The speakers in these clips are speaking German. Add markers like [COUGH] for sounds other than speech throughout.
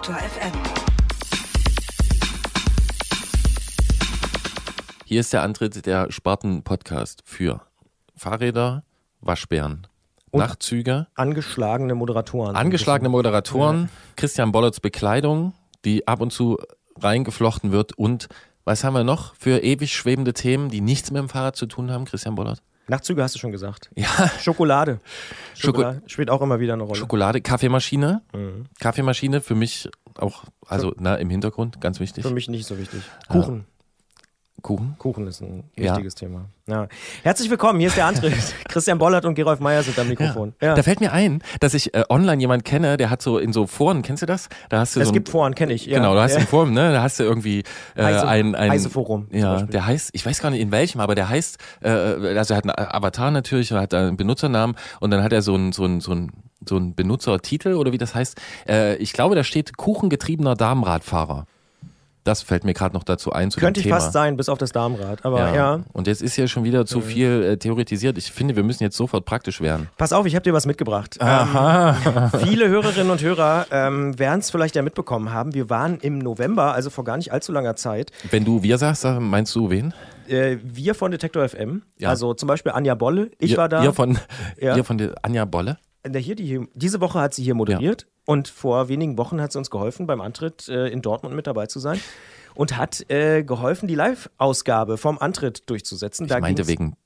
Detektor FM. Hier ist der Antritt der Sparten-Podcast für Fahrräder, Waschbären, Nachtzüge, Angeschlagene Moderatoren. angeschlagene Moderatoren, Christian Bollerts Bekleidung, die ab und zu reingeflochten wird und was haben wir noch für ewig schwebende Themen, die nichts mit dem Fahrrad zu tun haben, Christian Bollert? Nachtzüge hast du schon gesagt. Ja, Schokolade. Schoko- Schokolade spielt auch immer wieder eine Rolle. Schokolade, Kaffeemaschine. Kaffeemaschine für mich auch, also na, im Hintergrund, ganz wichtig. Für mich nicht so wichtig. Kuchen. Kuchen. Kuchen ist ein Ja. wichtiges Thema. Ja. Herzlich willkommen, hier ist der Antritt. [LAUGHS] Christian Bollert und Gerolf Meyer sind am Mikrofon. Ja. Da fällt mir ein, dass ich äh, online jemand kenne, der hat so in so Foren, kennst du das? Da hast du Es so ein- gibt Foren, kenne ich. Ja. Genau, du hast ja. ein Forum, ne? Da hast du irgendwie äh, Heise- ein, ein Heise-Forum zum Ja, der heißt, ich weiß gar nicht in welchem, aber der heißt, äh, also er hat einen Avatar natürlich, er hat einen Benutzernamen und dann hat er so einen so einen so einen so einen Benutzertitel oder wie das heißt. Äh, ich glaube, da steht kuchengetriebener Damenradfahrer. Das fällt mir gerade noch dazu ein zu Könnte dem ich fast sein, bis auf das Damenrad. Aber ja. ja. Und jetzt ist hier schon wieder zu viel äh, theoretisiert. Ich finde, wir müssen jetzt sofort praktisch werden. Pass auf, ich habe dir was mitgebracht. Ähm, viele Hörerinnen und Hörer ähm, werden es vielleicht ja mitbekommen haben. Wir waren im November, also vor gar nicht allzu langer Zeit, Wenn du wir sagst, meinst du wen? äh, wir von Detektor FM, Ja. also zum Beispiel Anja Bolle, ich ihr, war da. Ihr von, Ja. ihr von Anja Bolle? Der hier, die hier, diese Woche hat sie hier moderiert und vor wenigen Wochen hat sie uns geholfen, beim Antritt äh, in Dortmund mit dabei zu sein und hat äh, geholfen, die Live-Ausgabe vom Antritt durchzusetzen. Ich meinte ging's- wegen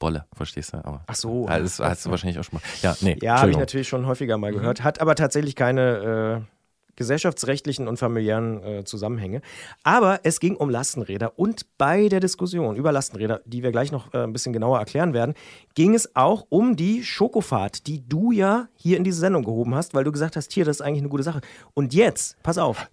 Bolle, verstehst du? Aber Ach so. Ja, Das hast du wahrscheinlich auch schon mal. Ja, nee. Ja, habe ich natürlich schon häufiger mal gehört. Hat aber tatsächlich keine äh, gesellschaftsrechtlichen und familiären äh, Zusammenhänge. Aber es ging um Lastenräder und bei der Diskussion über Lastenräder, die wir gleich noch äh, ein bisschen genauer erklären werden, ging es auch um die Schokofahrt, die du ja hier in diese Sendung gehoben hast, weil du gesagt hast, hier, das ist eigentlich eine gute Sache. Und jetzt, pass auf,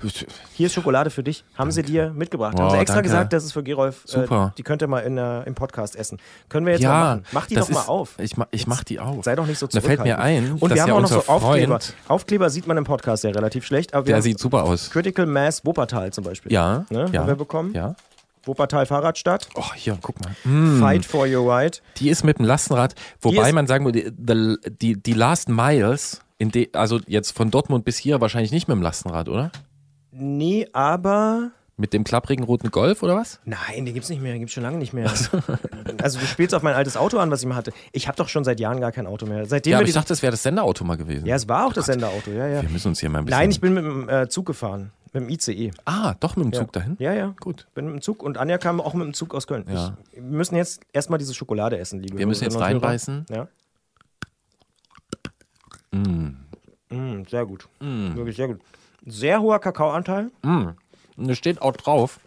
hier ist Schokolade für dich. Haben sie dir mitgebracht. Haben Oh, sie extra danke. gesagt, das ist für Gerolf. Super. Äh, die könnt ihr mal in, der- im Podcast essen. Können wir jetzt mal Ja, machen. Mach die doch mal ist- auf. Ich, ma, ich mach die auf. Sei doch nicht so Da fällt mir zurückhaltend. ein, Und wir haben ja auch noch so Aufkleber. Aufkleber sieht man im Podcast ja relativ schlecht, Der sieht super aus. Critical Mass Wuppertal zum Beispiel. Ja, Ne, ja. haben wir bekommen. Ja. Wuppertal Fahrradstadt. Oh, hier, guck mal. Hm, Fight for your right. Die ist mit dem Lastenrad, wobei man sagen würde, die, die, die Last Miles, de, also jetzt von Dortmund bis hier wahrscheinlich nicht mit dem Lastenrad, oder? Nee, aber. Mit dem klapprigen roten Golf oder was? Nein, den gibt's nicht mehr, den gibt's schon lange nicht mehr. Also du spielst auf mein altes Auto an, was ich mal hatte. Ich habe doch schon seit Jahren gar kein Auto mehr. Seitdem Ja, wir aber ich dachte, das wäre das Senderauto mal gewesen. ja, es war auch das Senderauto, ja, ja. Wir müssen uns hier mal ein bisschen. Nein, ich bin mit dem äh, Zug gefahren, mit dem ICE. Ah, doch mit dem Zug dahin? Ja, ja. Gut. Bin mit dem Zug und Anja kam auch mit dem Zug aus Köln. Ja. Ich, wir müssen jetzt erstmal diese Schokolade essen, liebe Wir müssen jetzt reinbeißen. Ja. Mm, sehr gut. Wirklich sehr gut. Sehr hoher Kakaoanteil. Und es steht auch drauf,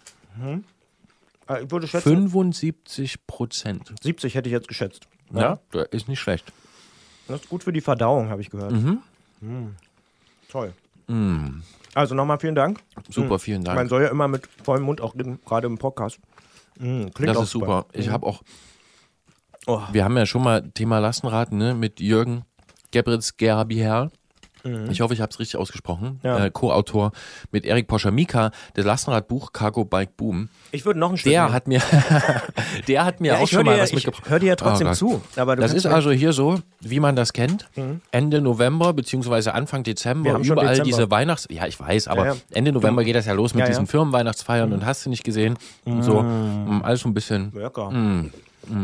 Äh, Ich würde schätzen, 75 Prozent. 70 hätte ich jetzt geschätzt. Ja, das ist nicht schlecht. Das ist gut für die Verdauung, habe ich gehört. Mhm. Mm. Toll. Also nochmal vielen Dank. Super, vielen Dank. Man soll ja immer mit vollem Mund auch reden, gerade im Podcast. Mm, klingt Das auch ist super. Ich habe auch, Oh. wir haben ja schon mal Thema Lastenrad ne, mit Jürgen Gebritz Gerbiher. Ich hoffe, ich habe es richtig ausgesprochen. Mhm. Ja. Äh, Co-Autor mit Erik Poschamika, das Lastenradbuch Cargo Bike Boom. Ich würde noch ein Stück Der nehmen. hat mir, [LAUGHS] der hat mir Ja, auch ich schon mal dir- was ich mitgebracht. hör dir ja trotzdem Gott. zu, aber das ist also hier so, wie man das kennt. Mhm. Ende November beziehungsweise Anfang Dezember Wir haben schon überall Dezember. diese Weihnachts, ja ich weiß, aber Ja. Ende November geht das ja los mit diesen Firmenweihnachtsfeiern und hast du nicht gesehen und so Mm, alles so ein bisschen. Lecker. Mm.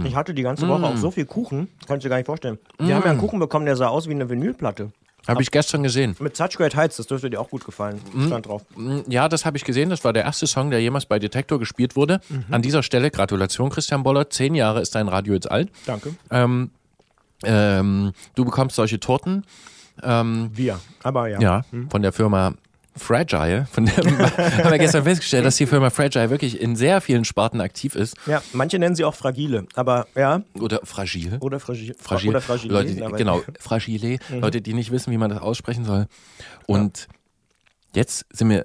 Ich hatte die ganze Woche auch so viel Kuchen, kannst du dir gar nicht vorstellen. Wir haben ja einen Kuchen bekommen, der sah aus wie eine Vinylplatte. Habe ich gestern gesehen. Mit Such Great Heights, das dürfte dir auch gut gefallen. Stand drauf. Mm, Ja, das habe ich gesehen. Das war der erste Song, der jemals bei Detektor gespielt wurde. Mhm. An dieser Stelle Gratulation, Christian Boller. Zehn Jahre ist dein Radio jetzt alt. Danke. Ähm, ähm, du bekommst solche Torten. Ähm, Wir. Aber ja. ja, von der Firma Fragile. Von der [LAUGHS] haben wir gestern festgestellt, dass die Firma Fragile wirklich in sehr vielen Sparten aktiv ist. Ja, manche nennen sie auch Fragile, aber ja. Oder fragil. Oder fragil. Fragil. Oder fragile. Leute, die, genau, [LAUGHS] fragile. Mhm. Leute, die nicht wissen, wie man das aussprechen soll. Und jetzt sind wir,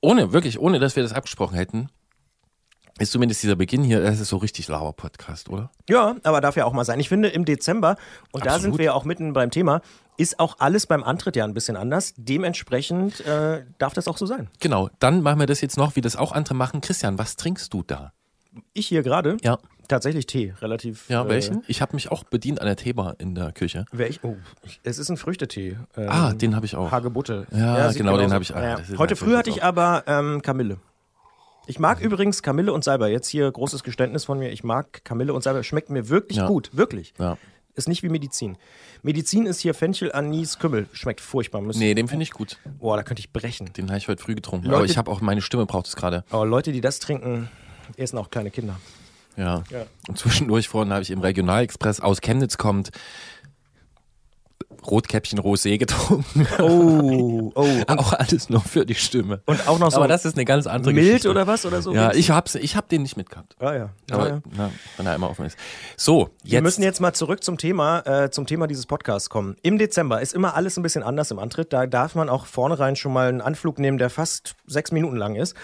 ohne, wirklich, ohne dass wir das abgesprochen hätten, ist zumindest dieser Beginn hier, das ist so richtig Lauer-Podcast, oder? Ja, aber darf ja auch mal sein. Ich finde, im Dezember, und da Absolut. sind wir ja auch mitten beim Thema, ist auch alles beim Antritt ja ein bisschen anders. Dementsprechend äh, darf das auch so sein. Genau, dann machen wir das jetzt noch, wie das auch andere machen. Christian, was trinkst du da? Ich hier gerade Ja. tatsächlich Tee, relativ. Ja, äh, welchen? Ich habe mich auch bedient an der Teebar in der Küche. Welch, oh, es ist ein Früchtetee. Ähm, Ah, den habe ich auch. Hagebutte. Ja, sieht genau, den genauso- hab ich- ah, Ja. Heute früh hatte ich aber ähm, Kamille. Ich mag übrigens Kamille und Salbei. Jetzt hier großes Geständnis von mir. Ich mag Kamille und Salbei. Schmeckt mir wirklich Ja. gut. Wirklich. Ja. Ist nicht wie Medizin. Medizin ist hier Fenchel, Anis, Kümmel. Schmeckt furchtbar. Müsst- Nee, den finde ich gut. Boah, da könnte ich brechen. Den habe ich heute früh getrunken. Leute- Aber ich habe auch, meine Stimme braucht es gerade. Aber Leute, die das trinken, essen auch kleine Kinder. Ja. Ja. Und zwischendurch vorhin habe ich im Regionalexpress aus Chemnitz kommt Rotkäppchen Rosé getrunken. Oh, oh. [LAUGHS] auch alles nur für die Stimme. Und auch noch so Aber das ist eine ganz andere mild Geschichte. oder was? Oder so? Ja, ich hab's, ich hab den nicht mitgehabt. Ah, ja. Aber, Ah, ja. na, wenn er immer offen ist. So, jetzt. Wir müssen jetzt mal zurück zum Thema, äh, zum Thema dieses Podcasts kommen. Im Dezember ist immer alles ein bisschen anders im Antritt. Da darf man auch vornherein schon mal einen Anflug nehmen, der fast sechs Minuten lang ist.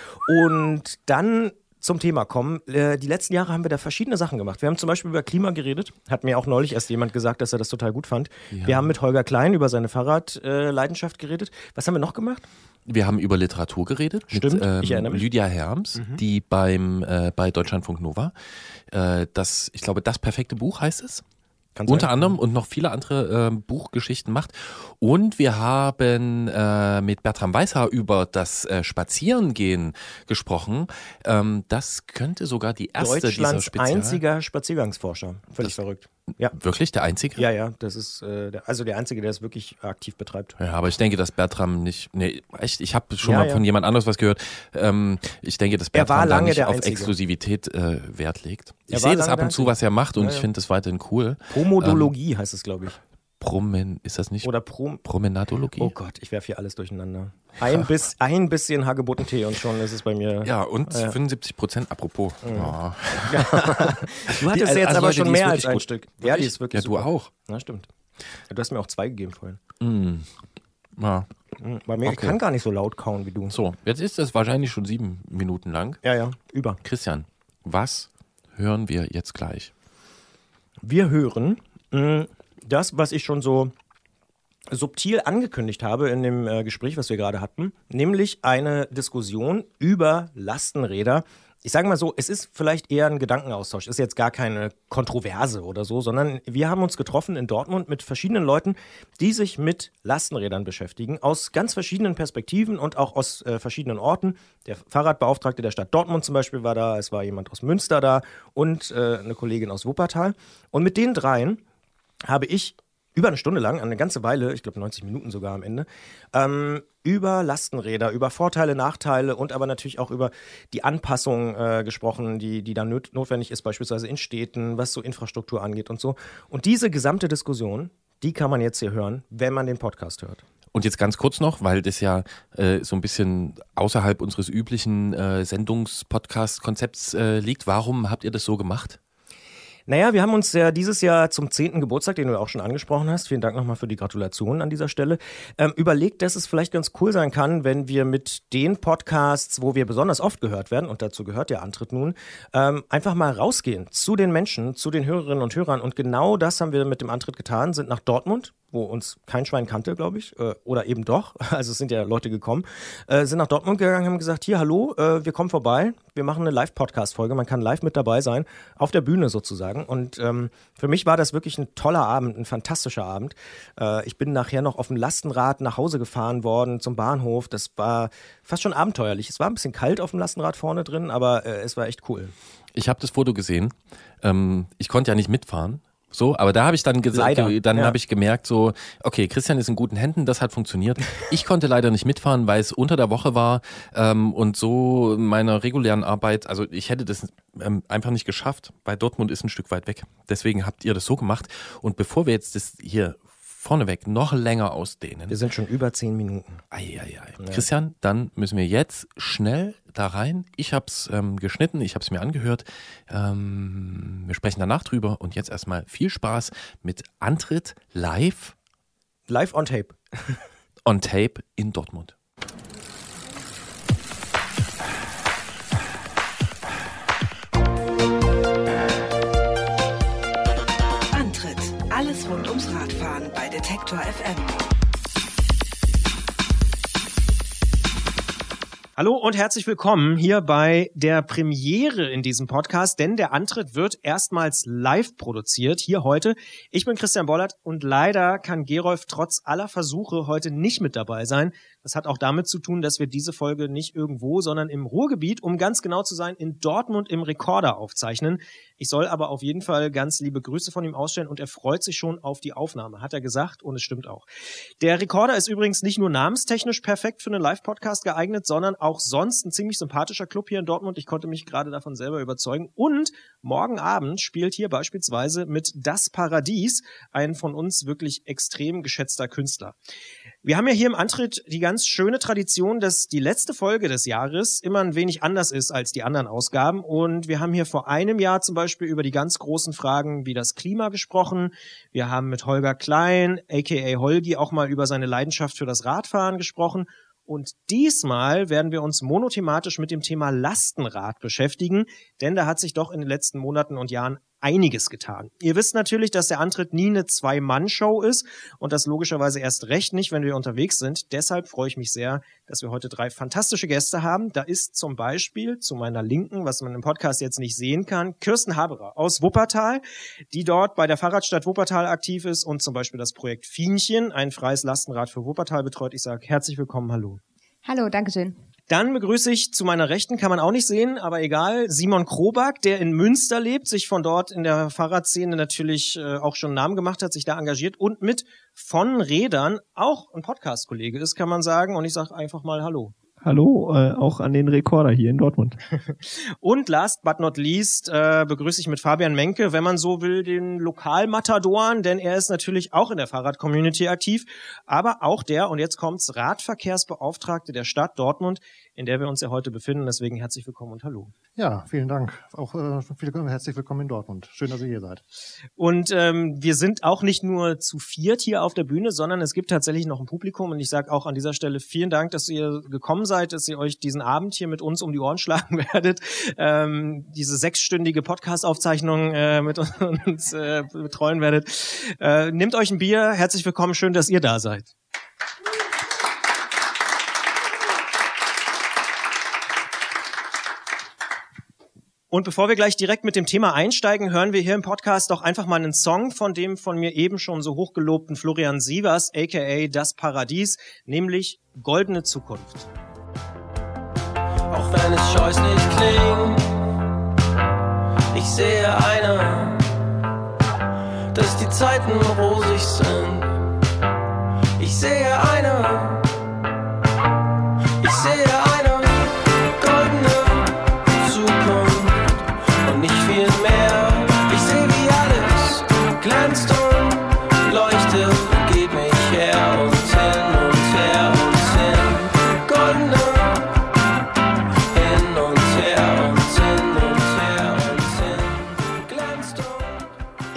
Und dann zum Thema kommen. Äh, die letzten Jahre haben wir da verschiedene Sachen gemacht. Wir haben zum Beispiel über Klima geredet. Hat mir auch neulich erst jemand gesagt, dass er das total gut fand. Wir haben mit Holger Klein über seine Fahrradleidenschaft geredet. Was haben wir noch gemacht? Wir haben über Literatur geredet. Stimmt, mit, ähm, ich erinnere mich. Mhm. Lydia Herms, die beim, äh, bei Deutschlandfunk Nova, äh, das, ich glaube, das perfekte Buch heißt es. Kann Unter sein. anderem und noch viele andere äh, Buchgeschichten macht. Und wir haben äh, mit Bertram Weißhaar über das äh, Spazierengehen gesprochen. Ähm, das könnte sogar die erste dieser Deutschlands Spezial... einziger Spaziergangsforscher. Völlig verrückt. Ja. Wirklich der einzige? Ja, ja, das ist äh, der, also der Einzige, der es wirklich aktiv betreibt. Ja, aber ich denke, dass Bertram nicht. Nee, echt, ich habe schon Ja, mal ja. von jemand anderes was gehört. Ähm, ich denke, dass Er Bertram da lange nicht auf Einzige. Exklusivität äh, Wert legt. Ich sehe das ab und zu, was er macht, und Ja, ich finde das weiterhin cool. Pomodologie heißt es, glaube ich. Promen, ist das nicht Oder Prom. Promenadologie? Oh Gott, ich werfe hier alles durcheinander. [LAUGHS] Ein, bis, ein bisschen Hagebuttentee und schon ist es bei mir. Ja, und Ja. 75 Prozent, apropos. Oh. [LAUGHS] Du hattest Die- jetzt also aber Leute, schon mehr als ein gut. Stück. Ja, die ist wirklich Ja, du super. auch. Na, stimmt. Ja, du hast mir auch zwei gegeben vorhin. Ja. Mhm. Bei mir, ich Okay. kann gar nicht so laut kauen wie du. So, jetzt ist das wahrscheinlich schon sieben Minuten lang. Ja, ja, über. Christian, was hören wir jetzt gleich? Wir hören mh, das, was ich schon so subtil angekündigt habe in dem äh, Gespräch, was wir gerade hatten, nämlich eine Diskussion über Lastenräder. Ich sage mal so, es ist vielleicht eher ein Gedankenaustausch, ist jetzt gar keine Kontroverse oder so, sondern wir haben uns getroffen in Dortmund mit verschiedenen Leuten, die sich mit Lastenrädern beschäftigen, aus ganz verschiedenen Perspektiven und auch aus äh, verschiedenen Orten. Der Fahrradbeauftragte der Stadt Dortmund zum Beispiel war da, es war jemand aus Münster da und äh, eine Kollegin aus Wuppertal. Und mit den dreien habe ich über eine Stunde lang, eine ganze Weile, ich glaube 90 Minuten sogar am Ende, ähm, über Lastenräder, über Vorteile, Nachteile und aber natürlich auch über die Anpassung äh, gesprochen, die, die da nöt notwendig ist, beispielsweise in Städten, was so Infrastruktur angeht und so. Und diese gesamte Diskussion, die kann man jetzt hier hören, wenn man den Podcast hört. Und jetzt ganz kurz noch, weil das ja äh, so ein bisschen außerhalb unseres üblichen äh, Sendungspodcast-Konzepts äh, liegt. Warum habt ihr das so gemacht? Naja, wir haben uns ja dieses Jahr zum 10. Geburtstag, den du auch schon angesprochen hast, vielen Dank nochmal für die Gratulation an dieser Stelle, ähm, überlegt, dass es vielleicht ganz cool sein kann, wenn wir mit den Podcasts, wo wir besonders oft gehört werden, und dazu gehört der Antritt nun, ähm, einfach mal rausgehen zu den Menschen, zu den Hörerinnen und Hörern. Und genau das haben wir mit dem Antritt getan, sind nach Dortmund, wo uns kein Schwein kannte, glaube ich, äh, oder eben doch, [LAUGHS] also es sind ja Leute gekommen, äh, sind nach Dortmund gegangen, haben gesagt, hier, hallo, äh, wir kommen vorbei, wir machen eine Live-Podcast-Folge, man kann live mit dabei sein, auf der Bühne sozusagen. Und ähm, für mich war das wirklich ein toller Abend, ein fantastischer Abend. Äh, ich bin nachher noch auf dem Lastenrad nach Hause gefahren worden zum Bahnhof. Das war fast schon abenteuerlich. Es war ein bisschen kalt auf dem Lastenrad vorne drin, aber äh, es war echt cool. Ich habe das Foto gesehen. Ähm, ich konnte ja nicht mitfahren. So, aber da habe ich dann gesagt, Leider, dann ja. habe ich gemerkt, so, okay, Christian ist in guten Händen, das hat funktioniert. Ich konnte leider nicht mitfahren, weil es unter der Woche war ähm, und so in meiner regulären Arbeit, also ich hätte das ähm, einfach nicht geschafft, weil Dortmund ist ein Stück weit weg. Deswegen habt ihr das so gemacht. Und bevor wir jetzt das hier vorneweg noch länger ausdehnen, Wir sind schon über zehn Minuten. Eieiei. Christian, dann müssen wir jetzt schnell da rein. Ich habe es ähm, geschnitten, ich habe es mir angehört. Ähm, wir sprechen danach drüber und jetzt erstmal viel Spaß mit Antritt live Live on Tape. on Tape in Dortmund. Detektor FM. Hallo und herzlich willkommen hier bei der Premiere in diesem Podcast, denn der Antritt wird erstmals live produziert, hier heute. Ich bin Christian Bollert und leider kann Gerolf trotz aller Versuche heute nicht mit dabei sein. Das hat auch damit zu tun, dass wir diese Folge nicht irgendwo, sondern im Ruhrgebiet, um ganz genau zu sein, in Dortmund im Rekorder aufzeichnen. Ich soll aber auf jeden Fall ganz liebe Grüße von ihm ausstellen und er freut sich schon auf die Aufnahme, hat er gesagt und es stimmt auch. Der Rekorder ist übrigens nicht nur namenstechnisch perfekt für einen Live-Podcast geeignet, sondern auch sonst ein ziemlich sympathischer Club hier in Dortmund. Ich konnte mich gerade davon selber überzeugen. Und morgen Abend spielt hier beispielsweise mit Das Paradies ein von uns wirklich extrem geschätzter Künstler. Wir haben ja hier im Antritt die ganz schöne Tradition, dass die letzte Folge des Jahres immer ein wenig anders ist als die anderen Ausgaben. Und wir haben hier vor einem Jahr zum Beispiel über die ganz großen Fragen wie das Klima gesprochen. Wir haben mit Holger Klein, aka Holgi, auch mal über seine Leidenschaft für das Radfahren gesprochen. Und diesmal werden wir uns monothematisch mit dem Thema Lastenrad beschäftigen, denn da hat sich doch in den letzten Monaten und Jahren einiges getan. Ihr wisst natürlich, dass der Antritt nie eine Zwei-Mann-Show ist und das logischerweise erst recht nicht, wenn wir unterwegs sind. Deshalb freue ich mich sehr, dass wir heute drei fantastische Gäste haben. Da ist zum Beispiel zu meiner Linken, was man im Podcast jetzt nicht sehen kann, Kirsten Haberer aus Wuppertal, die dort bei der Fahrradstadt Wuppertal aktiv ist und zum Beispiel das Projekt Fienchen, ein freies Lastenrad für Wuppertal betreut. Ich sage herzlich willkommen, hallo. Hallo, danke schön. Dann begrüße ich zu meiner Rechten, kann man auch nicht sehen, aber egal, Simon Kroback, der in Münster lebt, sich von dort in der Fahrradszene natürlich äh, auch schon einen Namen gemacht hat, sich da engagiert und mit von Rädern auch ein Podcast-Kollege ist, kann man sagen. Und ich sage einfach mal Hallo. Hallo, äh, auch an den Rekorder hier in Dortmund. [LAUGHS] Und last but not least äh, begrüße ich mit Fabian Menke, wenn man so will, den Lokalmatadoren, denn er ist natürlich auch in der Fahrrad-Community aktiv, aber auch der, und jetzt kommt's, Radverkehrsbeauftragte der Stadt Dortmund, in der wir uns ja heute befinden. Deswegen herzlich willkommen und hallo. Ja, vielen Dank. Auch äh, herzlich willkommen in Dortmund. Schön, dass ihr hier seid. Und ähm, wir sind auch nicht nur zu viert hier auf der Bühne, sondern es gibt tatsächlich noch ein Publikum. Und ich sage auch an dieser Stelle vielen Dank, dass ihr gekommen seid, dass ihr euch diesen Abend hier mit uns um die Ohren schlagen [LAUGHS] werdet. Ähm, diese sechsstündige Podcast-Aufzeichnung äh, mit [LAUGHS] uns äh, betreuen werdet. Äh, nehmt euch ein Bier. Herzlich willkommen. Schön, dass ihr da seid. Und bevor wir gleich direkt mit dem Thema einsteigen, hören wir hier im Podcast doch einfach mal einen Song von dem von mir eben schon so hochgelobten Florian Sievers, aka Das Paradies, nämlich Goldene Zukunft. Auch wenn es scheußlich klingt, ich sehe eine, dass die Zeiten rosig sind. Ich sehe eine,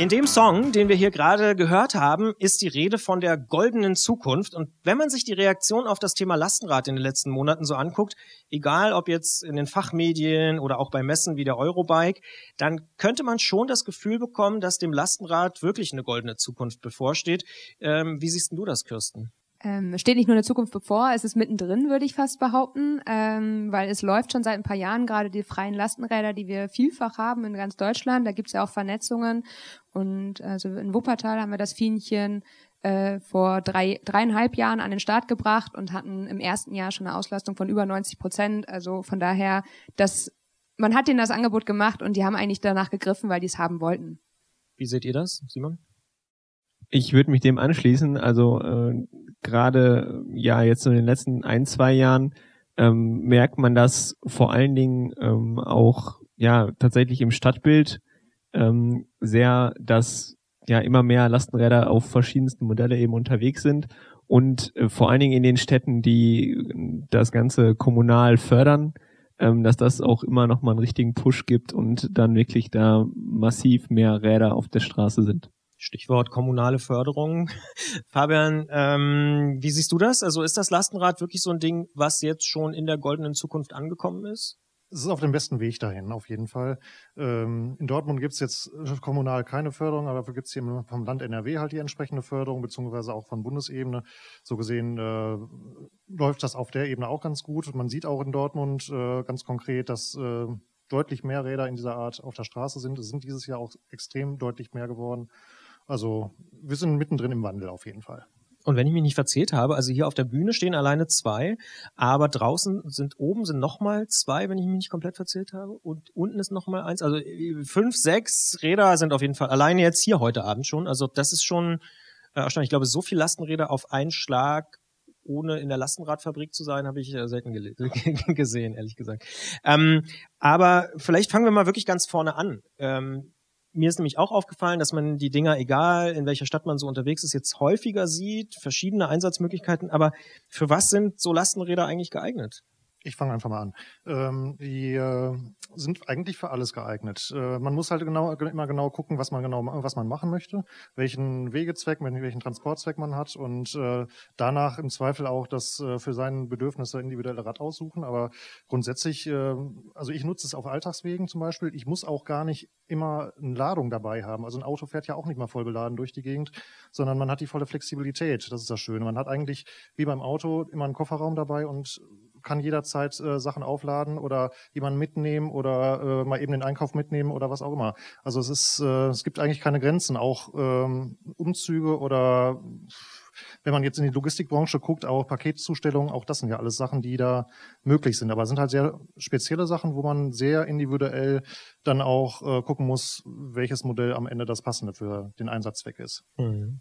In dem Song, den wir hier gerade gehört haben, ist die Rede von der goldenen Zukunft. Und wenn man sich die Reaktion auf das Thema Lastenrad in den letzten Monaten so anguckt, egal ob jetzt in den Fachmedien oder auch bei Messen wie der Eurobike, dann könnte man schon das Gefühl bekommen, dass dem Lastenrad wirklich eine goldene Zukunft bevorsteht. Ähm, wie siehst denn du das, Kirsten? Ähm, steht nicht nur eine Zukunft bevor, es ist mittendrin, würde ich fast behaupten, ähm, weil es läuft schon seit ein paar Jahren gerade die freien Lastenräder, die wir vielfach haben in ganz Deutschland. Da gibt's ja auch Vernetzungen und also in Wuppertal haben wir das Fienchen äh, vor drei, dreieinhalb Jahren an den Start gebracht und hatten im ersten Jahr schon eine Auslastung von über 90 Prozent. Also von daher, das, man hat denen das Angebot gemacht und die haben eigentlich danach gegriffen, weil die es haben wollten. Wie seht ihr das, Simon? Ich würde mich dem anschließen. Also äh, gerade ja jetzt in den letzten ein, zwei Jahren ähm, merkt man das vor allen Dingen ähm, auch ja tatsächlich im Stadtbild ähm, sehr, dass ja immer mehr Lastenräder auf verschiedensten Modelle eben unterwegs sind und äh, vor allen Dingen in den Städten, die äh, das Ganze kommunal fördern, ähm, dass das auch immer noch mal einen richtigen Push gibt und dann wirklich da massiv mehr Räder auf der Straße sind. Stichwort kommunale Förderung. [LAUGHS] Fabian, ähm, wie siehst du das? Also ist das Lastenrad wirklich so ein Ding, was jetzt schon in der goldenen Zukunft angekommen ist? es ist auf dem besten Weg dahin, auf jeden Fall. Ähm, in Dortmund gibt es jetzt kommunal keine Förderung, aber dafür gibt es hier vom Land NRW halt die entsprechende Förderung, beziehungsweise auch von Bundesebene. So gesehen äh, läuft das auf der Ebene auch ganz gut. Man sieht auch in Dortmund äh, ganz konkret, dass äh, deutlich mehr Räder in dieser Art auf der Straße sind. Es sind dieses Jahr auch extrem deutlich mehr geworden. Also wir sind mittendrin im Wandel auf jeden Fall. Und wenn ich mich nicht verzählt habe, also hier auf der Bühne stehen alleine zwei, aber draußen sind oben sind nochmal zwei, wenn ich mich nicht komplett verzählt habe. Und unten ist nochmal eins. Also fünf, sechs Räder sind auf jeden Fall alleine jetzt hier heute Abend schon. Also das ist schon äh, erstaunlich. Ich glaube, so viel Lastenräder auf einen Schlag ohne in der Lastenradfabrik zu sein, habe ich äh, selten [LAUGHS] gesehen, ehrlich gesagt. Ähm, aber vielleicht fangen wir mal wirklich ganz vorne an. Ähm, mir ist nämlich auch aufgefallen, dass man die Dinger, egal in welcher Stadt man so unterwegs ist, jetzt häufiger sieht, verschiedene Einsatzmöglichkeiten. Aber für was sind so Lastenräder eigentlich geeignet? Ich fange einfach mal an. Ähm, die äh, sind eigentlich für alles geeignet. Äh, man muss halt genau, immer genau gucken, was man genau, was man machen möchte, welchen Wegezweck, welchen Transportzweck man hat und äh, danach im Zweifel auch das äh, für seine Bedürfnisse individuelle Rad aussuchen. Aber grundsätzlich, äh, also ich nutze es auf Alltagswegen zum Beispiel. Ich muss auch gar nicht immer eine Ladung dabei haben. Also ein Auto fährt ja auch nicht mal voll beladen durch die Gegend, sondern man hat die volle Flexibilität. Das ist das Schöne. Man hat eigentlich wie beim Auto immer einen Kofferraum dabei und kann jederzeit äh, Sachen aufladen oder jemanden mitnehmen oder äh, mal eben den Einkauf mitnehmen oder was auch immer. Also es ist, äh, es gibt eigentlich keine Grenzen. Auch ähm, Umzüge oder wenn man jetzt in die Logistikbranche guckt, auch Paketzustellungen, auch das sind ja alles Sachen, die da möglich sind. Aber es sind halt sehr spezielle Sachen, wo man sehr individuell dann auch äh, gucken muss, welches Modell am Ende das passende für den Einsatzzweck ist.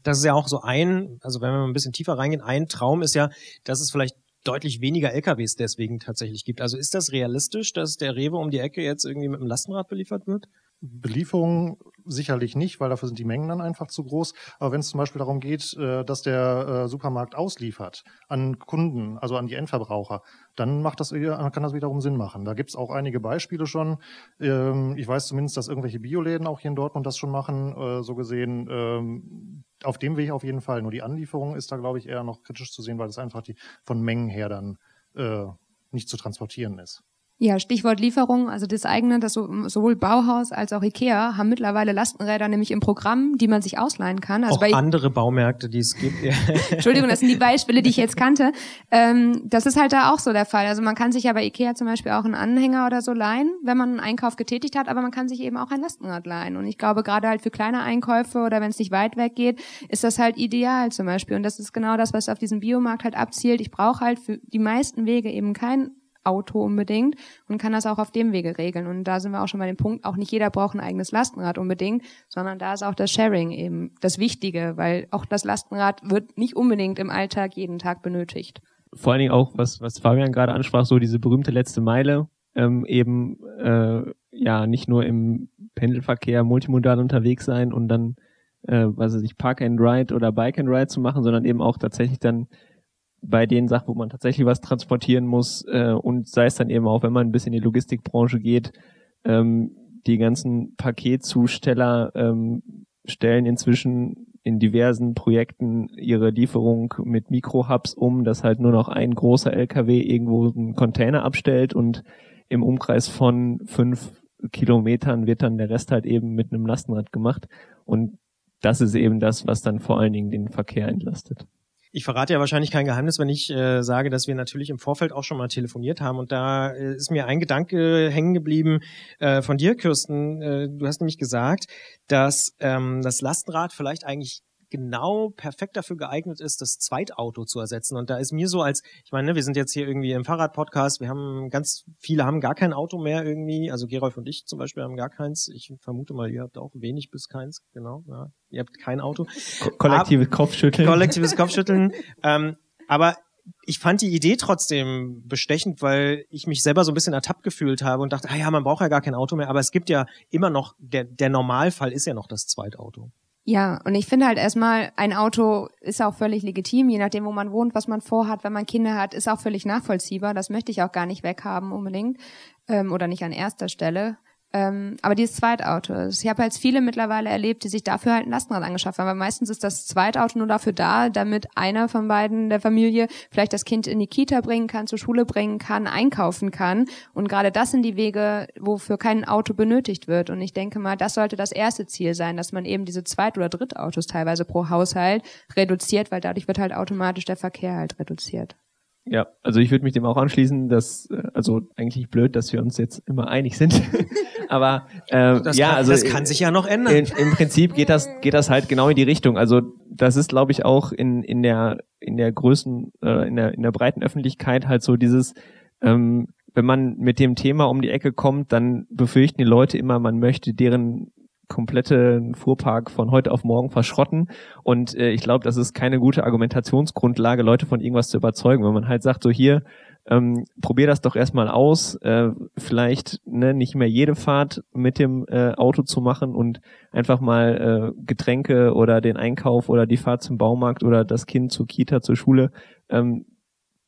Das ist ja auch so ein, also wenn wir mal ein bisschen tiefer reingehen, ein Traum ist ja, dass es vielleicht deutlich weniger LKWs deswegen tatsächlich gibt. Also ist das realistisch, dass der Rewe um die Ecke jetzt irgendwie mit einem Lastenrad beliefert wird? Belieferung sicherlich nicht, weil dafür sind die Mengen dann einfach zu groß. Aber wenn es zum Beispiel darum geht, äh, dass der äh, Supermarkt ausliefert an Kunden, also an die Endverbraucher, dann macht das, eher- kann das wiederum Sinn machen. Da gibt es auch einige Beispiele schon. Ähm, Ich weiß zumindest, dass irgendwelche Bioläden auch hier in Dortmund das schon machen. Äh, So gesehen, ähm, auf dem Weg auf jeden Fall. Nur die Anlieferung ist da, glaube ich, eher noch kritisch zu sehen, weil es einfach die von Mengen her dann äh, nicht zu transportieren ist. Ja, Stichwort Lieferung, also das eigene, das so, sowohl Bauhaus als auch Ikea haben mittlerweile Lastenräder nämlich im Programm, die man sich ausleihen kann. Also auch bei andere Baumärkte, die es gibt. Ja. [LAUGHS] Entschuldigung, das sind die Beispiele, die ich jetzt kannte. Ähm, das ist halt da auch so der Fall. Also man kann sich ja bei Ikea zum Beispiel auch einen Anhänger oder so leihen, wenn man einen Einkauf getätigt hat, aber man kann sich eben auch ein Lastenrad leihen. Und ich glaube, gerade halt für kleine Einkäufe oder wenn es nicht weit weg geht, ist das halt ideal zum Beispiel. Und das ist genau das, was auf diesen Biomarkt halt abzielt. Ich brauche halt für die meisten Wege eben kein Auto unbedingt und kann das auch auf dem Wege regeln. Und da sind wir auch schon bei dem Punkt, auch nicht jeder braucht ein eigenes Lastenrad unbedingt, sondern da ist auch das Sharing eben das Wichtige, weil auch das Lastenrad wird nicht unbedingt im Alltag jeden Tag benötigt. vor allen Dingen auch, was, was Fabian gerade ansprach, so diese berühmte letzte Meile, ähm, eben äh, ja nicht nur im Pendelverkehr multimodal unterwegs sein und dann, äh, was weiß ich, Park and Ride oder Bike and Ride zu machen, sondern eben auch tatsächlich dann bei den Sachen, wo man tatsächlich was transportieren muss äh, und sei es dann eben auch, wenn man ein bisschen in die Logistikbranche geht, ähm, die ganzen Paketzusteller ähm, stellen inzwischen in diversen Projekten ihre Lieferung mit Mikrohubs um, dass halt nur noch ein großer LKW irgendwo einen Container abstellt und im Umkreis von fünf Kilometern wird dann der Rest halt eben mit einem Lastenrad gemacht und das ist eben das, was dann vor allen Dingen den Verkehr entlastet. Ich verrate ja wahrscheinlich kein Geheimnis, wenn ich äh, sage, dass wir natürlich im Vorfeld auch schon mal telefoniert haben. Und da äh, ist mir ein Gedanke hängen geblieben äh, von dir, Kirsten. Äh, du hast nämlich gesagt, dass ähm, das Lastenrad vielleicht eigentlich genau perfekt dafür geeignet ist, das Zweitauto zu ersetzen. Und da ist mir so als, ich meine, ne, wir sind jetzt hier irgendwie im Fahrradpodcast, wir haben ganz viele haben gar kein Auto mehr irgendwie. Also Gerolf und ich zum Beispiel haben gar keins. Ich vermute mal, ihr habt auch wenig bis keins, genau. Ja. Ihr habt kein Auto. Ko kollektives Kopfschütteln. Kollektives [LAUGHS] Kopfschütteln. ähm, aber ich fand die Idee trotzdem bestechend, weil ich mich selber so ein bisschen ertappt gefühlt habe und dachte, ah ja, man braucht ja gar kein Auto mehr. Aber es gibt ja immer noch, der, der Normalfall ist ja noch das Zweitauto. Ja, und ich finde halt erstmal, ein Auto ist auch völlig legitim, je nachdem, wo man wohnt, was man vorhat, wenn man Kinder hat, ist auch völlig nachvollziehbar. Das möchte ich auch gar nicht weghaben unbedingt ähm, oder nicht an erster Stelle. Ähm, aber dieses Zweitauto, ich habe halt viele mittlerweile erlebt, die sich dafür halt ein Lastenrad angeschafft haben, weil meistens ist das Zweitauto nur dafür da, damit einer von beiden der Familie vielleicht das Kind in die Kita bringen kann, zur Schule bringen kann, einkaufen kann. Und gerade das sind die Wege, wofür kein Auto benötigt wird. Und ich denke mal, das sollte das erste Ziel sein, dass man eben diese Zweit- oder Drittautos teilweise pro Haushalt reduziert, weil dadurch wird halt automatisch der Verkehr halt reduziert. Ja, also ich würde mich dem auch anschließen, dass, äh, also eigentlich blöd, dass wir uns jetzt immer einig sind. [LAUGHS] Aber äh, Das, ja, kann, also das kann sich ja noch ändern. in, im Prinzip geht das geht das halt genau in die Richtung. Also das ist, glaube ich, auch in in der in der Größen äh, in der in der breiten Öffentlichkeit halt so dieses ähm, wenn man mit dem Thema um die Ecke kommt, dann befürchten die Leute immer, man möchte deren komplette Fuhrpark von heute auf morgen verschrotten. Und äh, ich glaube, das ist keine gute Argumentationsgrundlage, Leute von irgendwas zu überzeugen. Wenn man halt sagt, so hier, ähm, probier das doch erstmal aus, äh, vielleicht ne, nicht mehr jede Fahrt mit dem äh, Auto zu machen und einfach mal äh, Getränke oder den Einkauf oder die Fahrt zum Baumarkt oder das Kind zur Kita, zur Schule, ähm,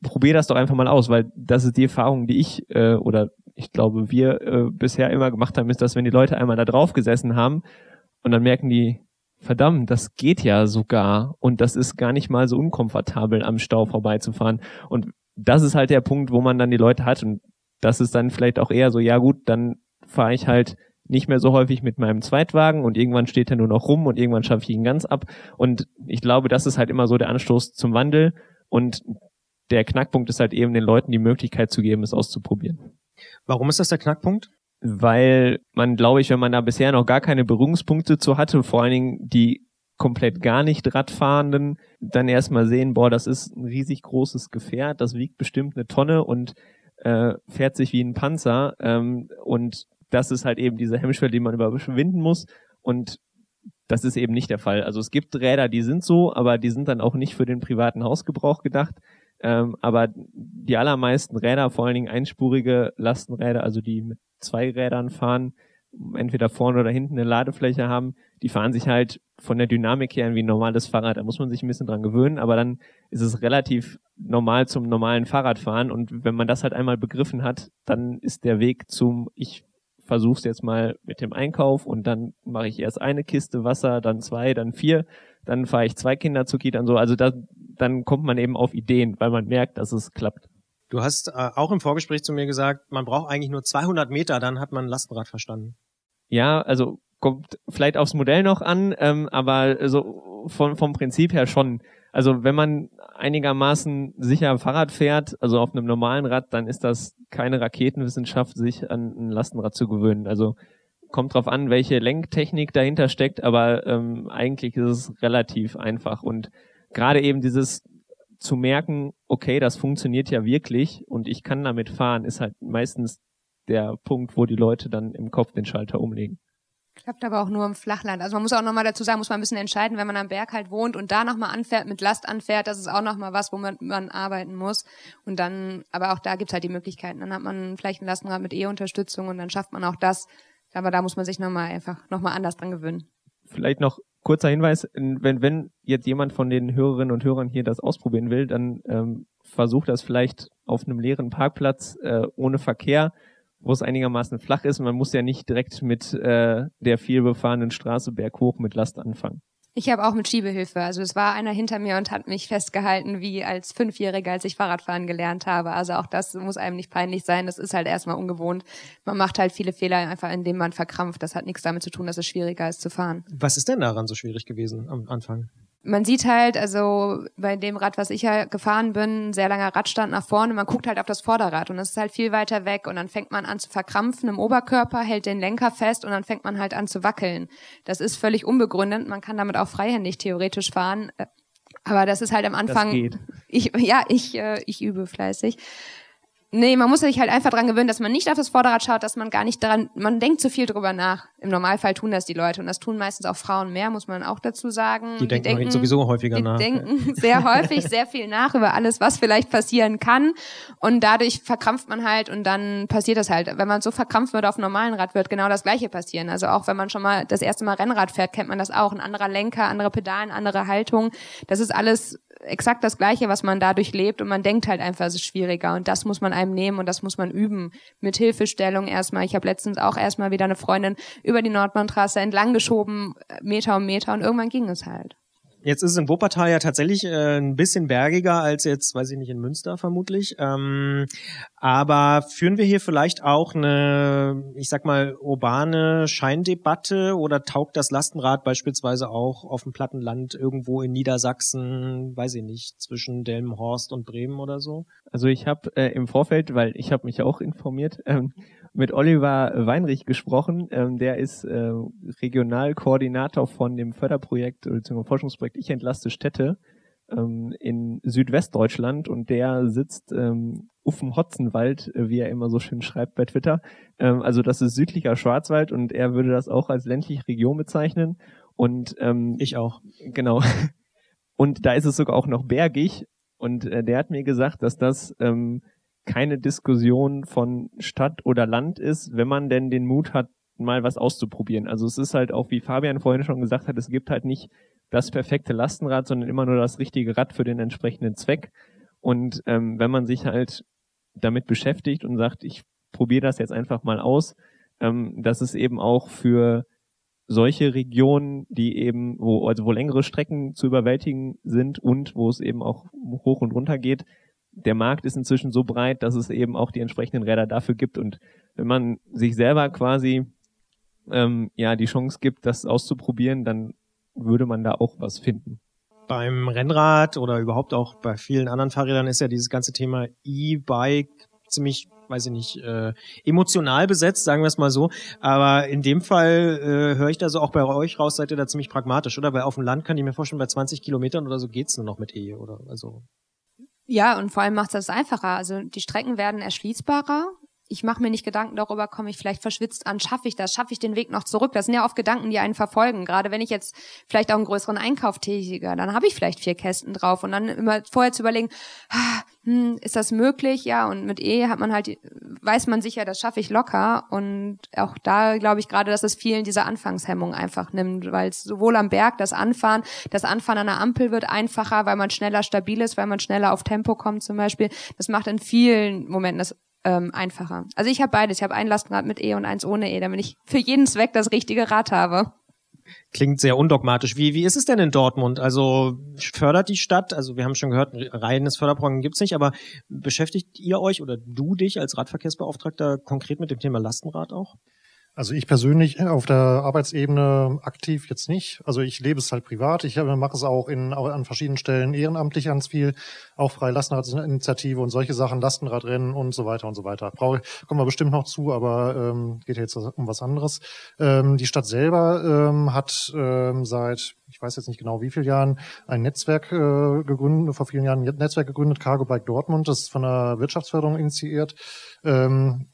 probier das doch einfach mal aus, weil das ist die Erfahrung, die ich äh, oder ich glaube, wir äh, bisher immer gemacht haben, ist, dass wenn die Leute einmal da drauf gesessen haben und dann merken die, verdammt, das geht ja sogar und das ist gar nicht mal so unkomfortabel, am Stau vorbeizufahren. Und das ist halt der Punkt, wo man dann die Leute hat und das ist dann vielleicht auch eher so, ja gut, dann fahre ich halt nicht mehr so häufig mit meinem Zweitwagen und irgendwann steht er nur noch rum und irgendwann schaffe ich ihn ganz ab. Und ich glaube, das ist halt immer so der Anstoß zum Wandel und der Knackpunkt ist halt eben den Leuten die Möglichkeit zu geben, es auszuprobieren. Warum ist das der Knackpunkt? Weil man, glaube ich, wenn man da bisher noch gar keine Berührungspunkte zu hatte, vor allen Dingen die komplett gar nicht Radfahrenden, dann erstmal sehen, boah, das ist ein riesig großes Gefährt, das wiegt bestimmt eine Tonne und äh, fährt sich wie ein Panzer. Ähm, und das ist halt eben diese Hemmschwelle, die man überwinden muss. Und das ist eben nicht der Fall. Also es gibt Räder, die sind so, aber die sind dann auch nicht für den privaten Hausgebrauch gedacht. Ähm, aber die allermeisten Räder, vor allen Dingen einspurige Lastenräder, also die mit zwei Rädern fahren, entweder vorne oder hinten eine Ladefläche haben, die fahren sich halt von der Dynamik her wie ein normales Fahrrad. Da muss man sich ein bisschen dran gewöhnen, aber dann ist es relativ normal zum normalen Fahrradfahren. Und wenn man das halt einmal begriffen hat, dann ist der Weg zum, ich versuch's jetzt mal mit dem Einkauf und dann mache ich erst eine Kiste Wasser, dann zwei, dann vier, dann fahre ich zwei Kinder zur Kita und so. Also da, dann kommt man eben auf Ideen, weil man merkt, dass es klappt. Du hast äh, auch im Vorgespräch zu mir gesagt, man braucht eigentlich nur 200 Meter, dann hat man ein Lastenrad verstanden. Ja, also kommt vielleicht aufs Modell noch an, ähm, aber so von, vom Prinzip her schon. Also wenn man einigermaßen sicher Fahrrad fährt, also auf einem normalen Rad, dann ist das keine Raketenwissenschaft, sich an ein Lastenrad zu gewöhnen. Also kommt drauf an, welche Lenktechnik dahinter steckt, aber ähm, eigentlich ist es relativ einfach. Und gerade eben dieses zu merken, okay, das funktioniert ja wirklich und ich kann damit fahren, ist halt meistens der Punkt, wo die Leute dann im Kopf den Schalter umlegen. Klappt aber auch nur im Flachland. Also man muss auch nochmal dazu sagen, muss man ein bisschen entscheiden, wenn man am Berg halt wohnt und da nochmal anfährt, mit Last anfährt, das ist auch nochmal was, wo man, man arbeiten muss. Und dann, aber auch da gibt's halt die Möglichkeiten. Dann hat man vielleicht ein Lastenrad mit E-Unterstützung und dann schafft man auch das. Aber da muss man sich nochmal einfach nochmal anders dran gewöhnen. Vielleicht noch kurzer Hinweis, wenn, wenn jetzt jemand von den Hörerinnen und Hörern hier das ausprobieren will, dann ähm, versucht das vielleicht auf einem leeren Parkplatz äh, ohne Verkehr, wo es einigermaßen flach ist. Man muss ja nicht direkt mit äh, der viel befahrenen Straße berghoch mit Last anfangen. Ich habe auch mit Schiebehilfe. Also es war einer hinter mir und hat mich festgehalten, wie als Fünfjähriger, als ich Fahrradfahren gelernt habe. Also auch das muss einem nicht peinlich sein. Das ist halt erstmal ungewohnt. Man macht halt viele Fehler einfach, indem man verkrampft. Das hat nichts damit zu tun, dass es schwieriger ist zu fahren. Was ist denn daran so schwierig gewesen am Anfang? Man sieht halt, also bei dem Rad, was ich ja gefahren bin, ein sehr langer Radstand nach vorne. Man guckt halt auf das Vorderrad und es ist halt viel weiter weg und dann fängt man an zu verkrampfen im Oberkörper, hält den Lenker fest und dann fängt man halt an zu wackeln. Das ist völlig unbegründet. Man kann damit auch freihändig theoretisch fahren. Äh, Aber das ist halt am Anfang. Ich, ja, ich, äh, ich übe fleißig. Nee, man muss sich halt einfach dran gewöhnen, dass man nicht auf das Vorderrad schaut, dass man gar nicht daran, man denkt zu viel drüber nach. Im Normalfall tun das die Leute und das tun meistens auch Frauen mehr, muss man auch dazu sagen. Die denken, sowieso häufiger die nach. denken [LAUGHS] sehr häufig sehr viel nach über alles, was vielleicht passieren kann und dadurch verkrampft man halt und dann passiert das halt. Wenn man so verkrampft wird auf einem normalen Rad, wird genau das Gleiche passieren. Also auch wenn man schon mal das erste Mal Rennrad fährt, kennt man das auch. Ein anderer Lenker, andere Pedalen, andere Haltung. Das ist alles exakt das Gleiche, was man dadurch lebt und man denkt halt einfach, es ist schwieriger und das muss man einem nehmen und das muss man üben. Mit Hilfestellung erstmal. Ich habe letztens auch erstmal wieder eine Freundin über die Nordbahntrasse entlang geschoben, Meter um Meter und irgendwann ging es halt. Jetzt ist es in Wuppertal ja tatsächlich äh, ein bisschen bergiger als jetzt, weiß ich nicht, in Münster vermutlich. Ähm, aber führen wir hier vielleicht auch eine, ich sag mal, urbane Scheindebatte oder taugt das Lastenrad beispielsweise auch auf dem Plattenland irgendwo in Niedersachsen, weiß ich nicht, zwischen Delmenhorst und Bremen oder so? Also ich habe äh, im Vorfeld, weil ich habe mich auch informiert, ähm, mit Oliver Weinrich gesprochen. Ähm, der ist äh, Regionalkoordinator von dem Förderprojekt bzw. Forschungsprojekt Ich entlaste Städte ähm, in Südwestdeutschland und der sitzt ähm, auf dem Hotzenwald, wie er immer so schön schreibt bei Twitter. Ähm, also das ist südlicher Schwarzwald und er würde das auch als ländliche Region bezeichnen. Und ähm, Ich auch. Genau. [LAUGHS] Und da ist es sogar auch noch bergig. Und äh, der hat mir gesagt, dass das ähm, keine Diskussion von Stadt oder Land ist, wenn man denn den Mut hat, mal was auszuprobieren. Also es ist halt auch, wie Fabian vorhin schon gesagt hat, es gibt halt nicht das perfekte Lastenrad, sondern immer nur das richtige Rad für den entsprechenden Zweck. Und ähm, wenn man sich halt damit beschäftigt und sagt, ich probiere das jetzt einfach mal aus, ähm, dass es eben auch für solche Regionen, die eben, wo, also wo längere Strecken zu überwältigen sind und wo es eben auch hoch und runter geht, der Markt ist inzwischen so breit, dass es eben auch die entsprechenden Räder dafür gibt. Und wenn man sich selber quasi ähm, ja die Chance gibt, das auszuprobieren, dann würde man da auch was finden. Beim Rennrad oder überhaupt auch bei vielen anderen Fahrrädern ist ja dieses ganze Thema E-Bike ziemlich, weiß ich nicht, äh, emotional besetzt, sagen wir es mal so. Aber in dem Fall äh, höre ich da so auch bei euch raus, seid ihr da ziemlich pragmatisch, oder? Weil auf dem Land kann ich mir vorstellen, bei 20 Kilometern oder so geht's nur noch mit E, oder? Also Ja, und vor allem macht das einfacher. Also die Strecken werden erschließbarer. Ich mache mir nicht Gedanken darüber, komme ich vielleicht verschwitzt an, schaffe ich das, schaffe ich den Weg noch zurück. Das sind ja oft Gedanken, die einen verfolgen. Gerade wenn ich jetzt vielleicht auch einen größeren Einkauf tätige, dann habe ich vielleicht vier Kästen drauf und dann immer vorher zu überlegen, ah, hm, ist das möglich? Ja, und mit E hat man halt, weiß man sicher, das schaffe ich locker. Und auch da glaube ich gerade, dass es vielen diese Anfangshemmung einfach nimmt, weil es sowohl am Berg das Anfahren, das Anfahren an der Ampel wird einfacher, weil man schneller stabil ist, weil man schneller auf Tempo kommt zum Beispiel. Das macht in vielen Momenten das ähm, einfacher. Also ich habe beides. Ich habe ein Lastenrad mit E und eins ohne E, damit ich für jeden Zweck das richtige Rad habe. klingt sehr undogmatisch. Wie, wie ist es denn in Dortmund? Also fördert die Stadt, also wir haben schon gehört, ein reines Förderprogramm gibt's nicht, aber beschäftigt ihr euch oder du dich als Radverkehrsbeauftragter konkret mit dem Thema Lastenrad auch? Also ich persönlich auf der Arbeitsebene aktiv jetzt nicht. Also ich lebe es halt privat. Ich äh, mache es auch in, an verschiedenen Stellen ehrenamtlich ganz viel. Auch freie Lastenradinitiative und solche Sachen, Lastenradrennen und so weiter und so weiter. Brauche, kommen wir bestimmt noch zu, aber ähm, geht jetzt um was anderes. Ähm, die Stadt selber ähm, hat ähm, seit, ich weiß jetzt nicht genau wie vielen Jahren, ein Netzwerk äh, gegründet, vor vielen Jahren ein Netzwerk gegründet, Cargo Bike Dortmund, das ist von der Wirtschaftsförderung initiiert. Ähm,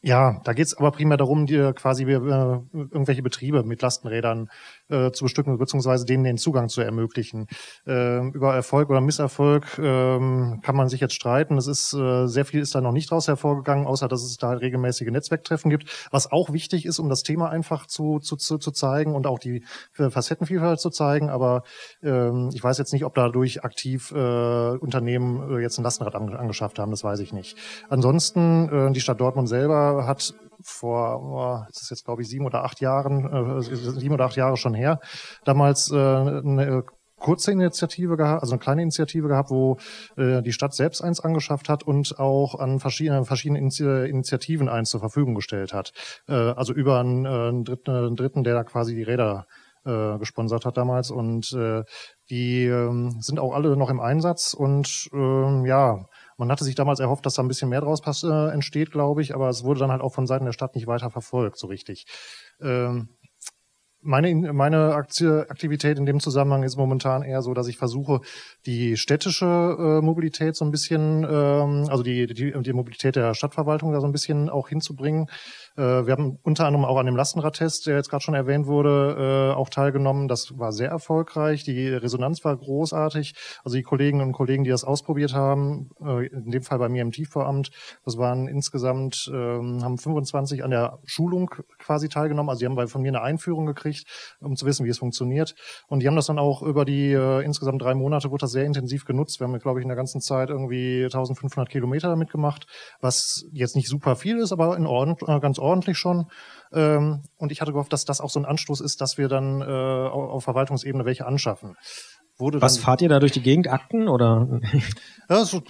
ja, da geht's aber primär darum, dir quasi äh, irgendwelche Betriebe mit Lastenrädern äh, zu bestücken, beziehungsweise denen den Zugang zu ermöglichen. Ähm, über Erfolg oder Misserfolg ähm, kann man sich jetzt streiten. Es ist äh, sehr viel ist da noch nicht draus hervorgegangen, außer dass es da halt regelmäßige Netzwerktreffen gibt, was auch wichtig ist, um das Thema einfach zu, zu, zu, zu zeigen und auch die Facettenvielfalt zu zeigen. Aber ähm, ich weiß jetzt nicht, ob dadurch aktiv äh, Unternehmen äh, jetzt ein Lastenrad an, angeschafft haben, das weiß ich nicht. Ansonsten, äh, die Stadt Dortmund selber hat vor, oh, das ist jetzt glaube ich sieben oder acht Jahren, äh, sieben oder acht Jahre schon her, damals äh, eine kurze Initiative gehabt, also eine kleine Initiative gehabt, wo äh, die Stadt selbst eins angeschafft hat und auch an verschiedenen verschiedenen Initi- Initiativen eins zur Verfügung gestellt hat. Äh, also über einen, äh, einen, Dritten, einen Dritten, der da quasi die Räder äh, gesponsert hat damals und äh, die ähm, sind auch alle noch im Einsatz und ähm, ja, man hatte sich damals erhofft, dass da ein bisschen mehr draus äh, entsteht, glaube ich, aber es wurde dann halt auch von Seiten der Stadt nicht weiter verfolgt, so richtig. Ähm, meine, meine Aktie, Aktivität in dem Zusammenhang ist momentan eher so, dass ich versuche, die städtische äh, Mobilität so ein bisschen, ähm, also die, die, die Mobilität der Stadtverwaltung da so ein bisschen auch hinzubringen. Äh, wir haben unter anderem auch an dem Lastenradtest, der jetzt gerade schon erwähnt wurde, äh, auch teilgenommen. Das war sehr erfolgreich. Die Resonanz war großartig. Also die Kolleginnen und Kollegen, die das ausprobiert haben, äh, in dem Fall bei mir im Tiefbauamt, das waren insgesamt, ähm, haben 25 an der Schulung quasi teilgenommen. Also die haben von mir eine Einführung gekriegt, um zu wissen, wie es funktioniert. Und die haben das dann auch über die insgesamt drei Monate, wurde das sehr intensiv genutzt. Wir haben, glaube ich, in der ganzen Zeit irgendwie 1500 Kilometer damit gemacht, was jetzt nicht super viel ist, aber in Ordnung, ganz ordentlich schon. Ähm, und ich hatte gehofft, dass das auch so ein Anstoß ist, dass wir dann äh, auf Verwaltungsebene welche anschaffen. Wurde Was fahrt ihr da durch die Gegend? Akten oder? Ja, so,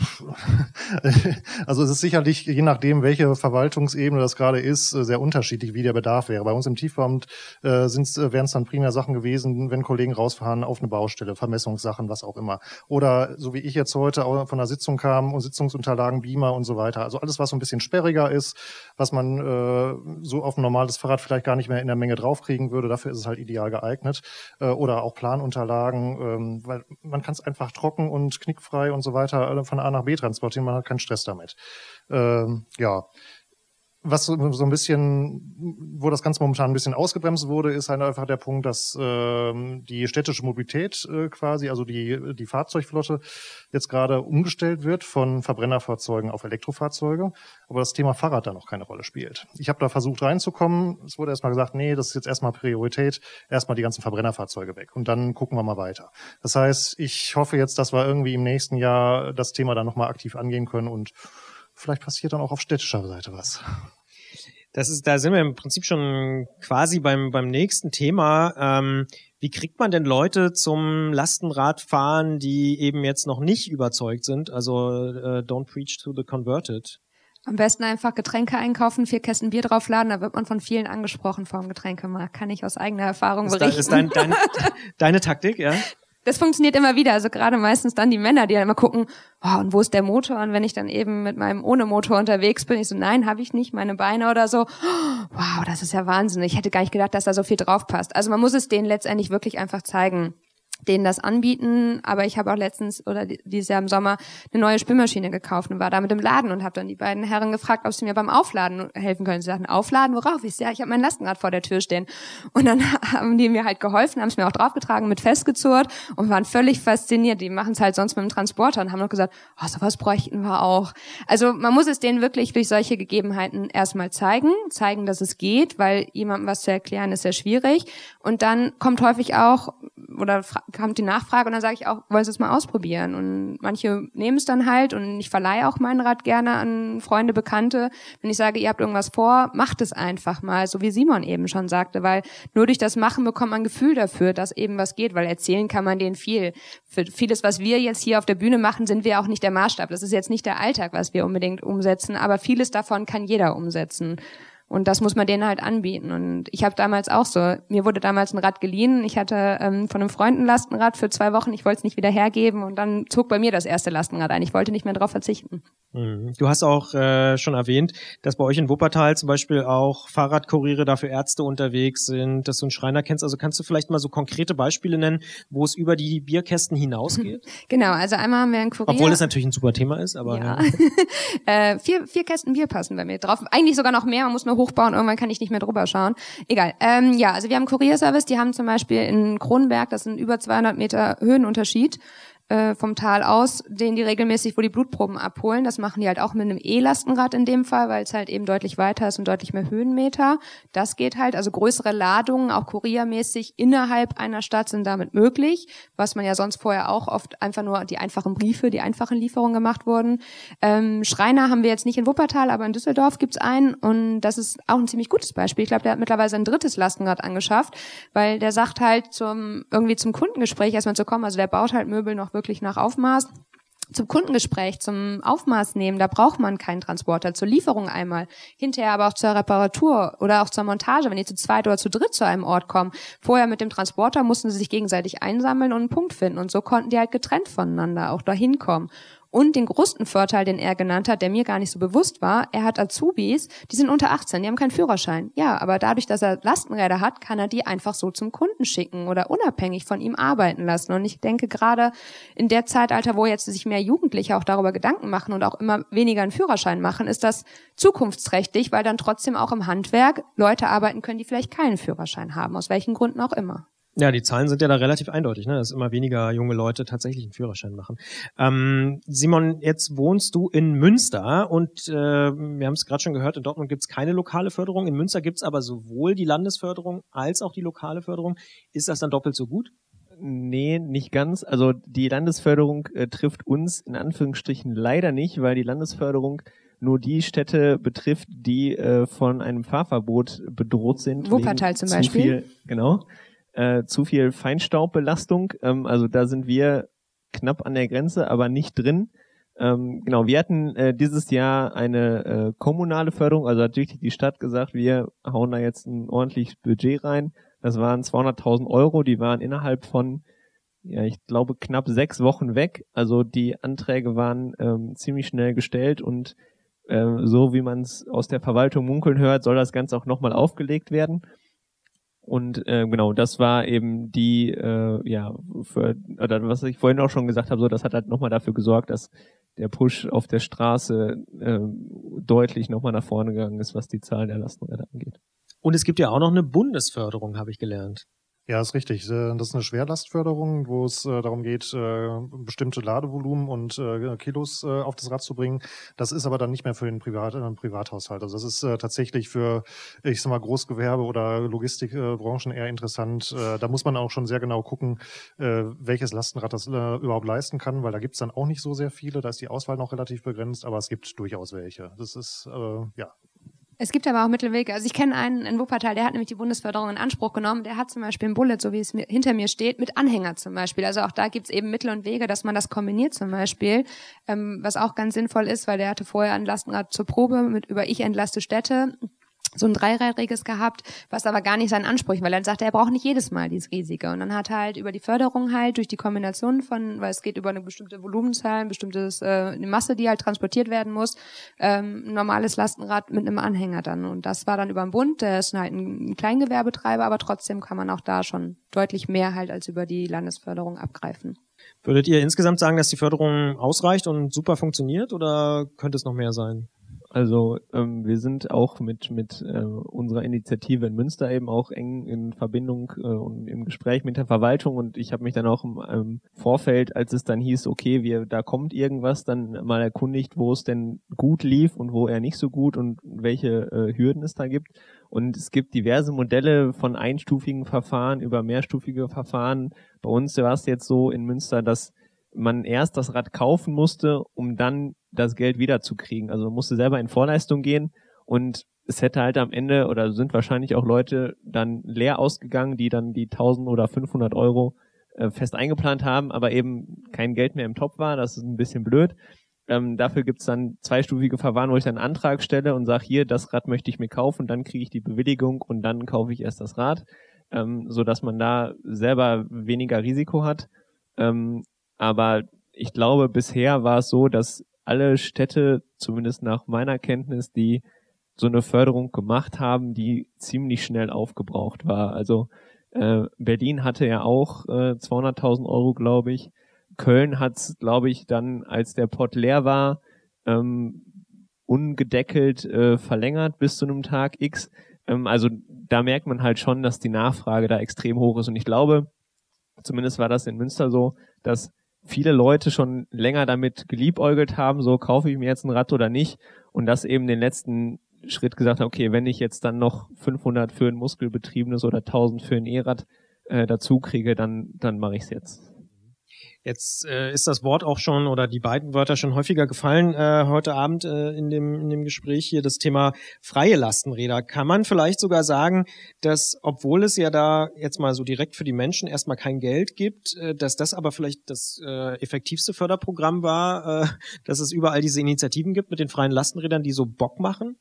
[LAUGHS] also es ist sicherlich, je nachdem, welche Verwaltungsebene das gerade ist, äh, sehr unterschiedlich, wie der Bedarf wäre. Bei uns im Tiefbauamt äh, sind äh, wären es dann primär Sachen gewesen, wenn Kollegen rausfahren auf eine Baustelle, Vermessungssachen, was auch immer. Oder so wie ich jetzt heute auch von einer Sitzung kam und Sitzungsunterlagen, Beamer und so weiter. Also alles, was so ein bisschen sperriger ist, was man äh, so auf ein normales Fahrrad vielleicht gar nicht mehr in der Menge draufkriegen würde, dafür ist es halt ideal geeignet. Äh, oder auch Planunterlagen, ähm, weil man kann es einfach trocken und knickfrei und so weiter äh, von A nach B transportieren, man hat keinen Stress damit. Ähm, ja. Was so, so ein bisschen, wo das Ganze momentan ein bisschen ausgebremst wurde, ist halt einfach der Punkt, dass ähm, die städtische Mobilität äh, quasi, also die, die Fahrzeugflotte, jetzt gerade umgestellt wird von Verbrennerfahrzeugen auf Elektrofahrzeuge, aber das Thema Fahrrad da noch keine Rolle spielt. Ich habe da versucht reinzukommen, es wurde erstmal gesagt, nee, das ist jetzt erstmal Priorität, erstmal die ganzen Verbrennerfahrzeuge weg und dann gucken wir mal weiter. Das heißt, ich hoffe jetzt, dass wir irgendwie im nächsten Jahr das Thema dann nochmal aktiv angehen können und vielleicht passiert dann auch auf städtischer Seite was. Das ist, da sind wir im Prinzip schon quasi beim, beim nächsten Thema. Ähm, wie kriegt man denn Leute zum Lastenradfahren, die eben jetzt noch nicht überzeugt sind? Also äh, don't preach to the converted. Am besten einfach Getränke einkaufen, vier Kästen Bier draufladen, da wird man von vielen angesprochen vom Getränkemarkt. Kann ich aus eigener Erfahrung Ist, da, berichten. ist dein, dein, [LAUGHS] deine Taktik, ja? Das funktioniert immer wieder. Also gerade meistens dann die Männer, die dann immer gucken, oh, und wo ist der Motor? Und wenn ich dann eben mit meinem ohne Motor unterwegs bin, ich so, nein, habe ich nicht, meine Beine oder so. Wow, das ist ja Wahnsinn. Ich hätte gar nicht gedacht, dass da so viel drauf passt. Also man muss es denen letztendlich wirklich einfach zeigen denen das anbieten, aber ich habe auch letztens oder di- dieses Jahr im Sommer eine neue Spülmaschine gekauft und war damit im Laden und habe dann die beiden Herren gefragt, ob sie mir beim Aufladen helfen können. Sie sagten, Aufladen, worauf? Ich ja, ich habe mein Lastenrad vor der Tür stehen. Und dann [LAUGHS] haben die mir halt geholfen, haben es mir auch draufgetragen, mit festgezurrt und waren völlig fasziniert. Die machen es halt sonst mit dem Transporter und haben noch gesagt, oh, sowas bräuchten wir auch. Also man muss es denen wirklich durch solche Gegebenheiten erstmal zeigen, zeigen, dass es geht, weil jemandem was zu erklären ist sehr schwierig. Und dann kommt häufig auch, oder kommt die Nachfrage und dann sage ich auch, wollen Sie es mal ausprobieren? Und manche nehmen es dann halt und ich verleihe auch mein Rad gerne an Freunde, Bekannte. Wenn ich sage, ihr habt irgendwas vor, macht es einfach mal, so wie Simon eben schon sagte, weil nur durch das Machen bekommt man ein Gefühl dafür, dass eben was geht, weil erzählen kann man denen viel. Für vieles, was wir jetzt hier auf der Bühne machen, sind wir auch nicht der Maßstab. Das ist jetzt nicht der Alltag, was wir unbedingt umsetzen, aber vieles davon kann jeder umsetzen. Und das muss man denen halt anbieten. Und ich habe damals auch so, mir wurde damals ein Rad geliehen. Ich hatte ähm, von einem Freund ein Lastenrad für zwei Wochen. Ich wollte es nicht wieder hergeben. Und dann zog bei mir das erste Lastenrad ein. Ich wollte nicht mehr darauf verzichten. Mhm. Du hast auch äh, schon erwähnt, dass bei euch in Wuppertal zum Beispiel auch Fahrradkuriere dafür Ärzte unterwegs sind, dass du einen Schreiner kennst. Also kannst du vielleicht mal so konkrete Beispiele nennen, wo es über die Bierkästen hinausgeht? [LAUGHS] Genau, also einmal haben wir einen Kurier. Obwohl es natürlich ein super Thema ist, aber ja. ja. [LAUGHS] [LAUGHS] äh, vier, vier Kästen Bier passen bei mir drauf. Eigentlich sogar noch mehr, man muss nur hochbauen, irgendwann kann ich nicht mehr drüber schauen. Egal. Ähm, ja, also wir haben Kurierservice, die haben zum Beispiel in Kronenberg, das sind über 200 Meter Höhenunterschied äh, vom Tal aus, den die regelmäßig, wo die Blutproben abholen. Das machen die halt auch mit einem E-Lastenrad in dem Fall, weil es halt eben deutlich weiter ist und deutlich mehr Höhenmeter. Das geht halt, also größere Ladungen, auch kuriermäßig innerhalb einer Stadt sind damit möglich, was man ja sonst vorher auch oft einfach nur die einfachen Briefe, die einfachen Lieferungen gemacht wurden. Ähm, Schreiner haben wir jetzt nicht in Wuppertal, aber in Düsseldorf gibt's einen und das ist auch ein ziemlich gutes Beispiel. Ich glaube, der hat mittlerweile ein drittes Lastenrad angeschafft, weil der sagt halt zum irgendwie zum Kundengespräch erstmal zu kommen, also der baut halt Möbel noch wirklich nach Aufmaß zum Kundengespräch, zum Aufmaß nehmen, da braucht man keinen Transporter. Zur Lieferung einmal, hinterher aber auch zur Reparatur oder auch zur Montage, wenn die zu zweit oder zu dritt zu einem Ort kommen. Vorher mit dem Transporter mussten sie sich gegenseitig einsammeln und einen Punkt finden und so konnten die halt getrennt voneinander auch dahin kommen. Und den größten Vorteil, den er genannt hat, der mir gar nicht so bewusst war, er hat Azubis, die sind unter 18, die haben keinen Führerschein. Ja, aber dadurch, dass er Lastenräder hat, kann er die einfach so zum Kunden schicken oder unabhängig von ihm arbeiten lassen. Und ich denke gerade in der Zeitalter, wo jetzt sich mehr Jugendliche auch darüber Gedanken machen und auch immer weniger einen Führerschein machen, ist das zukunftsträchtig, weil dann trotzdem auch im Handwerk Leute arbeiten können, die vielleicht keinen Führerschein haben, aus welchen Gründen auch immer. Ja, die Zahlen sind ja da relativ eindeutig, ne? dass immer weniger junge Leute tatsächlich einen Führerschein machen. Ähm, Simon, jetzt wohnst du in Münster und äh, wir haben es gerade schon gehört, in Dortmund gibt es keine lokale Förderung. In Münster gibt es aber sowohl die Landesförderung als auch die lokale Förderung. Ist das dann doppelt so gut? Nee, nicht ganz. Also die Landesförderung äh, trifft uns in Anführungsstrichen leider nicht, weil die Landesförderung nur die Städte betrifft, die äh, von einem Fahrverbot bedroht sind. Wuppertal zum zu Beispiel. Viel, genau. Äh, zu viel Feinstaubbelastung. Ähm, also da sind wir knapp an der Grenze, aber nicht drin. Ähm, genau, wir hatten äh, dieses Jahr eine äh, kommunale Förderung, also hat wirklich die Stadt gesagt, wir hauen da jetzt ein ordentliches Budget rein. Das waren 200.000 Euro, die waren innerhalb von, ja, ich glaube, knapp sechs Wochen weg. Also die Anträge waren ähm, ziemlich schnell gestellt und äh, so wie man es aus der Verwaltung munkeln hört, soll das Ganze auch nochmal aufgelegt werden. Und äh, genau, das war eben die, äh, ja, für, oder was ich vorhin auch schon gesagt habe, so das hat halt nochmal dafür gesorgt, dass der Push auf der Straße äh, deutlich nochmal nach vorne gegangen ist, was die Zahl der Lastenräder angeht. Und es gibt ja auch noch eine Bundesförderung, habe ich gelernt. Ja, ist richtig. Äh, Das ist eine Schwerlastförderung, wo es äh, darum geht, äh, bestimmte Ladevolumen und Kilos auf das Rad zu bringen. Das ist aber dann nicht mehr für den Privat, Privathaushalt. Also das ist tatsächlich für, ich sag mal, Großgewerbe oder Logistikbranchen eher interessant. Da muss man auch schon sehr genau gucken, welches Lastenrad das überhaupt leisten kann, weil da gibt's dann auch nicht so sehr viele. Da ist die Auswahl noch relativ begrenzt, aber es gibt durchaus welche. Das ist, ja, Es gibt aber auch Mittelwege. Also ich kenne einen in Wuppertal, der hat nämlich die Bundesförderung in Anspruch genommen. Der hat zum Beispiel ein Bullet, so wie es mir, hinter mir steht, mit Anhänger zum Beispiel. Also auch da gibt's eben Mittel und Wege, dass man das kombiniert zum Beispiel, ähm, was auch ganz sinnvoll ist, weil der hatte vorher ein Lastenrad zur Probe mit über Ich entlaste Städte so ein dreirädriges gehabt, was aber gar nicht seinen Ansprüchen, weil er sagt, er braucht nicht jedes Mal dieses riesige. Und dann hat halt über die Förderung halt, durch die Kombination von, weil es geht über eine bestimmte Volumenzahl, ein bestimmtes, äh, eine Masse, die halt transportiert werden muss, ähm, ein normales Lastenrad mit einem Anhänger dann. Und das war dann über den Bund, der ist halt ein Kleingewerbetreiber, aber trotzdem kann man auch da schon deutlich mehr halt als über die Landesförderung abgreifen. Würdet ihr insgesamt sagen, dass die Förderung ausreicht und super funktioniert oder könnte es noch mehr sein? Also ähm, wir sind auch mit mit äh, unserer Initiative in Münster eben auch eng in Verbindung äh, und im Gespräch mit der Verwaltung und ich habe mich dann auch im ähm, Vorfeld, als es dann hieß, okay, wir da kommt irgendwas, dann mal erkundigt, wo es denn gut lief und wo er nicht so gut und welche äh, Hürden es da gibt. Und es gibt diverse Modelle von einstufigen Verfahren über mehrstufige Verfahren. Bei uns war es jetzt so in Münster, dass man erst das Rad kaufen musste, um dann das Geld wiederzukriegen. Also man musste selber in Vorleistung gehen und es hätte halt am Ende oder sind wahrscheinlich auch Leute dann leer ausgegangen, die dann die 1000 oder 500 Euro äh, fest eingeplant haben, aber eben kein Geld mehr im Topf war. Das ist ein bisschen blöd. Ähm, dafür gibt's dann zweistufige Verfahren, wo ich dann einen Antrag stelle und sage, hier, das Rad möchte ich mir kaufen, dann kriege ich die Bewilligung und dann kaufe ich erst das Rad, ähm, so dass man da selber weniger Risiko hat. Ähm, aber ich glaube, bisher war es so, dass alle Städte, zumindest nach meiner Kenntnis, die so eine Förderung gemacht haben, die ziemlich schnell aufgebraucht war. Also äh, Berlin hatte ja auch äh, 200.000 Euro, glaube ich. Köln hat's, glaube ich, dann, als der Pott leer war, ähm, ungedeckelt äh, verlängert bis zu einem Tag X. Ähm, also da merkt man halt schon, dass die Nachfrage da extrem hoch ist. Und ich glaube, zumindest war das in Münster so, dass viele Leute schon länger damit geliebäugelt haben, so kaufe ich mir jetzt ein Rad oder nicht. Und das eben den letzten Schritt gesagt haben, okay, wenn ich jetzt dann noch 500 für ein muskelbetriebenes oder 1000 für ein E-Rad äh, dazu kriege, dann, dann mache ich es jetzt. Jetzt äh, ist das Wort auch schon oder die beiden Wörter schon häufiger gefallen äh, heute Abend äh, in, dem, in dem Gespräch hier, das Thema freie Lastenräder. Kann man vielleicht sogar sagen, dass obwohl es ja da jetzt mal so direkt für die Menschen erstmal kein Geld gibt, äh, dass das aber vielleicht das äh, effektivste Förderprogramm war, äh, dass es überall diese Initiativen gibt mit den freien Lastenrädern, die so Bock machen?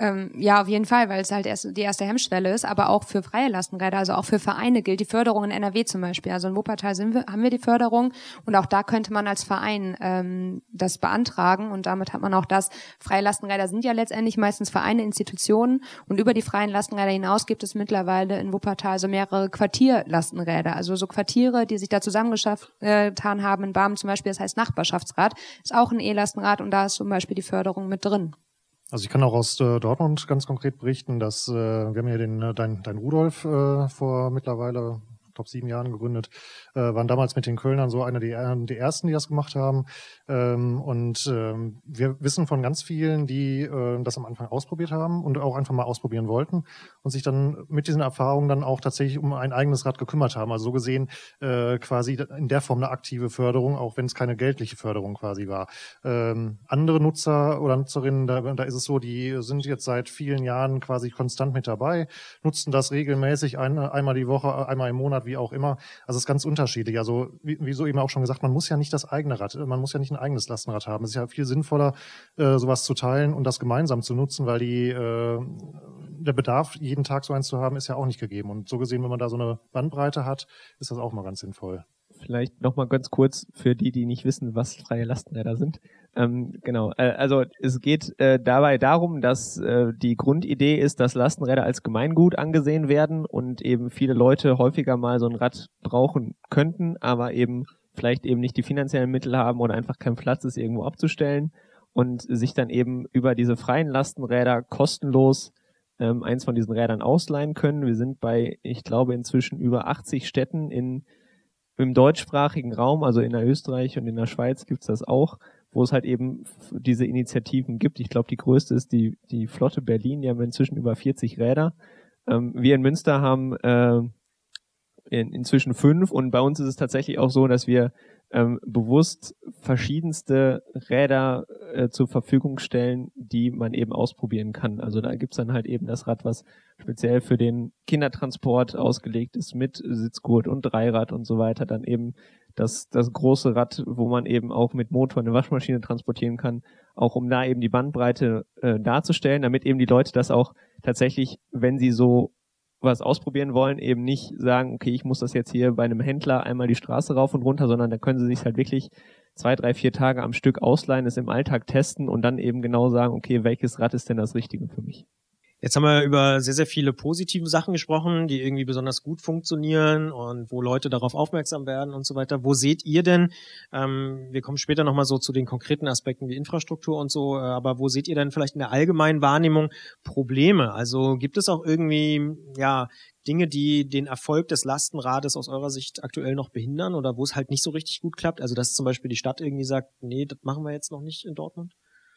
Ähm, ja, auf jeden Fall, weil es halt erst die erste Hemmschwelle ist, aber auch für freie Lastenräder, also auch für Vereine gilt die Förderung in NRW zum Beispiel. Also in Wuppertal sind wir, haben wir die Förderung und auch da könnte man als Verein ähm, das beantragen und damit hat man auch das. Freie Lastenräder sind ja letztendlich meistens Vereine, Institutionen und über die freien Lastenräder hinaus gibt es mittlerweile in Wuppertal so mehrere Quartierlastenräder, also so Quartiere, die sich da zusammengetan haben in Barmen zum Beispiel, das heißt Nachbarschaftsrat, ist auch ein E-Lastenrad und da ist zum Beispiel die Förderung mit drin. Also ich kann auch aus äh, Dortmund ganz konkret berichten, dass äh, wir haben ja den äh, dein, dein Rudolf äh, vor mittlerweile glaube sieben Jahren gegründet, äh, waren damals mit den Kölnern so einer der die ersten, die das gemacht haben. Ähm, und ähm, wir wissen von ganz vielen, die äh, das am Anfang ausprobiert haben und auch einfach mal ausprobieren wollten und sich dann mit diesen Erfahrungen dann auch tatsächlich um ein eigenes Rad gekümmert haben. Also so gesehen äh, quasi in der Form eine aktive Förderung, auch wenn es keine geldliche Förderung quasi war. Ähm, andere Nutzer oder Nutzerinnen, da, da ist es so, die sind jetzt seit vielen Jahren quasi konstant mit dabei, nutzen das regelmäßig ein, einmal die Woche, einmal im Monat, wie auch immer. Also es ist ganz unterschiedlich. Also wie, wie so eben auch schon gesagt, man muss ja nicht das eigene Rad, man muss ja nicht ein eigenes Lastenrad haben. Es ist ja viel sinnvoller, äh, sowas zu teilen und das gemeinsam zu nutzen, weil die äh, der Bedarf, jeden Tag so eins zu haben, ist ja auch nicht gegeben. Und so gesehen, wenn man da so eine Bandbreite hat, ist das auch mal ganz sinnvoll. Vielleicht nochmal ganz kurz für die, die nicht wissen, was freie Lastenräder sind. Ähm, genau, äh, also es geht äh, dabei darum, dass äh, die Grundidee ist, dass Lastenräder als Gemeingut angesehen werden und eben viele Leute häufiger mal so ein Rad brauchen könnten, aber eben vielleicht eben nicht die finanziellen Mittel haben oder einfach kein Platz ist, irgendwo abzustellen und sich dann eben über diese freien Lastenräder kostenlos ähm, eins von diesen Rädern ausleihen können. Wir sind bei, ich glaube, inzwischen über 80 Städten in, im deutschsprachigen Raum, also in der Österreich und in der Schweiz gibt's das auch, wo es halt eben diese Initiativen gibt. Ich glaube, die größte ist die, die Flotte Berlin, die haben inzwischen über 40 Räder. Ähm, wir in Münster haben äh, in, inzwischen fünf und bei uns ist es tatsächlich auch so, dass wir ähm, bewusst verschiedenste Räder äh, zur Verfügung stellen, die man eben ausprobieren kann. Also da gibt's dann halt eben das Rad, was speziell für den Kindertransport ausgelegt ist, mit Sitzgurt und Dreirad und so weiter. Dann eben das, das große Rad, wo man eben auch mit Motor eine Waschmaschine transportieren kann, auch um da eben die Bandbreite äh, darzustellen, damit eben die Leute das auch tatsächlich, wenn sie so was ausprobieren wollen, eben nicht sagen, okay, ich muss das jetzt hier bei einem Händler einmal die Straße rauf und runter, sondern da können sie sich halt wirklich zwei, drei, vier Tage am Stück ausleihen, es im Alltag testen und dann eben genau sagen, okay, welches Rad ist denn das Richtige für mich? Jetzt haben wir über sehr, sehr viele positive Sachen gesprochen, die irgendwie besonders gut funktionieren und wo Leute darauf aufmerksam werden und so weiter. Wo seht ihr denn, ähm, wir kommen später nochmal so zu den konkreten Aspekten wie Infrastruktur und so, äh, aber wo seht ihr denn vielleicht in der allgemeinen Wahrnehmung Probleme? Also gibt es auch irgendwie, ja, Dinge, die den Erfolg des Lastenrades aus eurer Sicht aktuell noch behindern oder wo es halt nicht so richtig gut klappt? Also dass zum Beispiel die Stadt irgendwie sagt, nee, das machen wir jetzt noch nicht in Dortmund?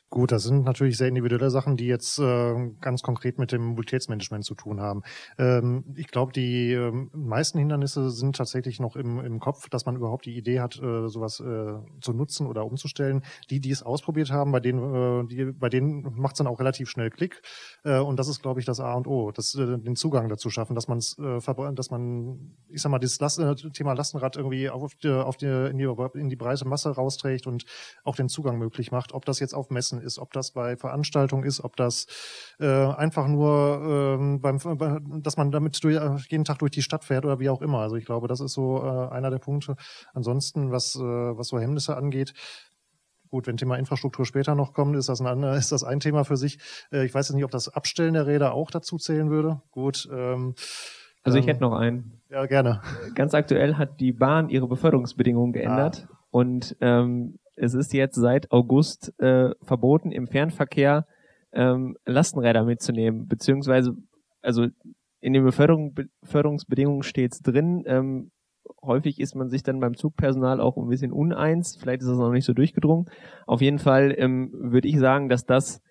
Gut, das sind natürlich sehr individuelle Sachen, die jetzt äh, ganz konkret mit dem Mobilitätsmanagement zu tun haben. Ähm, ich glaube, die ähm, meisten Hindernisse sind tatsächlich noch im, im Kopf, dass man überhaupt die Idee hat, äh, sowas äh, zu nutzen oder umzustellen. Die, die es ausprobiert haben, bei denen, äh, die, bei denen macht es dann auch relativ schnell Klick. Äh, und das ist, glaube ich, das A und O, das, äh, den Zugang dazu schaffen, dass man äh, dass man, ich sag mal, das Last, äh, Thema Lastenrad irgendwie auf auf die, in, die, in die breite Masse rausträgt und auch den Zugang möglich macht. Ob das jetzt auf Messen ist, ob das bei Veranstaltungen ist, ob das äh, einfach nur ähm, beim, bei- dass man damit durch, äh, jeden Tag durch die Stadt fährt oder wie auch immer. Also ich glaube, das ist so äh, einer der Punkte. Ansonsten, was, äh, was so Hemmnisse angeht, Gut, wenn Thema Infrastruktur später noch kommt, ist das ein, [LAUGHS] ist das ein Thema für sich. Äh, ich weiß jetzt nicht, ob das Abstellen der Räder auch dazu zählen würde. Gut. Ähm, Also ich ähm, hätte noch einen. Ja, gerne. Ganz aktuell hat die Bahn ihre Beförderungsbedingungen geändert und ähm, es ist jetzt seit August äh, verboten, im Fernverkehr ähm, Lastenräder mitzunehmen, beziehungsweise also in den Beförderung, Beförderungsbedingungen steht's drin. Ähm, häufig ist man sich dann beim Zugpersonal auch ein bisschen uneins. Vielleicht ist das noch nicht so durchgedrungen. Auf jeden Fall ähm, würde ich sagen, dass das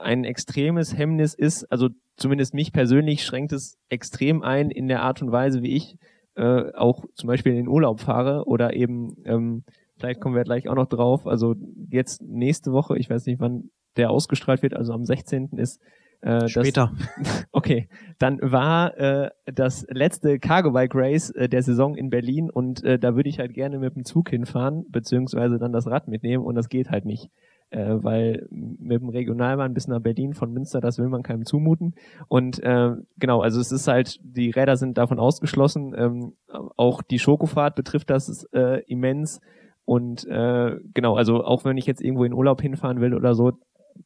ein extremes Hemmnis ist. Also zumindest mich persönlich schränkt es extrem ein in der Art und Weise, wie ich äh, auch zum Beispiel in den Urlaub fahre oder eben, ähm, vielleicht kommen wir gleich auch noch drauf, also jetzt nächste Woche, ich weiß nicht, wann der ausgestrahlt wird, also am 16. ist äh, das, Später. [LAUGHS] Okay, dann war äh, das letzte Cargo Bike Race äh, der Saison in Berlin und äh, da würde ich halt gerne mit dem Zug hinfahren, beziehungsweise dann das Rad mitnehmen und das geht halt nicht. äh, weil mit dem Regionalbahn bis nach Berlin von Münster, das will man keinem zumuten. Und äh, genau, also es ist halt, die Räder sind davon ausgeschlossen. Ähm, auch die Schokofahrt betrifft das äh, immens. Und äh, genau, also auch wenn ich jetzt irgendwo in Urlaub hinfahren will oder so,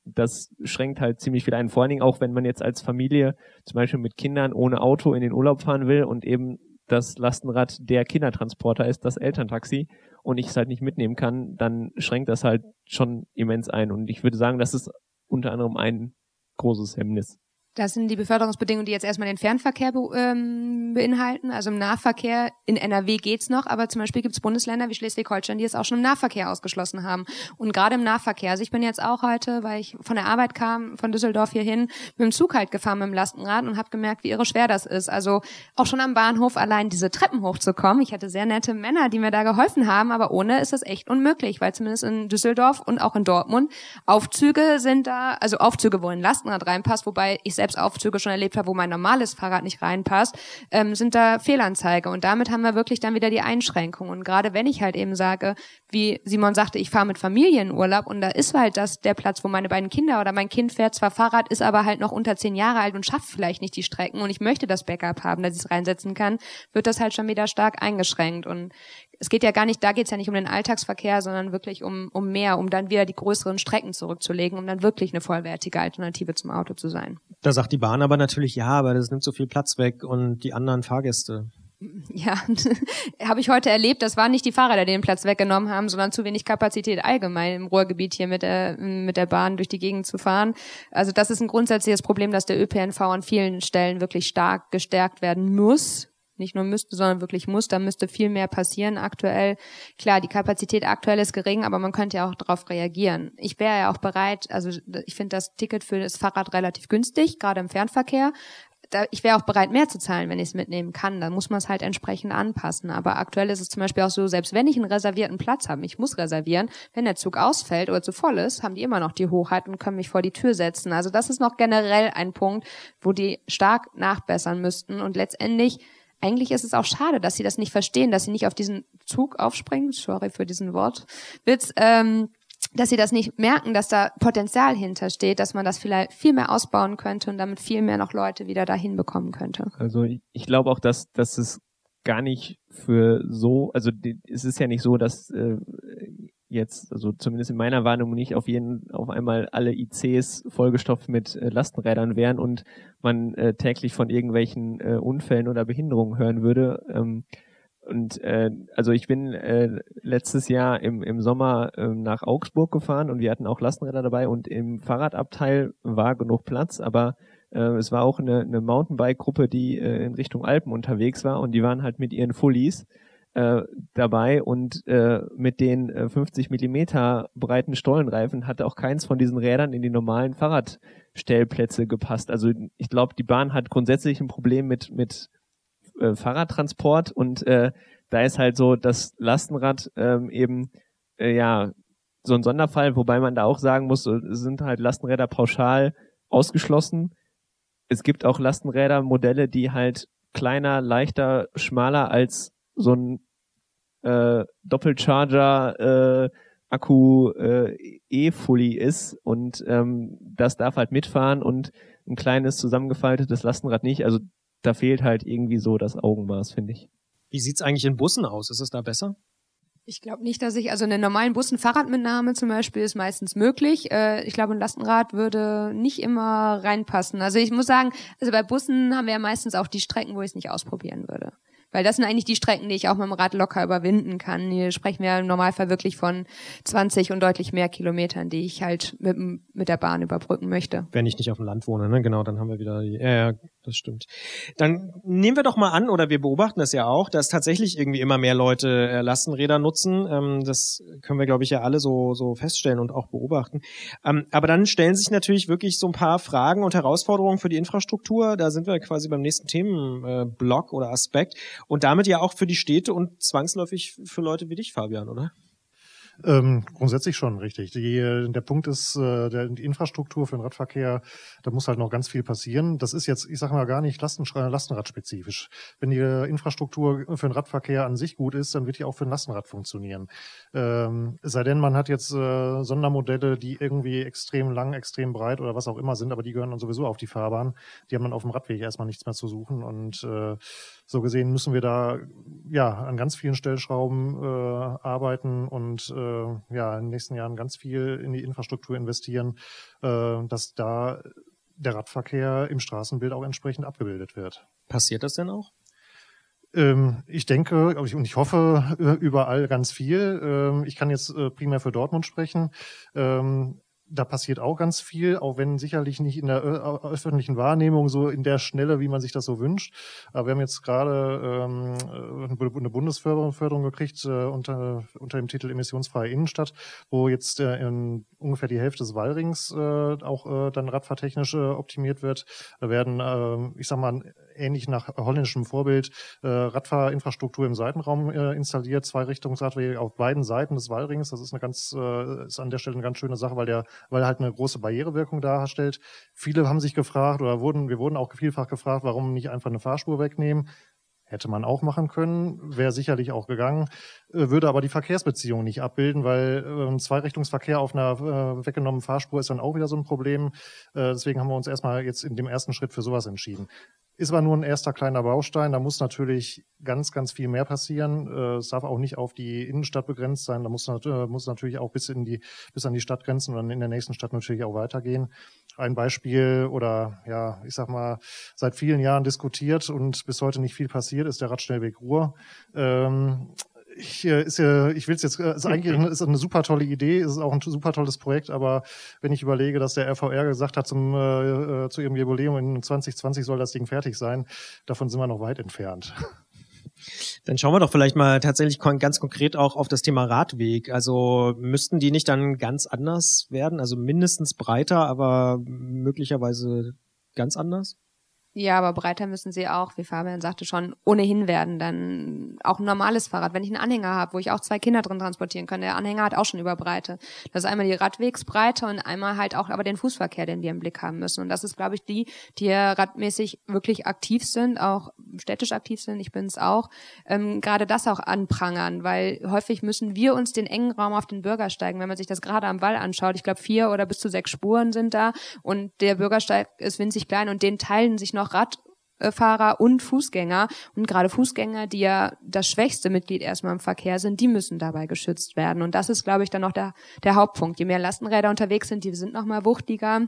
das schränkt halt ziemlich viel ein. Vor allen Dingen auch, wenn man jetzt als Familie zum Beispiel mit Kindern ohne Auto in den Urlaub fahren will und eben das Lastenrad der Kindertransporter ist, das Elterntaxi, und ich es halt nicht mitnehmen kann, dann schränkt das halt schon immens ein. Und ich würde sagen, das ist unter anderem ein großes Hemmnis. Das sind die Beförderungsbedingungen, die jetzt erstmal den Fernverkehr be ähm, beinhalten. Also im Nahverkehr in NRW geht's noch, aber zum Beispiel gibt's Bundesländer wie Schleswig-Holstein, die es auch schon im Nahverkehr ausgeschlossen haben. Und gerade im Nahverkehr, also ich bin jetzt auch heute, weil ich von der Arbeit kam, von Düsseldorf hierhin, mit dem Zug halt gefahren mit dem Lastenrad und habe gemerkt, wie irre schwer das ist. Also auch schon am Bahnhof allein diese Treppen hochzukommen. Ich hatte sehr nette Männer, die mir da geholfen haben, aber ohne ist das echt unmöglich, weil zumindest in Düsseldorf und auch in Dortmund Aufzüge sind da, also Aufzüge, wo ein Lastenrad reinpasst, wobei ich selbst Aufzüge schon erlebt habe, wo mein normales Fahrrad nicht reinpasst, ähm, sind da Fehlanzeige. Und damit haben wir wirklich dann wieder die Einschränkung. Und gerade wenn ich halt eben sage, wie Simon sagte, ich fahre mit Familienurlaub und da ist halt das der Platz, wo meine beiden Kinder oder mein Kind fährt zwar Fahrrad, ist aber halt noch unter zehn Jahre alt und schafft vielleicht nicht die Strecken und ich möchte das Backup haben, dass ich es reinsetzen kann, wird das halt schon wieder stark eingeschränkt. Und es geht ja gar nicht, da geht es ja nicht um den Alltagsverkehr, sondern wirklich um, um mehr, um dann wieder die größeren Strecken zurückzulegen, um dann wirklich eine vollwertige Alternative zum Auto zu sein. Da sagt die Bahn aber natürlich, ja, aber das nimmt so viel Platz weg und die anderen Fahrgäste. [LAUGHS] Ja, [LAUGHS] habe ich heute erlebt. Das waren nicht die Fahrräder, die den Platz weggenommen haben, sondern zu wenig Kapazität allgemein im Ruhrgebiet hier mit der, mit der Bahn durch die Gegend zu fahren. Also das ist ein grundsätzliches Problem, dass der ÖPNV an vielen Stellen wirklich stark gestärkt werden muss. Nicht nur müsste, sondern wirklich muss. Da müsste viel mehr passieren aktuell. Klar, die Kapazität aktuell ist gering, aber man könnte ja auch darauf reagieren. Ich wäre ja auch bereit, also ich finde das Ticket für das Fahrrad relativ günstig, gerade im Fernverkehr da, ich wäre auch bereit, mehr zu zahlen, wenn ich es mitnehmen kann. Dann muss man es halt entsprechend anpassen. Aber aktuell ist es zum Beispiel auch so, selbst wenn ich einen reservierten Platz habe, ich muss reservieren, wenn der Zug ausfällt oder zu voll ist, haben die immer noch die Hochheit und können mich vor die Tür setzen. Also das ist noch generell ein Punkt, wo die stark nachbessern müssten. Und letztendlich, eigentlich ist es auch schade, dass sie das nicht verstehen, dass sie nicht auf diesen Zug aufspringen. Sorry für diesen Wortwitz. Ähm, dass sie das nicht merken, dass da Potenzial hintersteht, dass man das vielleicht viel mehr ausbauen könnte und damit viel mehr noch Leute wieder dahin bekommen könnte. Also ich, glaube auch, dass, dass es gar nicht für so, also es ist ja nicht so, dass äh, jetzt, also zumindest in meiner Warnung nicht auf jeden, auf einmal alle ICs vollgestopft mit äh, Lastenrädern wären und man äh, täglich von irgendwelchen äh, Unfällen oder Behinderungen hören würde. Ähm, und äh, also ich bin äh, letztes Jahr im, im Sommer äh, nach Augsburg gefahren und wir hatten auch Lastenräder dabei und im Fahrradabteil war genug Platz, aber äh, es war auch eine, eine Mountainbike-Gruppe, die äh, in Richtung Alpen unterwegs war und die waren halt mit ihren Fullies äh, dabei und äh, mit den äh, 50 Millimeter breiten Stollenreifen hatte auch keins von diesen Rädern in die normalen Fahrradstellplätze gepasst. Also ich glaube, die Bahn hat grundsätzlich ein Problem mit mit äh, Fahrradtransport und äh, da ist halt so das Lastenrad ähm, eben äh, ja so ein Sonderfall, wobei man da auch sagen muss, sind halt Lastenräder pauschal ausgeschlossen. Es gibt auch Lastenräder-Modelle, die halt kleiner, leichter, schmaler als so ein äh, Doppelcharger äh, Akku äh, E-Fully ist und ähm, das darf halt mitfahren und ein kleines zusammengefaltetes Lastenrad nicht. Also da fehlt halt irgendwie so das Augenmaß, finde ich. Wie sieht's eigentlich in Bussen aus? Ist es da besser? Ich glaube nicht, dass ich, also in den normalen Bussen Fahrradmitnahme zum Beispiel ist meistens möglich. Äh, ich glaube, ein Lastenrad würde nicht immer reinpassen. Also ich muss sagen, also bei Bussen haben wir ja meistens auch die Strecken, wo ich es nicht ausprobieren würde. Weil das sind eigentlich die Strecken, die ich auch mit dem Rad locker überwinden kann. Hier sprechen wir im Normalfall wirklich von 20 und deutlich mehr Kilometern, die ich halt mit, mit der Bahn überbrücken möchte. Wenn ich nicht auf dem Land wohne, ne? Genau, dann haben wir wieder die, ja, das stimmt. Dann nehmen wir doch mal an, oder wir beobachten das ja auch, dass tatsächlich irgendwie immer mehr Leute äh, Lastenräder nutzen. Ähm, das können wir, glaube ich, ja alle so, so feststellen und auch beobachten. Ähm, aber dann stellen sich natürlich wirklich so ein paar Fragen und Herausforderungen für die Infrastruktur. Da sind wir quasi beim nächsten Themenblock äh, oder Aspekt und damit ja auch für die Städte und zwangsläufig für Leute wie dich, Fabian, oder? Ähm, grundsätzlich schon, richtig. Die, äh, der Punkt ist, äh, der, die Infrastruktur für den Radverkehr, da muss halt noch ganz viel passieren. Das ist jetzt, ich sage mal, gar nicht Lasten, Lastenradspezifisch. Wenn die äh, Infrastruktur für den Radverkehr an sich gut ist, dann wird die auch für ein Lastenrad funktionieren. Ähm, sei denn, man hat jetzt äh, Sondermodelle, die irgendwie extrem lang, extrem breit oder was auch immer sind, aber die gehören dann sowieso auf die Fahrbahn. Die haben dann auf dem Radweg erstmal nichts mehr zu suchen und äh, so gesehen müssen wir da ja an ganz vielen Stellschrauben äh, arbeiten und äh, ja in den nächsten Jahren ganz viel in die Infrastruktur investieren, äh, dass da der Radverkehr im Straßenbild auch entsprechend abgebildet wird. Passiert das denn auch? Ähm, ich denke und ich hoffe äh, überall ganz viel. Ähm, ich kann jetzt äh, primär für Dortmund sprechen. Da passiert auch ganz viel, auch wenn sicherlich nicht in der öffentlichen Wahrnehmung so in der Schnelle, wie man sich das so wünscht. Aber wir haben jetzt gerade ähm, äh, eine Bundesförderung Förderung gekriegt äh, unter, unter dem Titel Emissionsfreie Innenstadt, wo jetzt äh, in ungefähr die Hälfte des Wallrings äh, auch äh, dann radfahrtechnisch äh, optimiert wird. Da werden, äh, ich sag mal, ähnlich nach holländischem Vorbild äh, Radfahrinfrastruktur im Seitenraum äh, installiert, zwei Richtungsradwege auf beiden Seiten des Wallrings. Das ist eine ganz, äh, ist an der Stelle eine ganz schöne Sache, weil der, weil halt eine große Barrierewirkung darstellt. Viele haben sich gefragt oder wurden, wir wurden auch vielfach gefragt, warum nicht einfach eine Fahrspur wegnehmen. Hätte man auch machen können, wäre sicherlich auch gegangen, äh, würde aber die Verkehrsbeziehung nicht abbilden, weil äh, ein Zweirichtungsverkehr auf einer äh, weggenommenen Fahrspur ist dann auch wieder so ein Problem. Äh, deswegen haben wir uns erstmal jetzt in dem ersten Schritt für sowas entschieden. Ist aber nur ein erster kleiner Baustein. Da muss natürlich ganz, ganz viel mehr passieren. Äh, Es darf auch nicht auf die Innenstadt begrenzt sein. Da muss, äh, muss natürlich auch bis in die, bis an die Stadtgrenzen und dann in der nächsten Stadt natürlich auch weitergehen. Ein Beispiel oder ja, ich sag mal, seit vielen Jahren diskutiert und bis heute nicht viel passiert, ist der Radschnellweg Ruhr. Ähm, ich, äh, ist ja, ich will es jetzt, äh, ist eigentlich ist eine super tolle Idee, ist auch ein super tolles Projekt, aber wenn ich überlege, dass der RVR gesagt hat, zum, äh, äh, zu ihrem Jubiläum in 2020 soll das Ding fertig sein, davon sind wir noch weit entfernt. Dann schauen wir doch vielleicht mal tatsächlich ganz konkret auch auf das Thema Radweg. Also müssten die nicht dann ganz anders werden? Also mindestens breiter, aber möglicherweise ganz anders? Ja, aber breiter müssen sie auch, wie Fabian sagte schon, ohnehin werden. Dann auch ein normales Fahrrad. Wenn ich einen Anhänger habe, wo ich auch zwei Kinder drin transportieren kann, der Anhänger hat auch schon Überbreite. Das ist einmal die Radwegsbreite und einmal halt auch aber den Fußverkehr, den wir im Blick haben müssen. Und das ist, glaube ich, die, die radmäßig wirklich aktiv sind, auch städtisch aktiv sind. Ich bin es auch. Ähm, gerade das auch anprangern, weil häufig müssen wir uns den engen Raum auf den Bürgersteigen, wenn man sich das gerade am Wall anschaut, ich glaube vier oder bis zu sechs Spuren sind da und der Bürgersteig ist winzig klein und den teilen sich noch Radfahrer und Fußgänger. Und gerade Fußgänger, die ja das schwächste Mitglied erstmal im Verkehr sind, die müssen dabei geschützt werden. Und das ist, glaube ich, dann noch der, der Hauptpunkt. Je mehr Lastenräder unterwegs sind, die sind noch mal wuchtiger.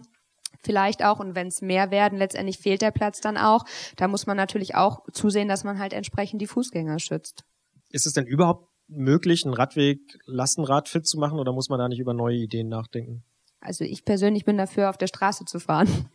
Vielleicht auch, und wenn es mehr werden, letztendlich fehlt der Platz dann auch. Da muss man natürlich auch zusehen, dass man halt entsprechend die Fußgänger schützt. Ist es denn überhaupt möglich, einen Radweg Lastenrad fit zu machen oder muss man da nicht über neue Ideen nachdenken? Also ich persönlich bin dafür, auf der Straße zu fahren.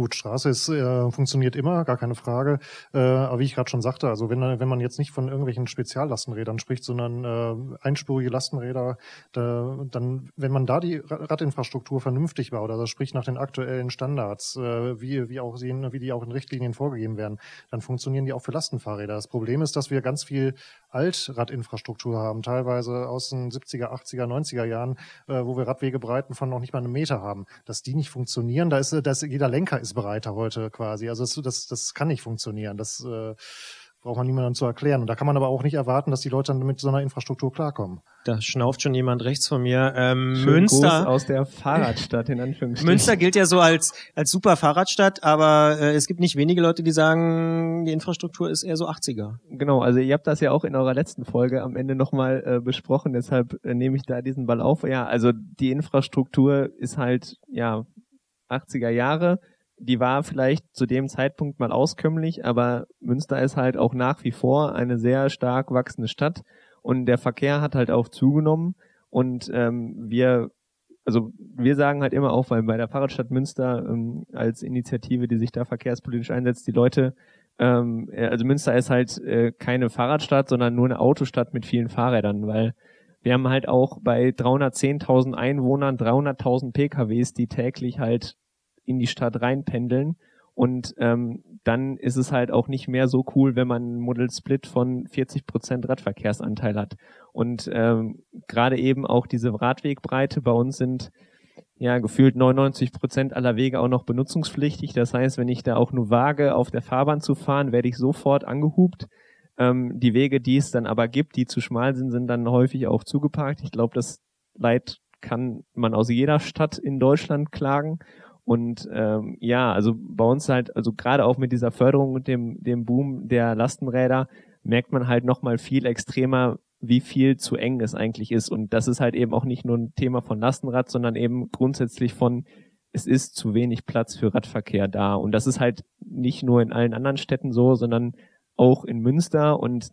Gut, Straße ist, äh, funktioniert immer, gar keine Frage. Äh, aber wie ich gerade schon sagte, also wenn, wenn man jetzt nicht von irgendwelchen Speziallastenrädern spricht, sondern äh, einspurige Lastenräder, da, dann, wenn man da die Ra- Radinfrastruktur vernünftig baut, also sprich nach den aktuellen Standards, äh, wie, wie, auch in- wie die auch in Richtlinien vorgegeben werden, dann funktionieren die auch für Lastenfahrräder. Das Problem ist, dass wir ganz viel Altradinfrastruktur haben, teilweise aus den 70er, 80er, 90er Jahren, äh, wo wir Radwegebreiten von noch nicht mal einem Meter haben. Dass die nicht funktionieren, da ist, da ist jeder Lenker ist breiter heute quasi. Also das, das, das kann nicht funktionieren. Das äh, braucht man niemandem zu erklären. Und da kann man aber auch nicht erwarten, dass die Leute dann mit so einer Infrastruktur klarkommen. Da schnauft schon jemand rechts von mir. Ähm, Münster. aus der Fahrradstadt in Anführungsstrichen. Münster gilt ja so als, als super Fahrradstadt, aber äh, es gibt nicht wenige Leute, die sagen, die Infrastruktur ist eher so 80er. Genau, also ihr habt das ja auch in eurer letzten Folge am Ende nochmal äh, besprochen, deshalb äh, nehme ich da diesen Ball auf. Ja, also die Infrastruktur ist halt, ja, 80er Jahre. Die war vielleicht zu dem Zeitpunkt mal auskömmlich, aber Münster ist halt auch nach wie vor eine sehr stark wachsende Stadt und der Verkehr hat halt auch zugenommen und ähm, wir also wir sagen halt immer auch, weil bei der Fahrradstadt Münster ähm, als Initiative, die sich da verkehrspolitisch einsetzt, die Leute ähm, äh, also Münster ist halt äh, keine Fahrradstadt, sondern nur eine Autostadt mit vielen Fahrrädern, weil wir haben halt auch bei 310.000 Einwohnern 300.000 PKWs, die täglich halt in die Stadt reinpendeln. Und ähm, dann ist es halt auch nicht mehr so cool, wenn man einen Model Split von 40 Prozent Radverkehrsanteil hat. Und ähm, gerade eben auch diese Radwegbreite bei uns sind ja gefühlt 99 Prozent aller Wege auch noch benutzungspflichtig. Das heißt, wenn ich da auch nur wage, auf der Fahrbahn zu fahren, werde ich sofort angehupt. Ähm, die Wege, die es dann aber gibt, die zu schmal sind, sind dann häufig auch zugeparkt. Ich glaube, das Leid kann man aus jeder Stadt in Deutschland klagen. Und ähm, ja, also bei uns halt, also gerade auch mit dieser Förderung und dem, dem Boom der Lastenräder, merkt man halt nochmal viel extremer, wie viel zu eng es eigentlich ist. Und das ist halt eben auch nicht nur ein Thema von Lastenrad, sondern eben grundsätzlich von, es ist zu wenig Platz für Radverkehr da. Und das ist halt nicht nur in allen anderen Städten so, sondern auch in Münster. Und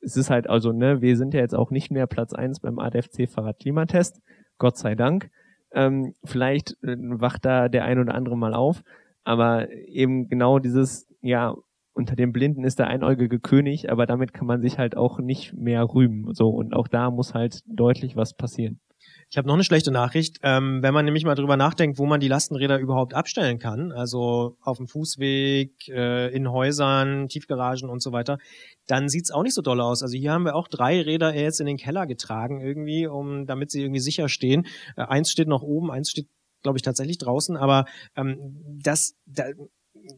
es ist halt also, ne, wir sind ja jetzt auch nicht mehr Platz eins beim ADFC Fahrradklimatest. Gott sei Dank. Ähm, vielleicht äh, wacht da der ein oder andere mal auf. Aber eben genau dieses, ja, unter den Blinden ist der einäugige König, aber damit kann man sich halt auch nicht mehr rühmen. So, und auch da muss halt deutlich was passieren. Ich habe noch eine schlechte Nachricht. Ähm, wenn man nämlich mal drüber nachdenkt, wo man die Lastenräder überhaupt abstellen kann, also auf dem Fußweg, äh, in Häusern, Tiefgaragen und so weiter, dann sieht's auch nicht so doll aus. Also hier haben wir auch drei Räder jetzt in den Keller getragen irgendwie, um damit sie irgendwie sicher stehen. Äh, eins steht noch oben, eins steht, glaube ich, tatsächlich draußen, aber ähm, das, da,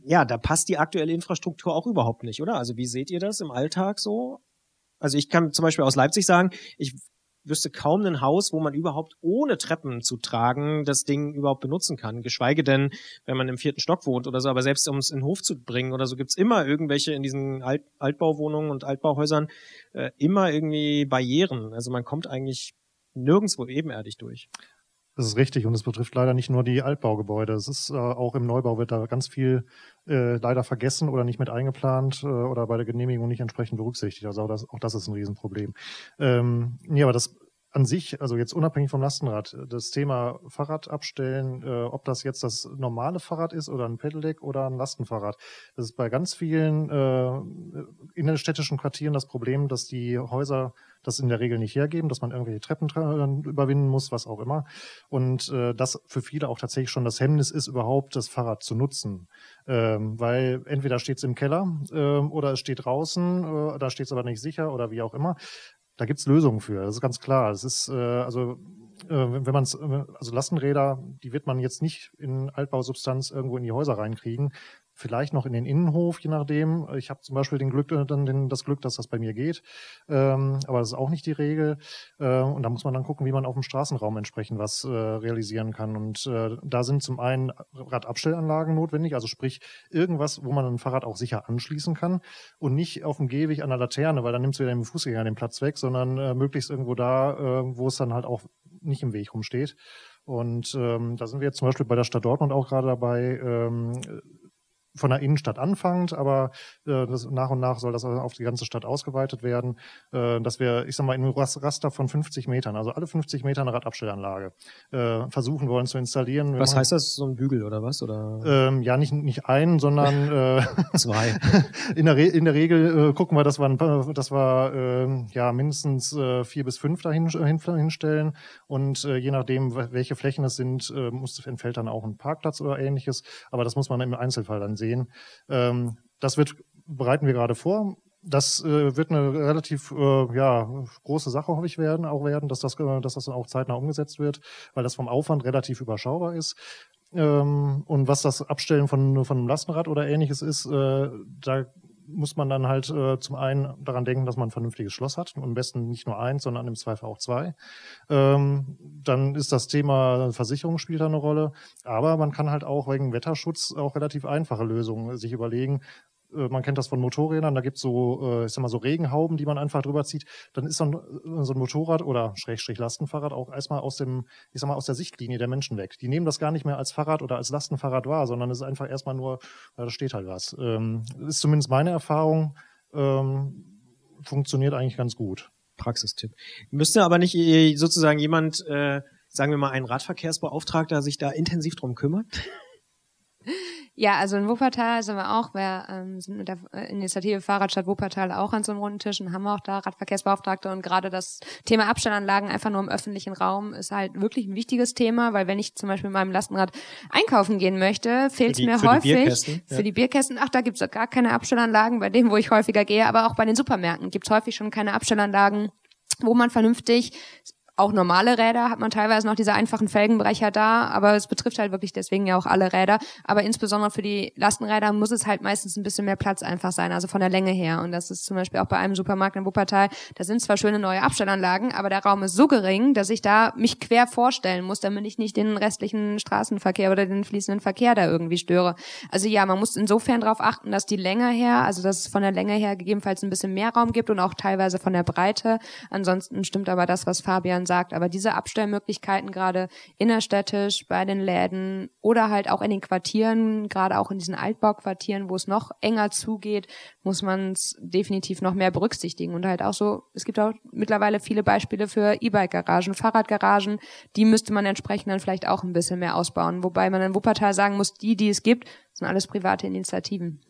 ja, da passt die aktuelle Infrastruktur auch überhaupt nicht, oder? Also wie seht ihr das im Alltag so? Also ich kann zum Beispiel aus Leipzig sagen, ich wüsste kaum ein Haus, wo man überhaupt ohne Treppen zu tragen das Ding überhaupt benutzen kann. Geschweige denn, wenn man im vierten Stock wohnt oder so. Aber selbst um es in den Hof zu bringen oder so, gibt's immer irgendwelche in diesen Alt Altbauwohnungen und Altbauhäusern äh, immer irgendwie Barrieren. Also man kommt eigentlich nirgendwo ebenerdig durch. Das ist richtig und es betrifft leider nicht nur die Altbaugebäude. Es ist äh, auch im Neubau wird da ganz viel äh, leider vergessen oder nicht mit eingeplant äh, oder bei der Genehmigung nicht entsprechend berücksichtigt. Also auch das, auch das ist ein Riesenproblem. Ähm, ja, aber das an sich, also jetzt unabhängig vom Lastenrad, das Thema Fahrrad abstellen, äh, ob das jetzt das normale Fahrrad ist oder ein Pedelec oder ein Lastenfahrrad, das ist bei ganz vielen äh, innerstädtischen Quartieren das Problem, dass die Häuser das in der Regel nicht hergeben, dass man irgendwelche Treppen tra- überwinden muss, was auch immer. Und äh, das für viele auch tatsächlich schon das Hemmnis ist, überhaupt das Fahrrad zu nutzen. Ähm, weil entweder steht es im Keller ähm, oder es steht draußen, äh, da steht es aber nicht sicher oder wie auch immer. Da gibt's Lösungen für, das ist ganz klar. Es ist, äh, also äh, wenn man es, also Lastenräder, die wird man jetzt nicht in Altbausubstanz irgendwo in die Häuser reinkriegen. Vielleicht noch in den Innenhof, je nachdem. Ich habe zum Beispiel den Glück, äh, dann den, das Glück, dass das bei mir geht. Ähm, aber das ist auch nicht die Regel. Äh, und da muss man dann gucken, wie man auf dem Straßenraum entsprechend was äh, realisieren kann. Und äh, da sind zum einen Radabstellanlagen notwendig, also sprich irgendwas, wo man ein Fahrrad auch sicher anschließen kann und nicht auf dem Gehweg an der Laterne, weil dann nimmst du wieder dem Fußgänger den Platz weg, sondern äh, möglichst irgendwo da, äh, wo es dann halt auch nicht im Weg rumsteht. Und ähm, da sind wir jetzt zum Beispiel bei der Stadt Dortmund auch gerade dabei, ähm, von der Innenstadt anfangend, aber äh, das, nach und nach soll das auf die ganze Stadt ausgeweitet werden, äh, dass wir, ich sag mal, in einem Ras- Raster von 50 Metern, also alle 50 Meter eine Radabstellanlage, äh, versuchen wollen zu installieren. Was heißt das? So ein Bügel oder was? Oder Ähm, ja, nicht, nicht einen, sondern [LAUGHS] äh, zwei? [LAUGHS] in, der Re in der Regel äh, gucken wir, dass wir, ein dass wir äh, ja, mindestens äh, vier bis fünf dahin hin, hinstellen. Und äh, je nachdem, wel- welche Flächen es sind, äh, muss, entfällt dann auch ein Parkplatz oder ähnliches. Aber das muss man im Einzelfall dann sehen. Ähm, das wird, bereiten wir gerade vor. Das äh, wird eine relativ äh, ja, große Sache, hoffe ich, werden, auch werden, dass das, äh, dass das dann auch zeitnah umgesetzt wird, weil das vom Aufwand relativ überschaubar ist. Ähm, und was das Abstellen von, von einem Lastenrad oder ähnliches ist, äh, da muss man dann halt äh, zum einen daran denken, dass man ein vernünftiges Schloss hat und am besten nicht nur eins, sondern im Zweifel auch zwei. Ähm, dann ist das Thema Versicherung spielt da eine Rolle, aber man kann halt auch wegen Wetterschutz auch relativ einfache Lösungen sich überlegen. Äh, Man kennt das von Motorrädern, da gibt's so, äh, ich sag mal, so Regenhauben, die man einfach drüber zieht. Dann ist so ein, so ein Motorrad oder Schrägstrich Lastenfahrrad auch erstmal aus dem, ich sag mal, aus der Sichtlinie der Menschen weg. Die nehmen das gar nicht mehr als Fahrrad oder als Lastenfahrrad wahr, sondern es ist einfach erstmal nur, ja, da steht halt was. Ähm, ist zumindest meine Erfahrung, ähm, funktioniert eigentlich ganz gut. Praxistipp. Müsste aber nicht äh, sozusagen jemand, äh, sagen wir mal, ein Radverkehrsbeauftragter sich da intensiv drum kümmern? [LAUGHS] Ja, also in Wuppertal sind wir auch, wir ähm, sind mit der äh, Initiative Fahrradstadt Wuppertal auch an so einem runden Tisch und haben auch da Radverkehrsbeauftragte. Und gerade das Thema Abstellanlagen einfach nur im öffentlichen Raum ist halt wirklich ein wichtiges Thema, weil wenn ich zum Beispiel mit meinem Lastenrad einkaufen gehen möchte, fehlt es die- mir für die häufig. Ja. für die Bierkästen, ach, da gibt's doch gar keine Abstellanlagen, bei dem, wo ich häufiger gehe, aber auch bei den Supermärkten gibt's häufig schon keine Abstellanlagen, wo man vernünftig auch normale Räder hat man teilweise noch diese einfachen Felgenbrecher da, aber es betrifft halt wirklich deswegen ja auch alle Räder. Aber insbesondere für die Lastenräder muss es halt meistens ein bisschen mehr Platz einfach sein, also von der Länge her. Und das ist zum Beispiel auch bei einem Supermarkt in Wuppertal, da sind zwar schöne neue Abstellanlagen, aber der Raum ist so gering, dass ich da mich quer vorstellen muss, damit ich nicht den restlichen Straßenverkehr oder den fließenden Verkehr da irgendwie störe. Also ja, man muss insofern darauf achten, dass die Länge her, also dass es von der Länge her gegebenenfalls ein bisschen mehr Raum gibt und auch teilweise von der Breite. Ansonsten stimmt aber das, was Fabian sagt. Aber diese Abstellmöglichkeiten gerade innerstädtisch bei den Läden oder halt auch in den Quartieren, gerade auch in diesen Altbauquartieren, wo es noch enger zugeht, muss man es definitiv noch mehr berücksichtigen. Und halt auch so, es gibt auch mittlerweile viele Beispiele für E-Bike-Garagen, Fahrradgaragen, die müsste man entsprechend dann vielleicht auch ein bisschen mehr ausbauen. Wobei man in Wuppertal sagen muss, die, die es gibt, sind alles private Initiativen.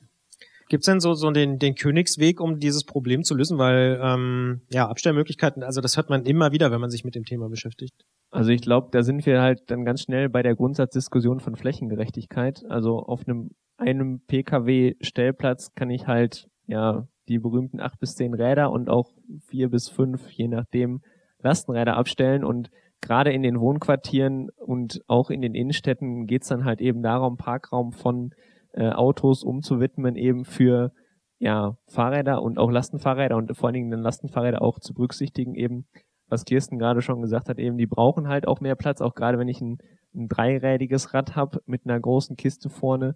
Gibt's denn so, so den, den Königsweg, um dieses Problem zu lösen? Weil, ähm, ja, Abstellmöglichkeiten, also das hört man immer wieder, wenn man sich mit dem Thema beschäftigt. Also ich glaube, da sind wir halt dann ganz schnell bei der Grundsatzdiskussion von Flächengerechtigkeit. Also auf einem einem Pkw-Stellplatz kann ich halt ja die berühmten acht bis zehn Räder und auch vier bis fünf, je nachdem, Lastenräder abstellen und gerade in den Wohnquartieren und auch in den Innenstädten geht's dann halt eben darum, Parkraum von äh, Autos umzuwidmen eben für ja, Fahrräder und auch Lastenfahrräder und vor allen Dingen dann Lastenfahrräder auch zu berücksichtigen eben, was Kirsten gerade schon gesagt hat, eben die brauchen halt auch mehr Platz, auch gerade wenn ich ein, ein dreirädiges Rad habe mit einer großen Kiste vorne,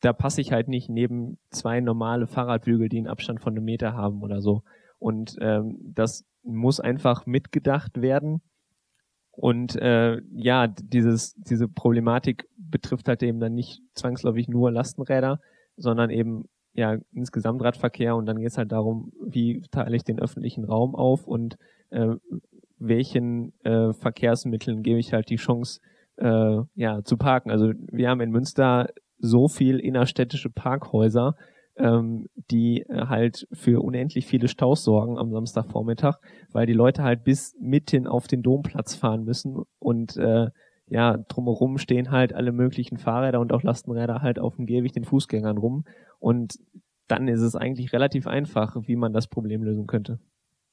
da passe ich halt nicht neben zwei normale Fahrradbügel, die einen Abstand von einem Meter haben oder so. Und ähm, das muss einfach mitgedacht werden. Und äh, ja, dieses, diese Problematik betrifft halt eben dann nicht zwangsläufig nur Lastenräder, sondern eben ja insgesamt Radverkehr und dann geht es halt darum, wie teile ich den öffentlichen Raum auf und äh, welchen äh, Verkehrsmitteln gebe ich halt die Chance, äh, ja, zu parken. Also wir haben in Münster so viel innerstädtische Parkhäuser, ähm, die äh, halt für unendlich viele Staus sorgen am Samstagvormittag, weil die Leute halt bis mitten auf den Domplatz fahren müssen und äh, ja, drumherum stehen halt alle möglichen Fahrräder und auch Lastenräder halt auf dem Gehweg den Fußgängern rum und dann ist es eigentlich relativ einfach, wie man das Problem lösen könnte.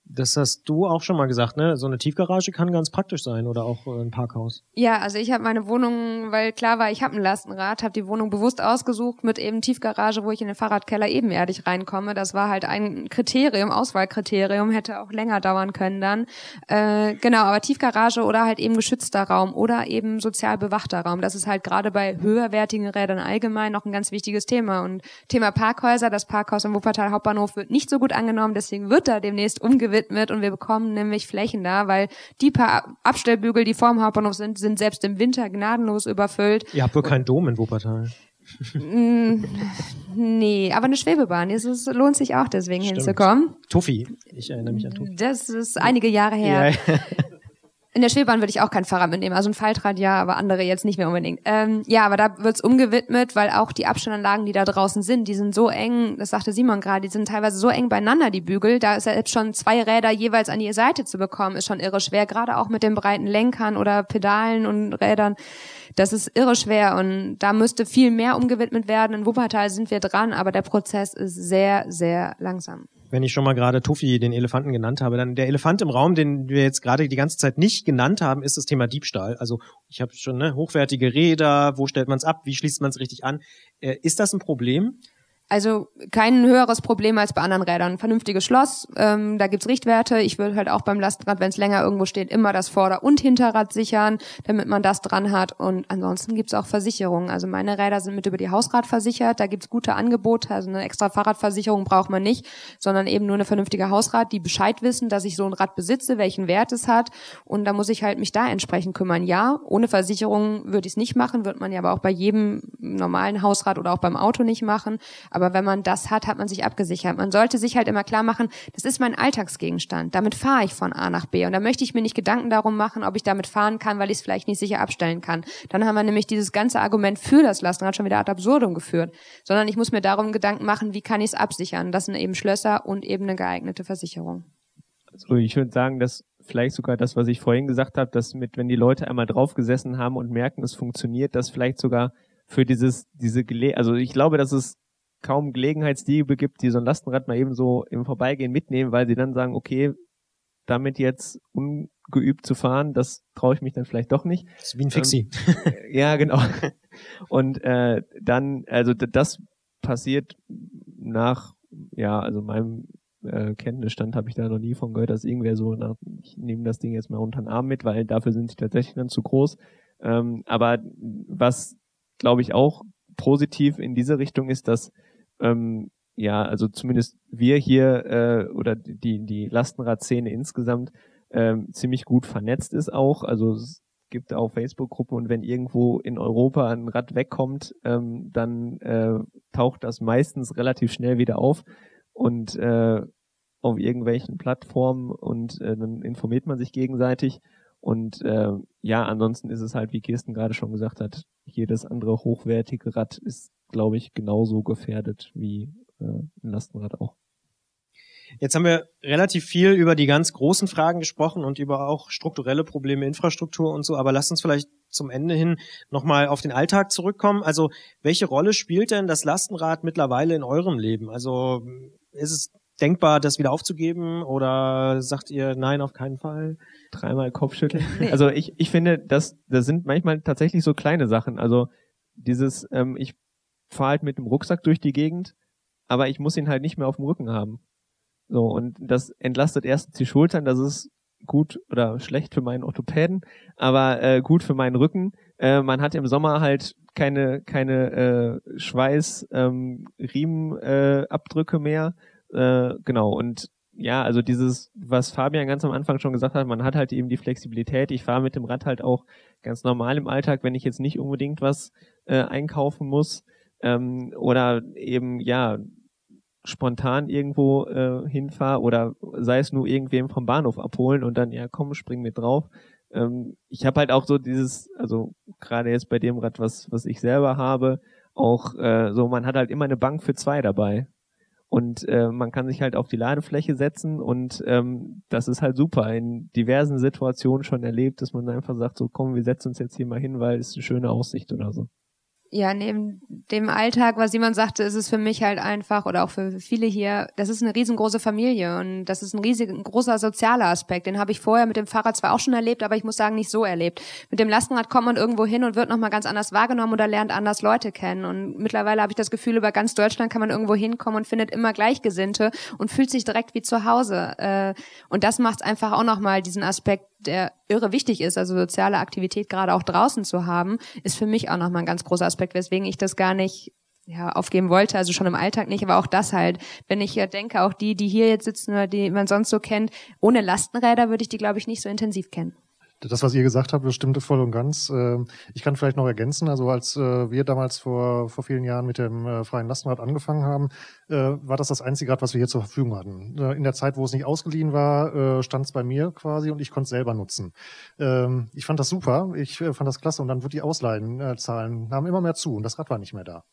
Das hast du auch schon mal gesagt, ne? So eine Tiefgarage kann ganz praktisch sein oder auch äh, ein Parkhaus. Ja, also ich habe meine Wohnung, weil klar war, ich habe ein Lastenrad, habe die Wohnung bewusst ausgesucht mit eben Tiefgarage, wo ich in den Fahrradkeller ebenerdig reinkomme. Das war halt ein Kriterium, Auswahlkriterium, hätte auch länger dauern können dann. Äh, genau, aber Tiefgarage oder halt eben geschützter Raum oder eben sozial bewachter Raum. Das ist halt gerade bei höherwertigen Rädern allgemein noch ein ganz wichtiges Thema. Und Thema Parkhäuser, das Parkhaus im Wuppertal Hauptbahnhof wird nicht so gut angenommen, deswegen wird da demnächst umgewidmet und wir bekommen nämlich Flächen da, weil die paar Abstellbügel, die vorm Hauptbahnhof sind, sind selbst im Winter gnadenlos überfüllt. Ihr habt wohl keinen Dom in Wuppertal. Mm, nee, aber eine Schwebebahn, es ist- lohnt sich auch deswegen Stimmt. hinzukommen. Tuffi. Ich erinnere mich an Tuffi. Das ist einige Jahre her. In der Schwebebahn würde ich auch kein Fahrrad mitnehmen. Also ein Faltrad ja, aber andere jetzt nicht mehr unbedingt. Ähm, ja, aber da wird's umgewidmet, weil auch die Abstandanlagen, die da draußen sind, die sind so eng, das sagte Simon gerade, die sind teilweise so eng beieinander, die Bügel. Da ist selbst schon zwei Räder jeweils an die Seite zu bekommen, ist schon irre schwer, gerade auch mit den breiten Lenkern oder Pedalen und Rädern. Das ist irre schwer und da müsste viel mehr umgewidmet werden. In Wuppertal sind wir dran, aber der Prozess ist sehr, sehr langsam. Wenn ich schon mal gerade Tuffi, den Elefanten genannt habe, dann der Elefant im Raum, den wir jetzt gerade die ganze Zeit nicht genannt haben, ist das Thema Diebstahl. Also ich habe schon ne, hochwertige Räder, wo stellt man es ab, wie schließt man es richtig an? Äh, ist das ein Problem? Also kein höheres Problem als bei anderen Rädern. Vernünftiges Schloss, ähm, da gibt's Richtwerte. Ich würde halt auch beim Lastenrad, wenn es länger irgendwo steht, immer das Vorder- und Hinterrad sichern, damit man das dran hat. Und ansonsten gibt's auch Versicherungen. Also meine Räder sind mit über die Hausrat versichert. Da gibt's gute Angebote. Also eine extra Fahrradversicherung braucht man nicht, sondern eben nur eine vernünftige Hausrat, die Bescheid wissen, dass ich so ein Rad besitze, welchen Wert es hat. Und da muss ich halt mich da entsprechend kümmern. Ja, ohne Versicherung würde ich es nicht machen, wird man ja aber auch bei jedem normalen Hausrad oder auch beim Auto nicht machen. Aber wenn man das hat, hat man sich abgesichert. Man sollte sich halt immer klar machen, das ist mein Alltagsgegenstand. Damit fahre ich von A nach B. Und da möchte ich mir nicht Gedanken darum machen, ob ich damit fahren kann, weil ich es vielleicht nicht sicher abstellen kann. Dann haben wir nämlich dieses ganze Argument für das Lastenrad schon wieder ad absurdum geführt. Sondern ich muss mir darum Gedanken machen, wie kann ich es absichern. Das sind eben Schlösser und eben eine geeignete Versicherung. Also ich würde sagen, dass vielleicht sogar das, was ich vorhin gesagt habe, dass mit, wenn die Leute einmal drauf gesessen haben und merken, es funktioniert, das vielleicht sogar für dieses, diese Gele also ich glaube, dass es kaum Gelegenheitsdiebe gibt, die so ein Lastenrad mal eben so im Vorbeigehen mitnehmen, weil sie dann sagen, okay, damit jetzt ungeübt zu fahren, das traue ich mich dann vielleicht doch nicht. Das ist wie ein Fixie. ja, genau. [LAUGHS] Und äh, dann, also das passiert nach, ja, also meinem äh, Kenntnisstand habe ich da noch nie von gehört, dass irgendwer so, nach, ich nehme das Ding jetzt mal unter den Arm mit, weil dafür sind sie tatsächlich dann zu groß. Ähm, aber was, glaube ich, auch positiv in diese Richtung ist, dass ähm, ja, also zumindest wir hier äh, oder die die Lastenradszene insgesamt ähm, ziemlich gut vernetzt ist auch. Also es gibt auch Facebook-Gruppen und wenn irgendwo in Europa ein Rad wegkommt, ähm, dann äh, taucht das meistens relativ schnell wieder auf und äh, auf irgendwelchen Plattformen und äh, dann informiert man sich gegenseitig. Und äh, ja, ansonsten ist es halt, wie Kirsten gerade schon gesagt hat, jedes andere hochwertige Rad ist, glaube ich, genauso gefährdet wie äh, ein Lastenrad auch. Jetzt haben wir relativ viel über die ganz großen Fragen gesprochen und über auch strukturelle Probleme, Infrastruktur und so, aber lasst uns vielleicht zum Ende hin nochmal auf den Alltag zurückkommen. Also, welche Rolle spielt denn das Lastenrad mittlerweile in eurem Leben? Also, ist es denkbar, das wieder aufzugeben oder sagt ihr nein, auf keinen Fall? Dreimal Kopfschütteln. [LAUGHS] Also ich, ich finde, das, das sind manchmal tatsächlich so kleine Sachen. Also dieses, ähm, ich fahre halt mit dem Rucksack durch die Gegend, aber ich muss ihn halt nicht mehr auf dem Rücken haben. So, und das entlastet erstens die Schultern, das ist gut oder schlecht für meinen Orthopäden, aber äh, gut für meinen Rücken. Äh, man hat im Sommer halt keine, keine äh, Schweiß, ähm, äh, mehr. Äh, genau, und ja, also dieses, was Fabian ganz am Anfang schon gesagt hat, man hat halt eben die Flexibilität. Ich fahre mit dem Rad halt auch ganz normal im Alltag, wenn ich jetzt nicht unbedingt was äh, einkaufen muss ähm, oder eben ja spontan irgendwo äh, hinfahre oder sei es nur irgendwem vom Bahnhof abholen und dann ja komm spring mit drauf. Ähm, ich habe halt auch so dieses, also gerade jetzt bei dem Rad, was was ich selber habe, auch äh, so man hat halt immer eine Bank für zwei dabei und äh, man kann sich halt auf die Ladefläche setzen und ähm, das ist halt super. In diversen Situationen schon erlebt, dass man einfach sagt, so komm, wir setzen uns jetzt hier mal hin, weil es eine schöne Aussicht oder so. Ja, neben dem Alltag, was Simon sagte, ist es für mich halt einfach oder auch für viele hier, das ist eine riesengroße Familie und das ist ein riesig, ein großer sozialer Aspekt. Den habe ich vorher mit dem Fahrrad zwar auch schon erlebt, aber ich muss sagen, nicht so erlebt. Mit dem Lastenrad kommt man irgendwo hin und wird nochmal ganz anders wahrgenommen oder lernt anders Leute kennen. Und mittlerweile habe ich das Gefühl, über ganz Deutschland kann man irgendwo hinkommen und findet immer Gleichgesinnte und fühlt sich direkt wie zu Hause. Äh, Und das macht einfach auch nochmal diesen Aspekt der irre wichtig ist, also soziale Aktivität gerade auch draußen zu haben, ist für mich auch nochmal ein ganz großer Aspekt, weswegen ich das gar nicht ja, aufgeben wollte, also schon im Alltag nicht, aber auch das halt. Wenn ich ja denke, auch die, die hier jetzt sitzen oder die man sonst so kennt, ohne Lastenräder würde ich die, glaube ich, nicht so intensiv kennen. Das, was ihr gesagt habt, das stimmte voll und ganz. Ähm, Ich kann vielleicht noch ergänzen, also als äh, wir damals vor, vor vielen Jahren mit dem äh, freien Lastenrad angefangen haben, äh, war das das einzige Rad, was wir hier zur Verfügung hatten. In der Zeit, wo es nicht ausgeliehen war, stand es bei mir quasi und ich konnte es selber nutzen. Ähm, Ich fand das super, ich fand das klasse und dann wurde die Ausleihenzahlen nahmen immer mehr zu und das Rad war nicht mehr da.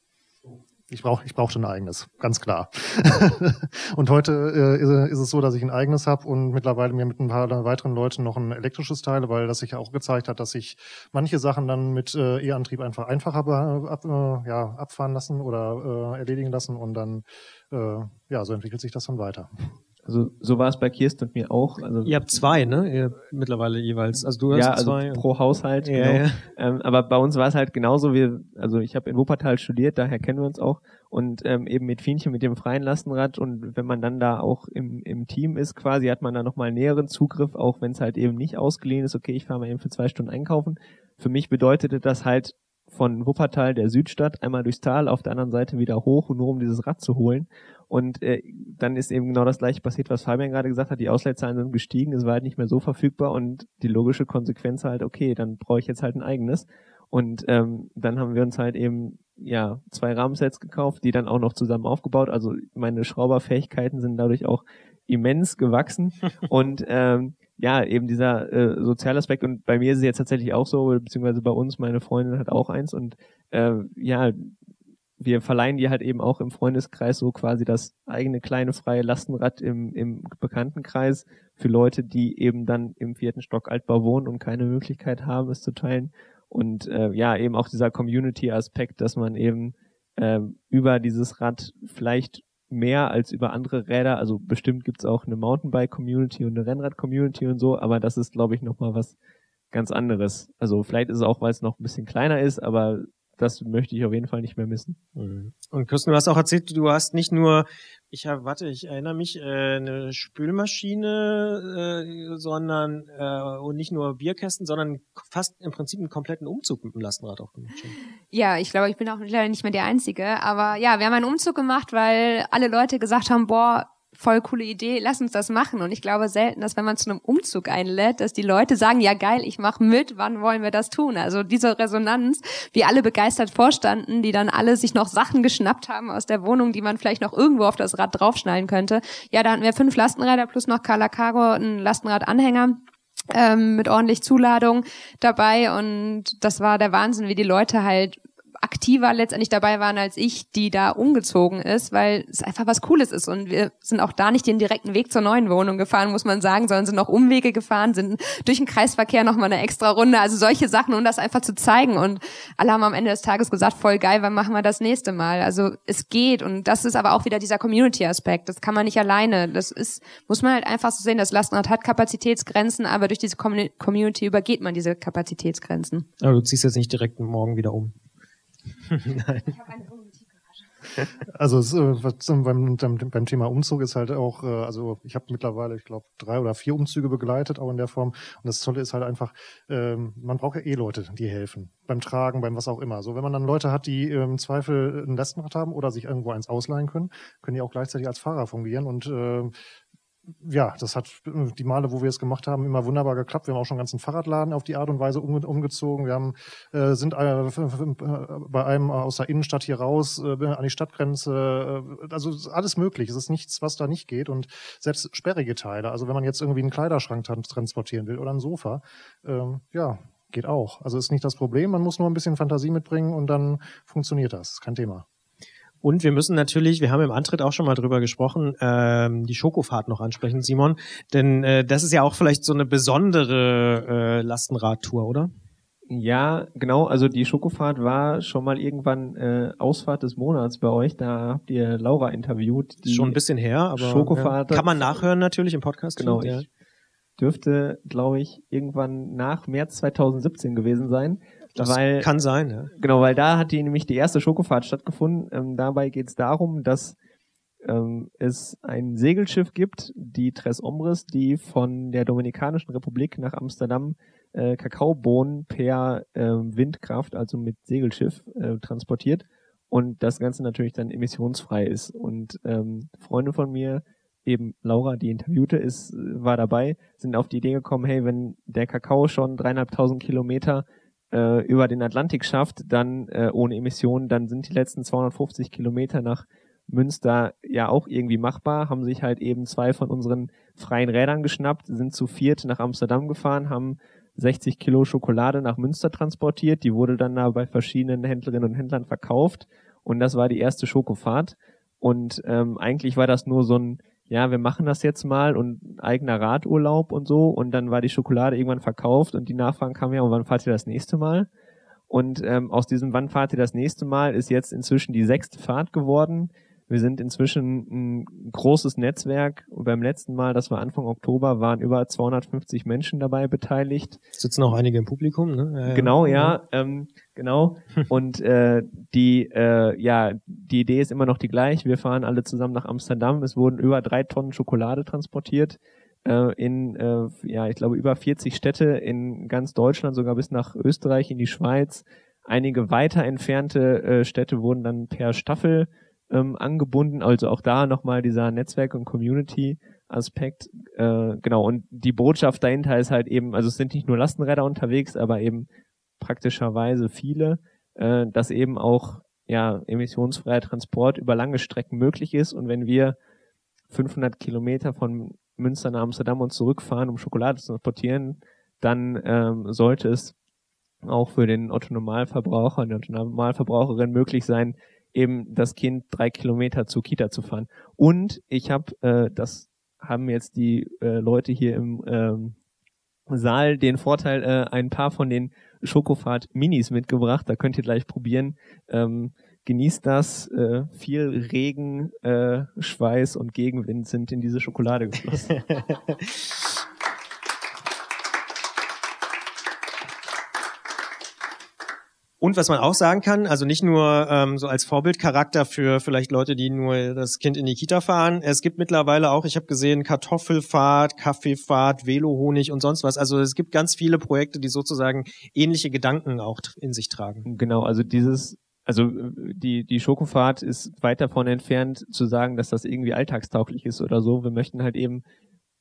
Ich brauch, ich brauchte ein eigenes, ganz klar. [LAUGHS] und heute äh, ist, ist es so, dass ich ein eigenes habe und mittlerweile mir mit ein paar weiteren Leuten noch ein elektrisches teile, weil das sich ja auch gezeigt hat, dass sich manche Sachen dann mit äh, E-Antrieb einfach einfacher ab, äh, ja, abfahren lassen oder äh, erledigen lassen und dann äh, ja, so entwickelt sich das dann weiter. Also so war es bei Kirsten und mir auch. Also Ihr habt zwei, ne? Ihr mittlerweile jeweils. Also du hast ja, also zwei. pro Haushalt. Ja, genau. ja. Ähm, aber bei uns war es halt genauso. Wir, also ich habe in Wuppertal studiert, daher kennen wir uns auch. Und ähm, eben mit Fienchen, mit dem freien Lastenrad. Und wenn man dann da auch im, im Team ist, quasi, hat man da nochmal näheren Zugriff, auch wenn es halt eben nicht ausgeliehen ist. Okay, ich fahre mal eben für zwei Stunden einkaufen. Für mich bedeutete das halt von Wuppertal, der Südstadt, einmal durchs Tal, auf der anderen Seite wieder hoch, nur um dieses Rad zu holen. Und äh, dann ist eben genau das gleiche passiert, was Fabian gerade gesagt hat. Die Ausleihzahlen sind gestiegen, es war halt nicht mehr so verfügbar und die logische Konsequenz halt, okay, dann brauche ich jetzt halt ein eigenes. Und ähm, dann haben wir uns halt eben ja zwei Rahmensets gekauft, die dann auch noch zusammen aufgebaut. Also meine Schrauberfähigkeiten sind dadurch auch immens gewachsen. [LAUGHS] und ähm, ja, eben dieser äh, Sozialaspekt. Und bei mir ist es jetzt tatsächlich auch so, beziehungsweise bei uns, meine Freundin hat auch eins und äh, ja, wir verleihen die halt eben auch im Freundeskreis so quasi das eigene kleine freie Lastenrad im, im Bekanntenkreis für Leute, die eben dann im vierten Stock Altbau wohnen und keine Möglichkeit haben, es zu teilen. Und äh, ja, eben auch dieser Community-Aspekt, dass man eben äh, über dieses Rad vielleicht mehr als über andere Räder, also bestimmt gibt's auch eine Mountainbike-Community und eine Rennrad-Community und so, aber das ist, glaube ich, nochmal was ganz anderes. Also vielleicht ist es auch, weil es noch ein bisschen kleiner ist, aber das möchte ich auf jeden Fall nicht mehr missen. Und Kirsten, du hast auch erzählt, du hast nicht nur, ich habe, warte, ich erinnere mich, äh, eine Spülmaschine, äh, sondern äh, und nicht nur Bierkästen, sondern fast im Prinzip einen kompletten Umzug mit dem Lastenrad auch gemacht. Ja, ich glaube, ich bin auch leider nicht mehr die Einzige. Aber ja, wir haben einen Umzug gemacht, weil alle Leute gesagt haben, boah, voll coole Idee, lass uns das machen. Und ich glaube selten, dass wenn man zu einem Umzug einlädt, dass die Leute sagen, ja geil, ich mache mit, wann wollen wir das tun? Also diese Resonanz, wie alle begeistert vorstanden, die dann alle sich noch Sachen geschnappt haben aus der Wohnung, die man vielleicht noch irgendwo auf das Rad draufschnallen könnte. Ja, da hatten wir fünf Lastenräder plus noch Carla Cargo, einen Lastenradanhänger ähm, mit ordentlich Zuladung dabei und das war der Wahnsinn, wie die Leute halt aktiver letztendlich dabei waren als ich, die da umgezogen ist, weil es einfach was Cooles ist. Und wir sind auch da nicht den direkten Weg zur neuen Wohnung gefahren, muss man sagen, sondern sind noch Umwege gefahren, sind durch den Kreisverkehr nochmal eine extra Runde. Also solche Sachen, um das einfach zu zeigen. Und alle haben am Ende des Tages gesagt, voll geil, wann machen wir das nächste Mal? Also es geht. Und das ist aber auch wieder dieser Community-Aspekt. Das kann man nicht alleine. Das ist, muss man halt einfach so sehen. Das Lastenrad hat Kapazitätsgrenzen, aber durch diese Commu- Community übergeht man diese Kapazitätsgrenzen. Aber du ziehst jetzt nicht direkt morgen wieder um. Nein. Also es, äh, beim, beim, beim Thema Umzug ist halt auch, äh, also ich habe mittlerweile, ich glaube, drei oder vier Umzüge begleitet, auch in der Form. Und das Tolle ist halt einfach, ähm, man braucht ja eh Leute, die helfen. Beim Tragen, beim was auch immer. So, wenn man dann Leute hat, die im Zweifel ein Lastenrad haben oder sich irgendwo eins ausleihen können, können die auch gleichzeitig als Fahrer fungieren. Und äh, ja, das hat äh, die Male, wo wir es gemacht haben, immer wunderbar geklappt. Wir haben auch schon einen ganzen Fahrradladen auf die Art und Weise um, umgezogen. Wir haben, äh, sind äh, äh, bei einem aus der Innenstadt hier raus äh, an die Stadtgrenze. Äh, also alles möglich. Es ist nichts, was da nicht geht. Und selbst sperrige Teile, also wenn man jetzt irgendwie einen Kleiderschrank tran- transportieren will oder ein Sofa, ähm, ja, geht auch. Also ist nicht das Problem. Man muss nur ein bisschen Fantasie mitbringen und dann funktioniert das. Kein Thema. Und wir müssen natürlich, wir haben im Antritt auch schon mal drüber gesprochen, ähm, die Schokofahrt noch ansprechen, Simon. Denn äh, das ist ja auch vielleicht so eine besondere äh, Lastenradtour, oder? Ja, genau. Also die Schokofahrt war schon mal irgendwann äh, Ausfahrt des Monats bei euch. Da habt ihr Laura interviewt. Schon ein bisschen her, aber Schokofahrt. ja. kann man nachhören natürlich im Podcast. Genau, ja. ich dürfte, glaube ich, irgendwann nach März 2017 gewesen sein. Das weil, kann sein, ja. Genau, weil da hat die nämlich die erste Schokofahrt stattgefunden. Ähm, dabei geht es darum, dass ähm, es ein Segelschiff gibt, die Tres Ombres, die von der Dominikanischen Republik nach Amsterdam äh, Kakaobohnen per ähm, Windkraft, also mit Segelschiff, äh, transportiert und das Ganze natürlich dann emissionsfrei ist. Und ähm, Freunde von mir, eben Laura, die interviewte ist, war dabei, sind auf die Idee gekommen, hey, wenn der Kakao schon dreieinhalbtausend Kilometer äh, über den Atlantik schafft, dann äh, ohne Emissionen, dann sind die letzten 250 Kilometer nach Münster ja auch irgendwie machbar, haben sich halt eben zwei von unseren freien Rädern geschnappt, sind zu viert nach Amsterdam gefahren, haben 60 Kilo Schokolade nach Münster transportiert, die wurde dann da bei verschiedenen Händlerinnen und Händlern verkauft und das war die erste Schokofahrt. Und ähm, eigentlich war das nur so ein ja, wir machen das jetzt mal und eigener Radurlaub und so und dann war die Schokolade irgendwann verkauft und die Nachfragen kamen ja, und wann fahrt ihr das nächste Mal? Und ähm, aus diesem Wann fahrt ihr das nächste Mal ist jetzt inzwischen die sechste Fahrt geworden. Wir sind inzwischen ein großes Netzwerk. Und beim letzten Mal, das war Anfang Oktober, waren über 250 Menschen dabei beteiligt. Sitzen auch einige im Publikum, ne? Ja, ja. Genau, ja, ähm, genau. [LAUGHS] Und äh, die, äh, ja, die Idee ist immer noch die gleiche. Wir fahren alle zusammen nach Amsterdam. Es wurden über drei Tonnen Schokolade transportiert äh, in, äh, ja, ich glaube, über 40 Städte in ganz Deutschland, sogar bis nach Österreich, in die Schweiz. Einige weiter entfernte äh, Städte wurden dann per Staffel ähm, angebunden. Also auch da nochmal dieser Netzwerk- und Community-Aspekt. Äh, genau, und die Botschaft dahinter ist halt eben, also es sind nicht nur Lastenräder unterwegs, aber eben praktischerweise viele, äh, dass eben auch ja emissionsfreier Transport über lange Strecken möglich ist. Und wenn wir 500 Kilometer von Münster nach Amsterdam und zurückfahren, um Schokolade zu transportieren, dann ähm, sollte es auch für den Otto-Normalverbraucher und die Otto-Normalverbraucherin möglich sein, eben das Kind drei Kilometer zur Kita zu fahren. Und ich habe, äh, das haben jetzt die äh, Leute hier im ähm, Saal den Vorteil, äh, ein paar von den Schokofahrt Minis mitgebracht. Da könnt ihr gleich probieren. Ähm, genießt das. Äh, viel Regen, äh, Schweiß und Gegenwind sind in diese Schokolade geflossen. [LAUGHS] Und was man auch sagen kann, also nicht nur ähm, so als Vorbildcharakter für vielleicht Leute, die nur das Kind in die Kita fahren. Es gibt mittlerweile auch, ich habe gesehen, Kartoffelfahrt, Kaffeefahrt, Velohonig und sonst was. Also es gibt ganz viele Projekte, die sozusagen ähnliche Gedanken auch in sich tragen. Genau, also dieses, also äh, die, die Schokofahrt ist weit davon entfernt zu sagen, dass das irgendwie alltagstauglich ist oder so. Wir möchten halt eben,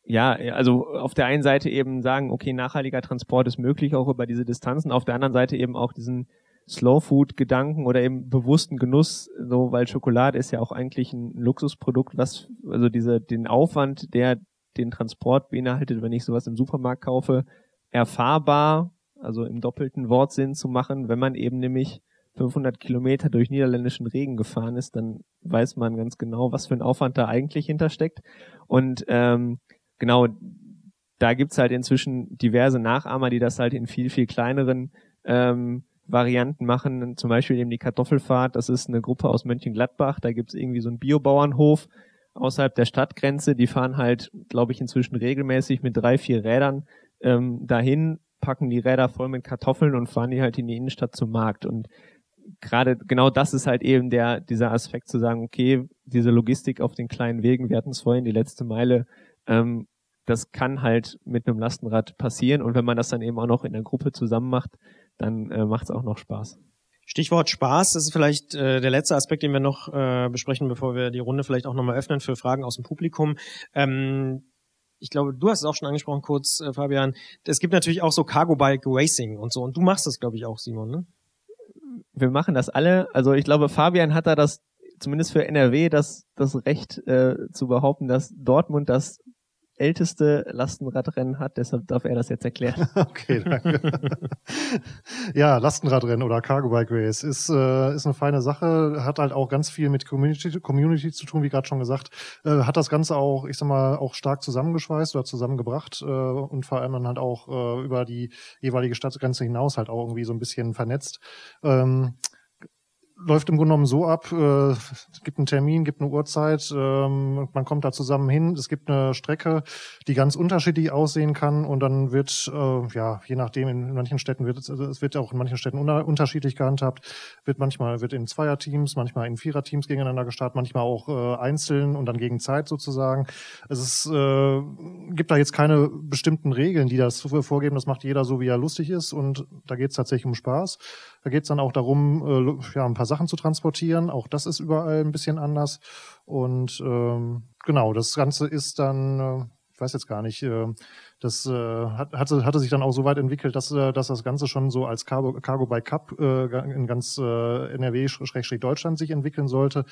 ja, also auf der einen Seite eben sagen, okay, nachhaltiger Transport ist möglich auch über diese Distanzen, auf der anderen Seite eben auch diesen Slow Food Gedanken oder eben bewussten Genuss, so, weil Schokolade ist ja auch eigentlich ein Luxusprodukt, was, also diese, den Aufwand, der den Transport beinhaltet, wenn ich sowas im Supermarkt kaufe, erfahrbar, also im doppelten Wortsinn zu machen, wenn man eben nämlich 500 Kilometer durch niederländischen Regen gefahren ist, dann weiß man ganz genau, was für ein Aufwand da eigentlich hintersteckt. Und ähm, genau, da gibt's halt inzwischen diverse Nachahmer, die das halt in viel, viel kleineren ähm, Varianten machen. Zum Beispiel eben die Kartoffelfahrt, das ist eine Gruppe aus Mönchengladbach, da gibt's irgendwie so einen Biobauernhof außerhalb der Stadtgrenze, die fahren halt, glaube ich, inzwischen regelmäßig mit drei, vier Rädern ähm, dahin, packen die Räder voll mit Kartoffeln und fahren die halt in die Innenstadt zum Markt. Und gerade genau das ist halt eben der, dieser Aspekt zu sagen, okay, diese Logistik auf den kleinen Wegen, wir hatten es vorhin, die letzte Meile, ähm, das kann halt mit einem Lastenrad passieren. Und wenn man das dann eben auch noch in der Gruppe zusammen macht, dann äh, macht es auch noch Spaß. Stichwort Spaß, das ist vielleicht äh, der letzte Aspekt, den wir noch äh, besprechen, bevor wir die Runde vielleicht auch nochmal öffnen für Fragen aus dem Publikum. Ähm, ich glaube, du hast es auch schon angesprochen kurz, äh, Fabian. Es gibt natürlich auch so Cargo Bike Racing und so. Und du machst das, glaube ich, auch, Simon, ne? Wir machen das alle. Also ich glaube, Fabian hat da das, zumindest für NRW, das, das Recht äh, zu behaupten, dass Dortmund das älteste Lastenradrennen hat. Deshalb darf er das jetzt erklären. [LAUGHS] Okay, danke. [LAUGHS] ja, Lastenradrennen oder Cargo Bike Race ist, äh, ist eine feine Sache, hat halt auch ganz viel mit Community, Community zu tun, wie gerade schon gesagt. Äh, hat das Ganze auch, ich sag mal, auch stark zusammengeschweißt oder zusammengebracht äh, und vor allem dann halt auch äh, über die jeweilige Stadtgrenze hinaus halt auch irgendwie so ein bisschen vernetzt. Ähm, läuft im Grunde genommen so ab, äh, gibt einen Termin, gibt eine Uhrzeit, ähm, man kommt da zusammen hin, es gibt eine Strecke, die ganz unterschiedlich aussehen kann und dann wird, äh, ja, je nachdem, in manchen Städten wird es, also es wird auch in manchen Städten unter, unterschiedlich gehandhabt, wird manchmal wird in Zweierteams, manchmal in Viererteams gegeneinander gestartet, manchmal auch äh, einzeln und dann gegen Zeit sozusagen. Es ist, äh, gibt da jetzt keine bestimmten Regeln, die das vorgeben, das macht jeder so, wie er lustig ist und da geht es tatsächlich um Spaß. Da geht es dann auch darum, äh, ja, ein paar Sachen zu transportieren. Auch das ist überall ein bisschen anders. Und ähm, genau, das Ganze ist dann, äh, ich weiß jetzt gar nicht, äh, das äh, hat, hatte, hatte sich dann auch so weit entwickelt, dass, äh, dass das Ganze schon so als Cargo, Cargo by Cup äh, in ganz äh, NRW-Deutschland sich entwickeln sollte.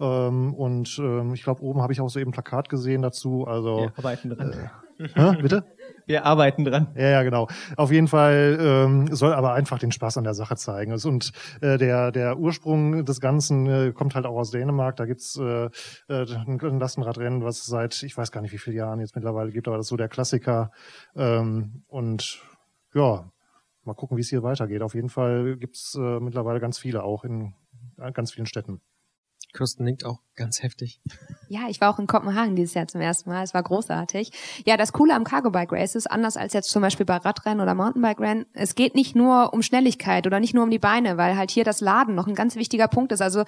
Ähm, und ähm, ich glaube, oben habe ich auch so eben ein Plakat gesehen dazu. Also Wir arbeiten dran. äh, hä, bitte? Wir arbeiten dran. Ja, ja, genau. Auf jeden Fall ähm, soll aber einfach den Spaß an der Sache zeigen. Und äh, der, der Ursprung des Ganzen äh, kommt halt auch aus Dänemark. Da gibt's äh, äh, ein Lastenradrennen, was seit, ich weiß gar nicht, wie viele Jahren jetzt mittlerweile gibt, aber das ist so der Klassiker. Ähm, und ja, mal gucken, wie es hier weitergeht. Auf jeden Fall gibt's äh, mittlerweile ganz viele auch in ganz vielen Städten. Kirsten nickt auch ganz heftig. Ja, ich war auch in Kopenhagen dieses Jahr zum ersten Mal. Es war großartig. Ja, das Coole am Cargo Bike Race ist anders als jetzt zum Beispiel bei Radrennen oder Mountainbike Rennen. Es geht nicht nur um Schnelligkeit oder nicht nur um die Beine, weil halt hier das Laden noch ein ganz wichtiger Punkt ist. Also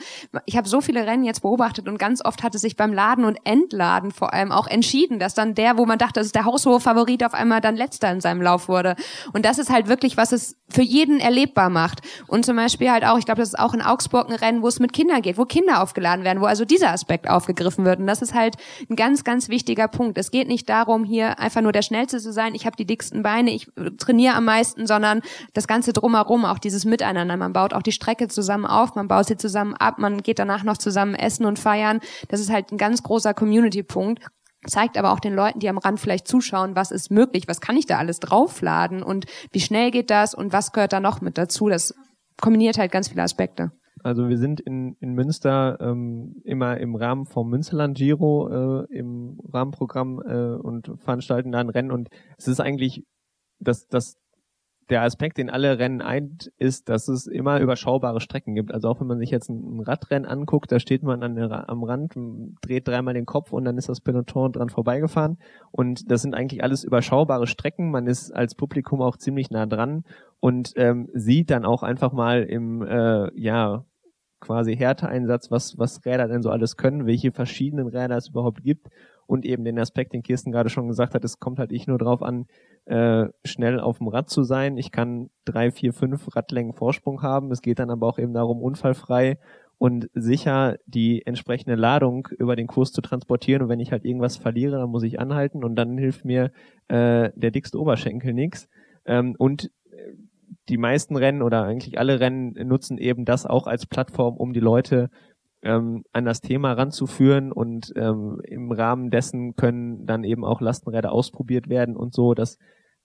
ich habe so viele Rennen jetzt beobachtet und ganz oft hat es sich beim Laden und Entladen vor allem auch entschieden, dass dann der, wo man dachte, das ist der haushohe Favorit, auf einmal dann letzter in seinem Lauf wurde. Und das ist halt wirklich, was es für jeden erlebbar macht. Und zum Beispiel halt auch, ich glaube, das ist auch in Augsburg ein Rennen, wo es mit Kindern geht, wo Kinder aufgeladen werden, wo also dieser Aspekt aufgegriffen wird. Und das ist halt ein ganz, ganz wichtiger Punkt. Es geht nicht darum, hier einfach nur der Schnellste zu sein, ich habe die dicksten Beine, ich trainiere am meisten, sondern das Ganze drumherum, auch dieses Miteinander. Man baut auch die Strecke zusammen auf, man baut sie zusammen ab, man geht danach noch zusammen essen und feiern. Das ist halt ein ganz großer Community-Punkt zeigt aber auch den Leuten, die am Rand vielleicht zuschauen, was ist möglich, was kann ich da alles draufladen und wie schnell geht das und was gehört da noch mit dazu. Das kombiniert halt ganz viele Aspekte. Also wir sind in, in Münster ähm, immer im Rahmen vom Münsterland Giro äh, im Rahmenprogramm äh, und veranstalten da ein Rennen und es ist eigentlich das, das der Aspekt, den alle Rennen eint, ist, dass es immer überschaubare Strecken gibt. Also auch wenn man sich jetzt ein Radrennen anguckt, da steht man an der, am Rand, dreht dreimal den Kopf und dann ist das Peloton dran vorbeigefahren. Und das sind eigentlich alles überschaubare Strecken. Man ist als Publikum auch ziemlich nah dran und ähm, sieht dann auch einfach mal im äh, ja quasi Härteeinsatz, was was Räder denn so alles können, welche verschiedenen Räder es überhaupt gibt und eben den Aspekt, den Kirsten gerade schon gesagt hat, es kommt halt nicht nur drauf an, äh, schnell auf dem Rad zu sein. Ich kann drei, vier, fünf Radlängen Vorsprung haben. Es geht dann aber auch eben darum, unfallfrei und sicher die entsprechende Ladung über den Kurs zu transportieren. Und wenn ich halt irgendwas verliere, dann muss ich anhalten und dann hilft mir äh, der dickste Oberschenkel nichts. Ähm, und die meisten Rennen oder eigentlich alle Rennen nutzen eben das auch als Plattform, um die Leute ähm, an das Thema ranzuführen und ähm, im Rahmen dessen können dann eben auch Lastenräder ausprobiert werden und so, dass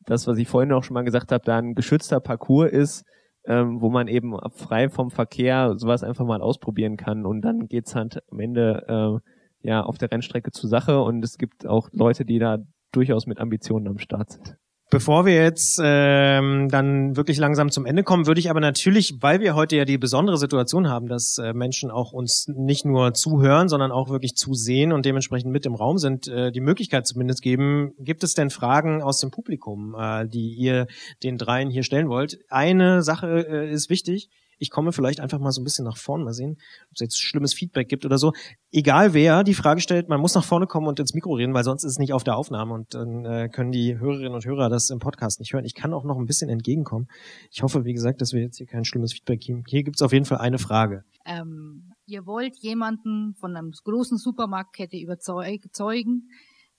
das, was ich vorhin auch schon mal gesagt habe, da ein geschützter Parcours ist, ähm, wo man eben frei vom Verkehr sowas einfach mal ausprobieren kann und dann geht's halt am Ende äh, ja auf der Rennstrecke zur Sache und es gibt auch Leute, die da durchaus mit Ambitionen am Start sind. Bevor wir jetzt ähm, dann wirklich langsam zum Ende kommen, würde ich aber natürlich, weil wir heute ja die besondere Situation haben, dass äh, Menschen auch uns nicht nur zuhören, sondern auch wirklich zusehen und dementsprechend mit im Raum sind, äh, die Möglichkeit zumindest geben. Gibt es denn Fragen aus dem Publikum, äh, die ihr den dreien hier stellen wollt? Eine Sache äh, ist wichtig ich komme vielleicht einfach mal so ein bisschen nach vorne, mal sehen, ob es jetzt schlimmes Feedback gibt oder so. Egal wer die Frage stellt, man muss nach vorne kommen und ins Mikro reden, weil sonst ist es nicht auf der Aufnahme und dann äh, können die Hörerinnen und Hörer das im Podcast nicht hören. Ich kann auch noch ein bisschen entgegenkommen. Ich hoffe, wie gesagt, dass wir jetzt hier kein schlimmes Feedback geben. Hier gibt es auf jeden Fall eine Frage. Ähm, ihr wollt jemanden von einer großen Supermarktkette überzeugen,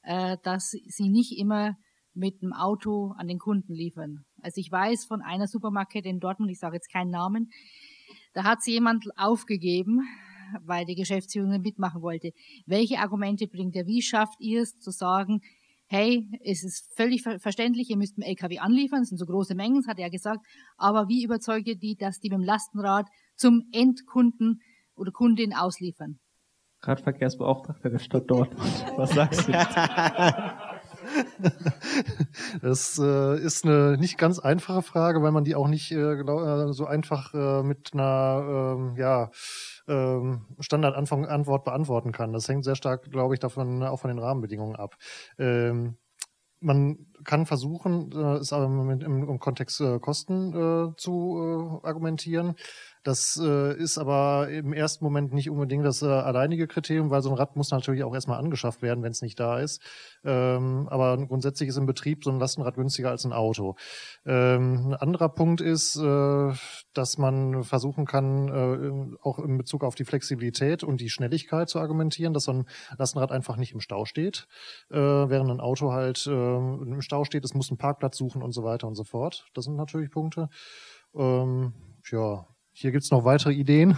äh, dass sie nicht immer mit dem Auto an den Kunden liefern. Also ich weiß von einer Supermarktkette in Dortmund, ich sage jetzt keinen Namen, da hat sie jemand aufgegeben, weil die Geschäftsführung mitmachen wollte. Welche Argumente bringt er? Wie schafft ihr es zu sagen, hey, es ist völlig ver verständlich, ihr müsst einen LKW anliefern, es sind so große Mengen, das hat er gesagt, aber wie überzeugt ihr die, dass die mit dem Lastenrad zum Endkunden oder Kundin ausliefern? Radverkehrsbeauftragter der Stadt Dortmund. Was sagst du? [LAUGHS] [LAUGHS] Das äh, ist eine nicht ganz einfache Frage, weil man die auch nicht äh, glaub, äh, so einfach äh, mit einer ähm, ja, ähm, Standardantwort beantworten kann. Das hängt sehr stark, glaube ich, davon auch von den Rahmenbedingungen ab. Ähm, man kann versuchen, äh, es aber im, im, Kontext äh, Kosten zu argumentieren. Das äh, ist aber im ersten Moment nicht unbedingt das äh, alleinige Kriterium, weil so ein Rad muss natürlich auch erstmal angeschafft werden, wenn es nicht da ist. Ähm, aber grundsätzlich ist im Betrieb so ein Lastenrad günstiger als ein Auto. Ähm, ein anderer Punkt ist, äh, dass man versuchen kann, äh, auch in Bezug auf die Flexibilität und die Schnelligkeit zu argumentieren, dass so ein Lastenrad einfach nicht im Stau steht, äh, während ein Auto halt äh, im Stau steht, es muss einen Parkplatz suchen und so weiter und so fort. Das sind natürlich Punkte. Ähm, ja, hier gibt's noch weitere Ideen.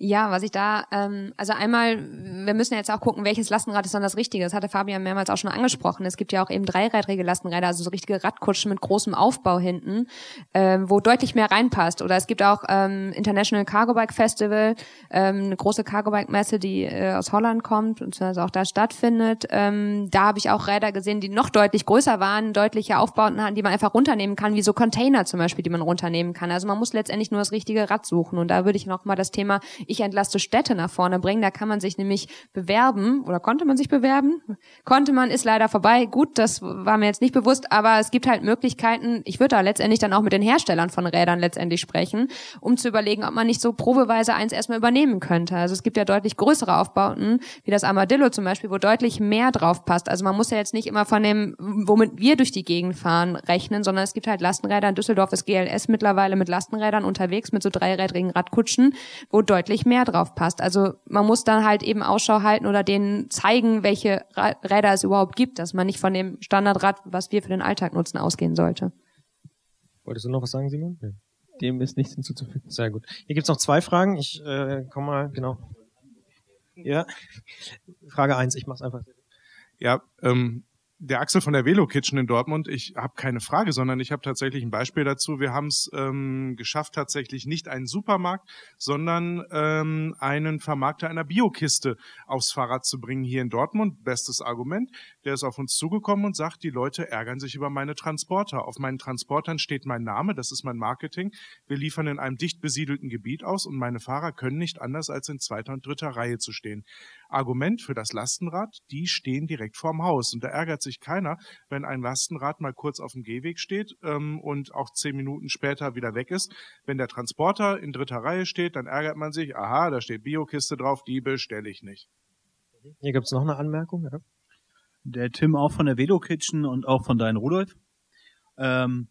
Ja, was ich da, ähm, also einmal, wir müssen jetzt auch gucken, welches Lastenrad ist dann das Richtige. Das hatte Fabian mehrmals auch schon angesprochen. Es gibt ja auch eben dreirädrige Lastenräder, also so richtige Radkutschen mit großem Aufbau hinten, ähm, wo deutlich mehr reinpasst. Oder es gibt auch ähm, International Cargo Bike Festival, ähm, eine große Cargo Bike Messe, die äh, aus Holland kommt und also auch da stattfindet. Ähm, da habe ich auch Räder gesehen, die noch deutlich größer waren, deutliche Aufbauten hatten, die man einfach runternehmen kann, wie so Container zum Beispiel, die man runternehmen kann. Also man muss letztendlich nur das richtige Rad suchen. Und da würde ich noch mal das Thema ich entlaste Städte nach vorne bringen. Da kann man sich nämlich bewerben oder konnte man sich bewerben? Konnte man, ist leider vorbei. Gut, das war mir jetzt nicht bewusst, aber es gibt halt Möglichkeiten. Ich würde da letztendlich dann auch mit den Herstellern von Rädern letztendlich sprechen, um zu überlegen, ob man nicht so probeweise eins erstmal übernehmen könnte. Also es gibt ja deutlich größere Aufbauten, wie das Armadillo zum Beispiel, wo deutlich mehr drauf passt. Also man muss ja jetzt nicht immer von dem, womit wir durch die Gegend fahren, rechnen, sondern es gibt halt Lastenräder. In Düsseldorf ist GLS mittlerweile mit Lastenrädern unterwegs, mit so dreirädrigen Radkutschen, wo deutlich deutlich mehr drauf passt. Also man muss dann halt eben Ausschau halten oder denen zeigen, welche Räder es überhaupt gibt, dass man nicht von dem Standardrad, was wir für den Alltag nutzen, ausgehen sollte. Wolltest du noch was sagen, Simon? Ja. Dem ist nichts hinzuzufügen. Sehr gut. Hier gibt's noch zwei Fragen. Ich äh, komme mal, genau. Ja. Frage eins. ich mach's einfach. Ja, ähm, der Axel von der Velo Kitchen in Dortmund, ich habe keine Frage, sondern ich habe tatsächlich ein Beispiel dazu. Wir haben es ähm, geschafft, tatsächlich nicht einen Supermarkt, sondern ähm, einen Vermarkter einer Biokiste aufs Fahrrad zu bringen hier in Dortmund. Bestes Argument. Der ist auf uns zugekommen und sagt, die Leute ärgern sich über meine Transporter. Auf meinen Transportern steht mein Name, das ist mein Marketing. Wir liefern in einem dicht besiedelten Gebiet aus und meine Fahrer können nicht anders als in zweiter und dritter Reihe zu stehen. Argument für das Lastenrad, die stehen direkt vorm Haus. Und da ärgert sich keiner, wenn ein Lastenrad mal kurz auf dem Gehweg steht ähm, und auch zehn Minuten später wieder weg ist. Wenn der Transporter in dritter Reihe steht, dann ärgert man sich, aha, da steht Biokiste drauf, die bestelle ich nicht. Hier gibt's noch eine Anmerkung. Ja. Der Tim auch von der Vedo Kitchen und auch von deinem Rudolf. Ähm,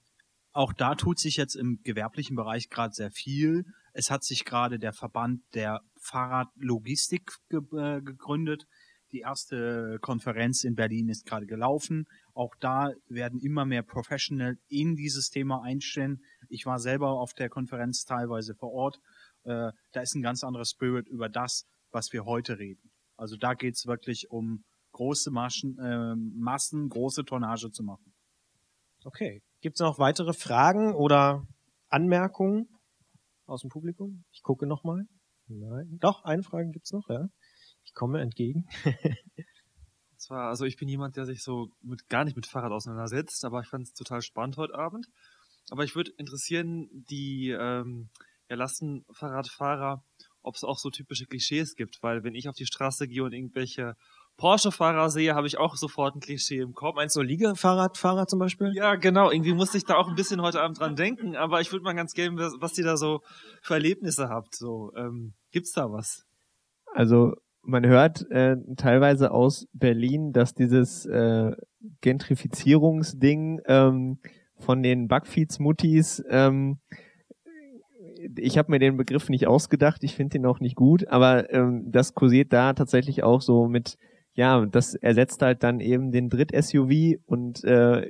auch da tut sich jetzt im gewerblichen Bereich gerade sehr viel. Es hat sich gerade der Verband der Fahrradlogistik ge äh, gegründet. Die erste Konferenz in Berlin ist gerade gelaufen. Auch da werden immer mehr Professional in dieses Thema einstellen. Ich war selber auf der Konferenz teilweise vor Ort. Äh, da ist ein ganz anderer Spirit über das, was wir heute reden. Also da geht's wirklich um große Maschen, äh, Massen, große Tonnage zu machen. Okay. Gibt's noch weitere Fragen oder Anmerkungen aus dem Publikum? Ich gucke noch mal. Nein. Doch, eine Frage gibt's noch, ja. Ich komme entgegen. [LAUGHS] Und zwar, also ich bin jemand, der sich so mit, gar nicht mit Fahrrad auseinandersetzt, aber ich fand es total spannend heute Abend. Aber ich würde interessieren, die ähm, ja, Lastenfahrradfahrer, ob es auch so typische Klischees gibt, weil wenn ich auf die Straße gehe und irgendwelche Porsche-Fahrer sehe, habe ich auch sofort ein Klischee im Kopf. Meinst du Liegefahrradfahrer zum Beispiel? Ja, genau. Irgendwie musste ich da auch ein bisschen heute Abend dran denken, aber ich würde mal ganz gerne, was, was ihr da so für Erlebnisse habt. So, ähm, gibt's da was? Also man hört äh, teilweise aus Berlin, dass dieses äh, Gentrifizierungsding ähm, von den Backfeeds-Muttis, ähm, ich habe mir den Begriff nicht ausgedacht, ich finde den auch nicht gut, aber ähm, das kursiert da tatsächlich auch so mit, ja, das ersetzt halt dann eben den Dritt-SUV und äh,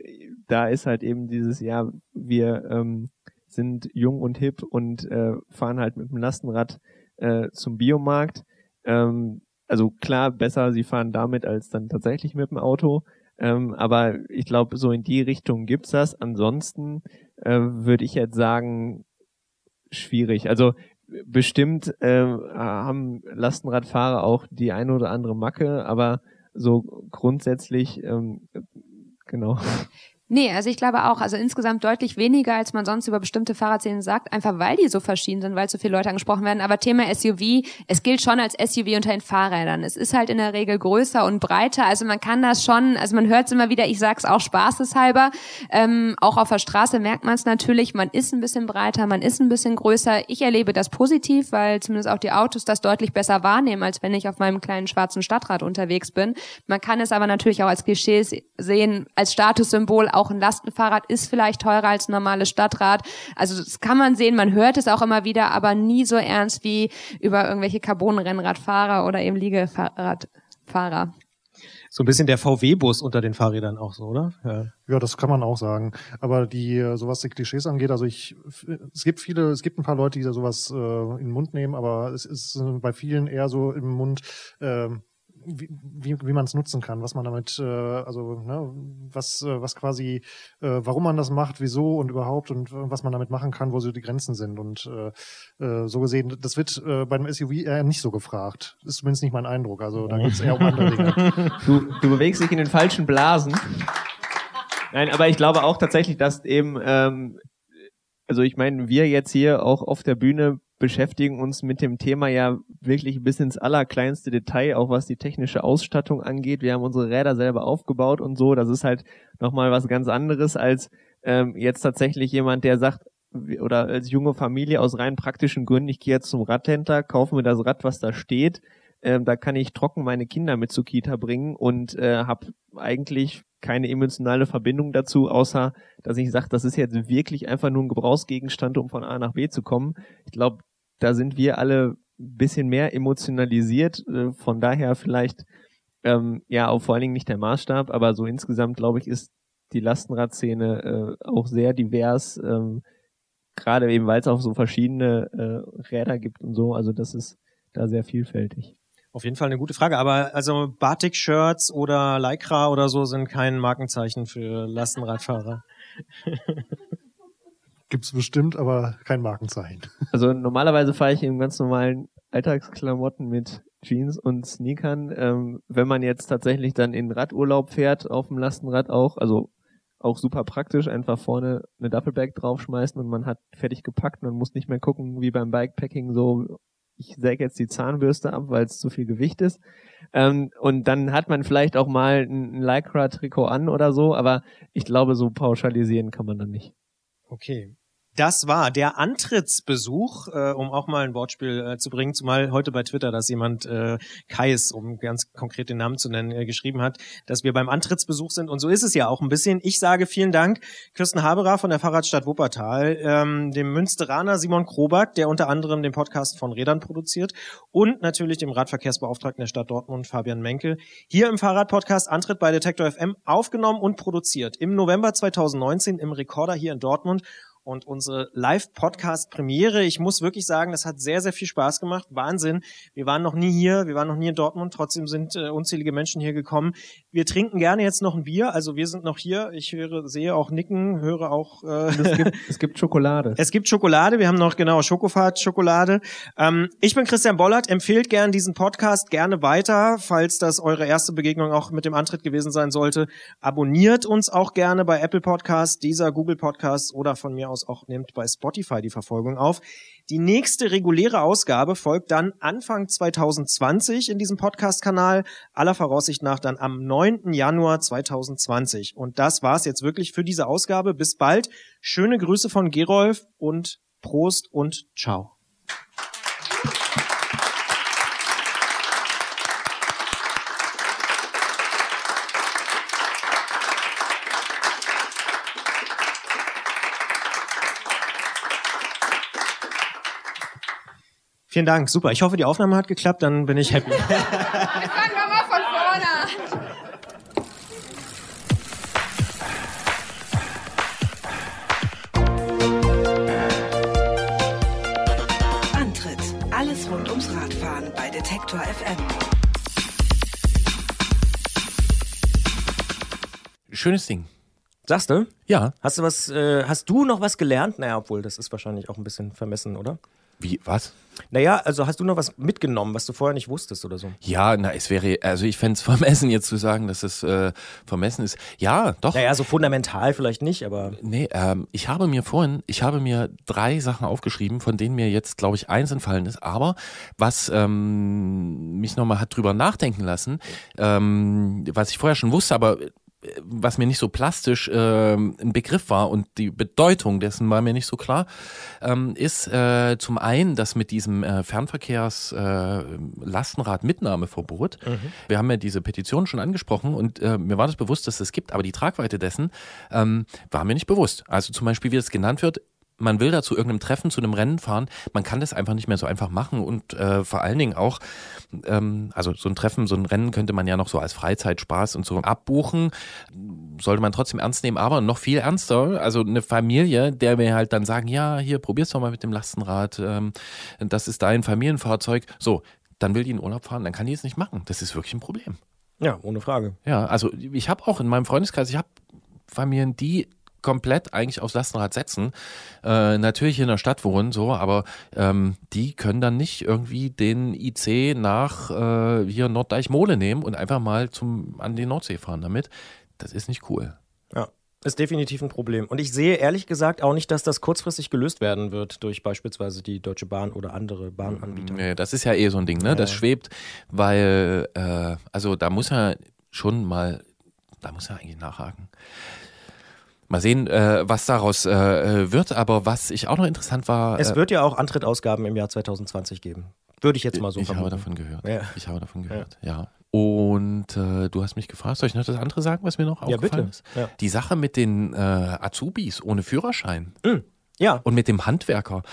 da ist halt eben dieses, ja, wir ähm, sind jung und hip und äh, fahren halt mit dem Lastenrad äh, zum Biomarkt. Ähm, also klar, besser, sie fahren damit als dann tatsächlich mit dem Auto. Ähm, aber ich glaube, so in die Richtung gibt's das. Ansonsten äh, würde ich jetzt sagen, schwierig. Also bestimmt äh, haben Lastenradfahrer auch die eine oder andere Macke, aber so grundsätzlich ähm, genau. Nee, also ich glaube auch, also insgesamt deutlich weniger, als man sonst über bestimmte Fahrradszenen sagt, einfach weil die so verschieden sind, weil so viele Leute angesprochen werden. Aber Thema SUV, es gilt schon als SUV unter den Fahrrädern. Es ist halt in der Regel größer und breiter, also man kann das schon, also man hört es immer wieder, ich sag's auch spaßeshalber, ähm, auch auf der Straße merkt man es natürlich, man ist ein bisschen breiter, man ist ein bisschen größer. Ich erlebe das positiv, weil zumindest auch die Autos das deutlich besser wahrnehmen, als wenn ich auf meinem kleinen schwarzen Stadtrad unterwegs bin. Man kann es aber natürlich auch als Klischee sehen, als Statussymbol, auch ein Lastenfahrrad ist vielleicht teurer als ein normales Stadtrad. Also das kann man sehen, man hört es auch immer wieder, aber nie so ernst wie über irgendwelche Carbon-Rennradfahrer oder eben Liegefahrradfahrer. So ein bisschen der VW-Bus unter den Fahrrädern auch so, oder? Ja. Ja, das kann man auch sagen. Aber die, äh, so was die Klischees angeht, also ich, es gibt viele, es gibt ein paar Leute, die da sowas äh, in den Mund nehmen, aber es ist äh, bei vielen eher so im Mund, äh, wie, wie, wie man es nutzen kann, was man damit, äh, also ne, was, äh, was quasi, äh, warum man das macht, wieso und überhaupt und äh, was man damit machen kann, wo so die Grenzen sind. Und äh, äh, so gesehen, das wird äh, bei einem SUV eher nicht so gefragt. Ist zumindest nicht mein Eindruck. Also da geht es eher um andere Dinge. [LAUGHS] Du, du bewegst dich in den falschen Blasen. Nein, aber ich glaube auch tatsächlich, dass eben, ähm, also ich meine, wir jetzt hier auch auf der Bühne beschäftigen uns mit dem Thema ja wirklich bis ins allerkleinste Detail, auch was die technische Ausstattung angeht. Wir haben unsere Räder selber aufgebaut und so. Das ist halt nochmal was ganz anderes als ähm, jetzt tatsächlich jemand, der sagt, oder als junge Familie aus rein praktischen Gründen, ich gehe jetzt zum Radhändler, kaufe mir das Rad, was da steht. Ähm, da kann ich trocken meine Kinder mit zur Kita bringen und äh, habe eigentlich keine emotionale Verbindung dazu, außer dass ich sage, das ist jetzt wirklich einfach nur ein Gebrauchsgegenstand, um von A nach B zu kommen. Ich glaube, da sind wir alle bisschen mehr emotionalisiert. Äh, von daher vielleicht ähm, ja auch vor allen Dingen nicht der Maßstab, aber so insgesamt glaube ich ist die Lastenradszene äh, auch sehr divers. Ähm, Gerade eben, weil es auch so verschiedene äh, Räder gibt und so. Also das ist da sehr vielfältig. Auf jeden Fall eine gute Frage. Aber also Batik-Shirts oder Lycra oder so sind kein Markenzeichen für Lastenradfahrer. [LAUGHS] Gibt's bestimmt, aber kein Markenzeichen. [LAUGHS] Also normalerweise fahre ich in ganz normalen Alltagsklamotten mit Jeans und Sneakern. Ähm, wenn man jetzt tatsächlich dann in Radurlaub fährt, auf dem Lastenrad auch, also auch super praktisch, einfach vorne eine Duffelbag draufschmeißen und man hat fertig gepackt man muss nicht mehr gucken, wie beim Bikepacking so, ich säge jetzt die Zahnbürste ab, weil es zu viel Gewicht ist. Ähm, und dann hat man vielleicht auch mal ein Lycra-Trikot an oder so, aber ich glaube, so pauschalisieren kann man dann nicht. Okay. Das war der Antrittsbesuch, äh, um auch mal ein Wortspiel äh, zu bringen, zumal heute bei Twitter, dass jemand äh, Kais, um ganz konkret den Namen zu nennen, äh, geschrieben hat, dass wir beim Antrittsbesuch sind. Und so ist es ja auch ein bisschen. Ich sage vielen Dank, Kirsten Haberer von der Fahrradstadt Wuppertal, ähm, dem Münsteraner Simon Krobak, der unter anderem den Podcast von Rädern produziert und natürlich dem Radverkehrsbeauftragten der Stadt Dortmund, Fabian Menkel, hier im Fahrradpodcast Antritt bei Detektor FM aufgenommen und produziert. Im November 2019 im Rekorder hier in Dortmund und unsere Live-Podcast-Premiere. Ich muss wirklich sagen, das hat sehr, sehr viel Spaß gemacht. Wahnsinn. Wir waren noch nie hier, wir waren noch nie in Dortmund, trotzdem sind äh, unzählige Menschen hier gekommen. Wir trinken gerne jetzt noch ein Bier, also wir sind noch hier. Ich höre, sehe auch Nicken, höre auch... Äh, es gibt, es gibt Schokolade. [LAUGHS] es gibt Schokolade, wir haben noch genau Schokofahrt-Schokolade. Ähm, ich bin Christian Bollert, empfehlt gern diesen Podcast gerne weiter, falls das eure erste Begegnung auch mit dem Antritt gewesen sein sollte. Abonniert uns auch gerne bei Apple Podcasts, dieser Google Podcasts oder von mir aus auch nehmt bei Spotify die Verfolgung auf. Die nächste reguläre Ausgabe folgt dann Anfang 2020 in diesem Podcast-Kanal, aller Voraussicht nach dann am 9. Januar 2020. Und das war's jetzt wirklich für diese Ausgabe. Bis bald. Schöne Grüße von Gerolf und Prost und Ciao. Vielen Dank, super. Ich hoffe, die Aufnahme hat geklappt, dann bin ich happy. [LAUGHS] [LAUGHS] Detektor FM. Schönes Ding. Sagst du? Ja. Hast du was, äh, hast du noch was gelernt? Naja, obwohl, das ist wahrscheinlich auch ein bisschen vermessen, oder? Wie, was? Naja, also hast du noch was mitgenommen, was du vorher nicht wusstest oder so? Ja, na, es wäre, also ich fände es vermessen, [LAUGHS] jetzt zu sagen, dass es äh, vermessen ist. Ja, doch. Naja, so fundamental vielleicht nicht, aber. Nee, ähm, ich habe mir vorhin, ich habe mir drei Sachen aufgeschrieben, von denen mir jetzt, glaube ich, eins entfallen ist. Aber was ähm, mich nochmal hat drüber nachdenken lassen, ähm, was ich vorher schon wusste, aber was mir nicht so plastisch ähm, ein Begriff war und die Bedeutung dessen war mir nicht so klar, ähm, ist äh, zum einen das mit diesem äh, Fernverkehrs äh, Lastenrad-Mitnahmeverbot. Wir haben ja diese Petition schon angesprochen und äh, mir war das bewusst, dass es das gibt, aber die Tragweite dessen ähm, war mir nicht bewusst. Also zum Beispiel, wie es genannt wird, man will da zu irgendeinem Treffen, zu einem Rennen fahren, man kann das einfach nicht mehr so einfach machen und äh, vor allen Dingen auch, ähm, also so ein Treffen, so ein Rennen könnte man ja noch so als Freizeitspaß und so abbuchen, sollte man trotzdem ernst nehmen, aber noch viel ernster, also eine Familie, der mir halt dann sagen, ja, hier, probier's doch mal mit dem Lastenrad, ähm, das ist dein Familienfahrzeug, so, dann will die in Urlaub fahren, dann kann die es nicht machen, das ist wirklich ein Problem. Ja, ohne Frage. Ja, also ich habe auch in meinem Freundeskreis, ich habe Familien, die komplett eigentlich aufs Lastenrad setzen, äh, natürlich in der Stadt wohnen, so, aber ähm, die können dann nicht irgendwie den IC nach äh, hier Norddeich-Mole nehmen und einfach mal zum an die Nordsee fahren damit. Das ist nicht cool. Ja. Ist definitiv ein Problem. Und ich sehe ehrlich gesagt auch nicht, dass das kurzfristig gelöst werden wird durch beispielsweise die Deutsche Bahn oder andere Bahnanbieter. Nee, das ist ja eh so ein Ding, ne? Das schwebt, weil, äh, also da muss er schon mal, da muss er eigentlich nachhaken. Mal sehen, äh, was daraus äh, wird, aber was ich auch noch interessant war. Es äh, wird ja auch Antrittausgaben im Jahr 2020 geben. Würde ich jetzt mal so ich habe davon gehört. Ja. Ich habe davon gehört, ja. Und äh, du hast mich gefragt, soll ich noch das andere sagen, was mir noch Ja, aufgefallen bitte. ist? Ja. Die Sache mit den äh, Azubis ohne Führerschein. Mhm. Ja. Und mit dem Handwerker.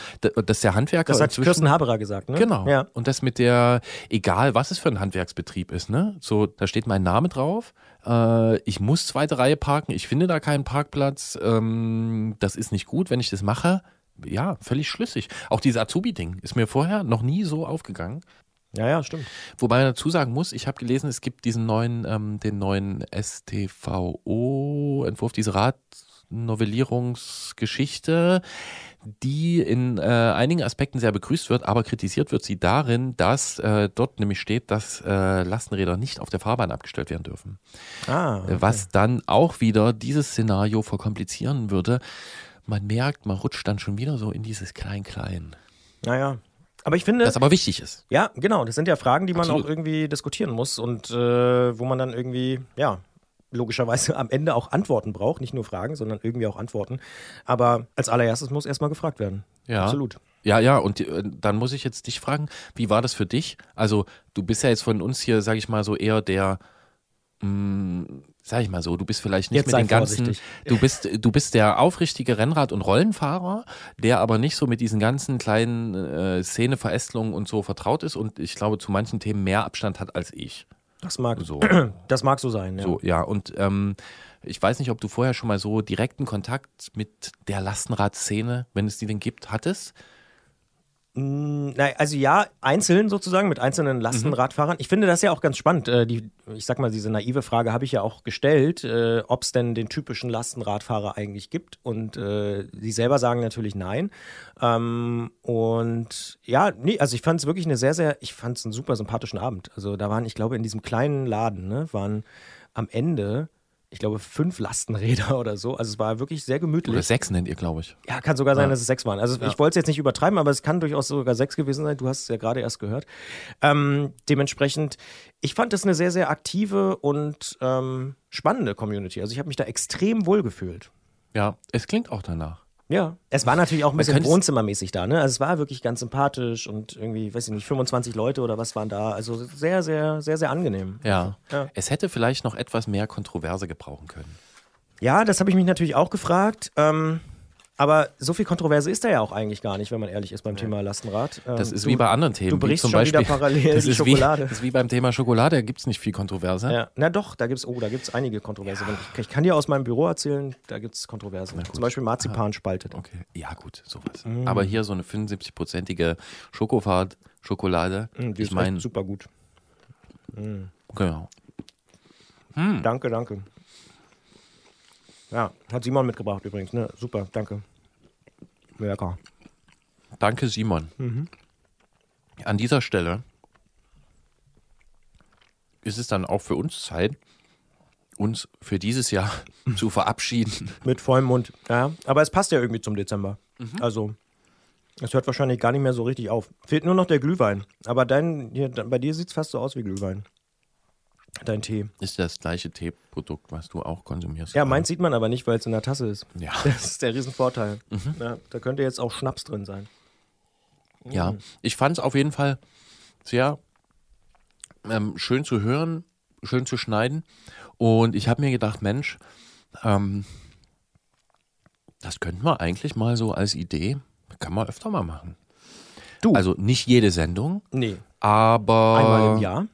Dass der Handwerker. Das hat Kirsten Haberer gesagt, ne? Genau. Ja. Und das mit der, egal was es für ein Handwerksbetrieb ist, ne? So, da steht mein Name drauf. Äh, ich muss zweite Reihe parken. Ich finde da keinen Parkplatz. Ähm, das ist nicht gut, wenn ich das mache. Ja, völlig schlüssig. Auch dieses Azubi-Ding ist mir vorher noch nie so aufgegangen. Ja, ja, stimmt. Wobei man dazu sagen muss, ich habe gelesen, es gibt diesen neuen, ähm, den neuen STVO-Entwurf, diese Radnovellierungsgeschichte, die in äh, einigen Aspekten sehr begrüßt wird, aber kritisiert wird sie darin, dass äh, dort nämlich steht, dass äh, Lastenräder nicht auf der Fahrbahn abgestellt werden dürfen. Ah, Äh, Was dann auch wieder dieses Szenario verkomplizieren würde. Man merkt, man rutscht dann schon wieder so in dieses Klein-Klein. Naja. Aber ich finde. Das aber wichtig ist. Ja, genau. Das sind ja Fragen, die man Absolut. auch irgendwie diskutieren muss und äh, wo man dann irgendwie, ja, logischerweise am Ende auch Antworten braucht. Nicht nur Fragen, sondern irgendwie auch Antworten. Aber als allererstes muss erstmal gefragt werden. Ja. Absolut. Ja, ja, und äh, dann muss ich jetzt dich fragen, wie war das für dich? Also, du bist ja jetzt von uns hier, sag ich mal, so eher der, mh, sag ich mal so, du bist vielleicht nicht Jetzt mit den ganzen, vorsichtig. du bist, du bist der aufrichtige Rennrad- und Rollenfahrer, der aber nicht so mit diesen ganzen kleinen äh, Szeneverästelungen und so vertraut ist und ich glaube, zu manchen Themen mehr Abstand hat als ich. Das mag, So. [CLEARS THROAT] das mag so sein. Ja. So, ja, und ähm, ich weiß nicht, ob du vorher schon mal so direkten Kontakt mit der Lastenradszene, wenn es die denn gibt, hattest. Mm, also ja, einzeln sozusagen mit einzelnen Lastenradfahrern. Ich finde das ja auch ganz spannend. Äh, die, ich sag mal, diese naive Frage habe ich ja auch gestellt, äh, ob es denn den typischen Lastenradfahrer eigentlich gibt. Und äh, sie selber sagen natürlich nein. Ähm, und ja, nee, also ich fand es wirklich eine sehr, sehr, ich fand es einen super sympathischen Abend. Also da waren, ich glaube, in diesem kleinen Laden, ne, waren am Ende, ich glaube, fünf Lastenräder [LAUGHS] oder so. Also es war wirklich sehr gemütlich. Oder sechs nennt ihr, glaube ich. Ja, kann sogar sein, Ja. dass es sechs waren. Also Ja. ich wollte es jetzt nicht übertreiben, aber es kann durchaus sogar sechs gewesen sein. Du hast es ja gerade erst gehört. Ähm, dementsprechend, ich fand es eine sehr, sehr aktive und ähm, spannende Community. Also ich habe mich da extrem wohl gefühlt. Ja, es klingt auch danach. Ja, es war natürlich auch ein bisschen wohnzimmermäßig da, ne? Also es war wirklich ganz sympathisch und irgendwie, weiß ich nicht, 25 Leute oder was waren da. Also sehr, sehr, sehr, sehr angenehm. Ja. Ja. Es hätte vielleicht noch etwas mehr Kontroverse gebrauchen können. Ja, das habe ich mich natürlich auch gefragt. Ähm, aber so viel Kontroverse ist da ja auch eigentlich gar nicht, wenn man ehrlich ist beim Thema Lastenrad. Ähm, Das ist du- wie bei anderen Themen. Du brichst zum schon Beispiel, wieder parallel [LAUGHS] das die ist Schokolade. Wie, das ist wie beim Thema Schokolade, da gibt es nicht viel Kontroverse. Ja, na doch, da gibt's, oh, da gibt's einige Kontroverse. Ich, ich kann dir aus meinem Büro erzählen, da gibt's Kontroverse. Zum Beispiel Marzipan spaltet. Okay. Ja, gut, sowas. Mm. Aber hier so eine 75-prozentige Schokofahrt, Schokolade. Mm, die ich ist meine, echt super gut. Mm. genau. Danke, danke. Ja, hat Simon mitgebracht übrigens, ne? Super, danke. Lecker. Danke, Simon. Mhm. An dieser Stelle ist es dann auch für uns Zeit, uns für dieses Jahr [LAUGHS] zu verabschieden. Mit vollem Mund. Ja, aber es passt ja irgendwie zum Dezember. Also, es hört wahrscheinlich gar nicht mehr so richtig auf. Fehlt nur noch der Glühwein. Aber dein, hier, bei dir sieht es fast so aus wie Glühwein. Dein Tee. Ist das gleiche Teeprodukt, was du auch konsumierst? Ja, meins sieht man aber nicht, weil es in der Tasse ist. Ja. [LAUGHS] Das ist der Riesenvorteil. Ja, da könnte jetzt auch Schnaps drin sein. Ja, ich fand es auf jeden Fall sehr ähm, schön zu hören, schön zu schneiden. Und ich habe mir gedacht, Mensch, ähm, das könnten wir eigentlich mal so als Idee, kann man öfter mal machen. Du. Also nicht jede Sendung, Nee. aber Einmal im Jahr.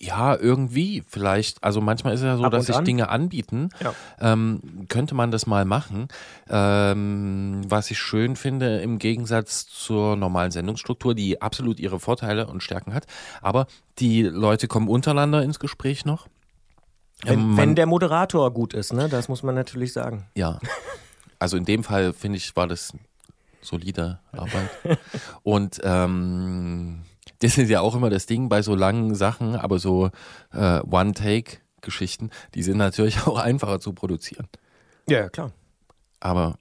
Ja, irgendwie vielleicht. Also manchmal ist es ja so, Ab dass sich an. Dinge anbieten. Ja. Ähm, könnte man das mal machen. Ähm, was ich schön finde, im Gegensatz zur normalen Sendungsstruktur, die absolut ihre Vorteile und Stärken hat. Aber die Leute kommen untereinander ins Gespräch noch. Wenn, Ähm, wenn man- der Moderator gut ist, ne? Das muss man natürlich sagen. Ja. Also in dem Fall finde ich, war das solide Arbeit. [LAUGHS] Und ähm, das ist ja auch immer das Ding bei so langen Sachen, aber so äh, One-Take-Geschichten, die sind natürlich [LAUGHS] auch einfacher zu produzieren. Ja, ja, klar. Aber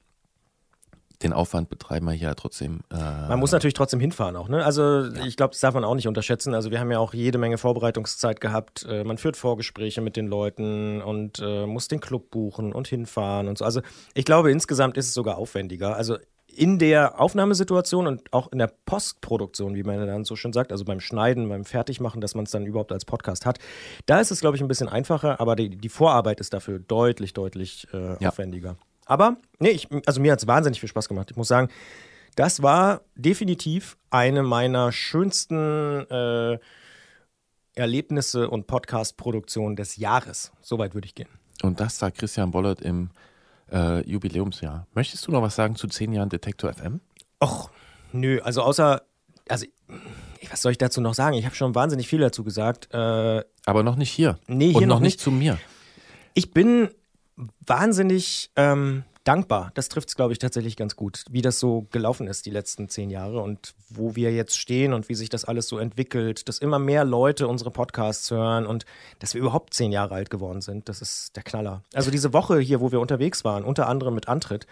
den Aufwand betreiben wir hier trotzdem. Äh, Man muss natürlich trotzdem hinfahren auch. Ne? Also ich glaube, das darf man auch nicht unterschätzen. Also wir haben ja auch jede Menge Vorbereitungszeit gehabt. Äh, man führt Vorgespräche mit den Leuten und äh, muss den Club buchen und hinfahren und so. Also ich glaube, insgesamt ist es sogar aufwendiger. Also in der Aufnahmesituation und auch in der Postproduktion, wie man dann so schön sagt, also beim Schneiden, beim Fertigmachen, dass man es dann überhaupt als Podcast hat, da ist es, glaube ich, ein bisschen einfacher, aber die, die Vorarbeit ist dafür deutlich, deutlich äh, Ja. aufwendiger. Aber, nee, ich, also mir hat es wahnsinnig viel Spaß gemacht. Ich muss sagen, das war definitiv eine meiner schönsten äh, Erlebnisse und Podcast-Produktionen des Jahres. Soweit würde ich gehen. Und das sagt Christian Bollert im äh, Jubiläumsjahr. Möchtest du noch was sagen zu zehn Jahren Detektor FM? Och, nö, also außer, also was soll ich dazu noch sagen? Ich habe schon wahnsinnig viel dazu gesagt. Äh, Aber noch nicht hier. Nee, hier Und noch noch nicht nicht. zu mir. Ich bin wahnsinnig ähm, dankbar. Das trifft es, glaube ich, tatsächlich ganz gut, wie das so gelaufen ist die letzten zehn Jahre und wo wir jetzt stehen und wie sich das alles so entwickelt, dass immer mehr Leute unsere Podcasts hören und dass wir überhaupt zehn Jahre alt geworden sind. Das ist der Knaller. Also diese Woche hier, wo wir unterwegs waren, unter anderem mit Antritt,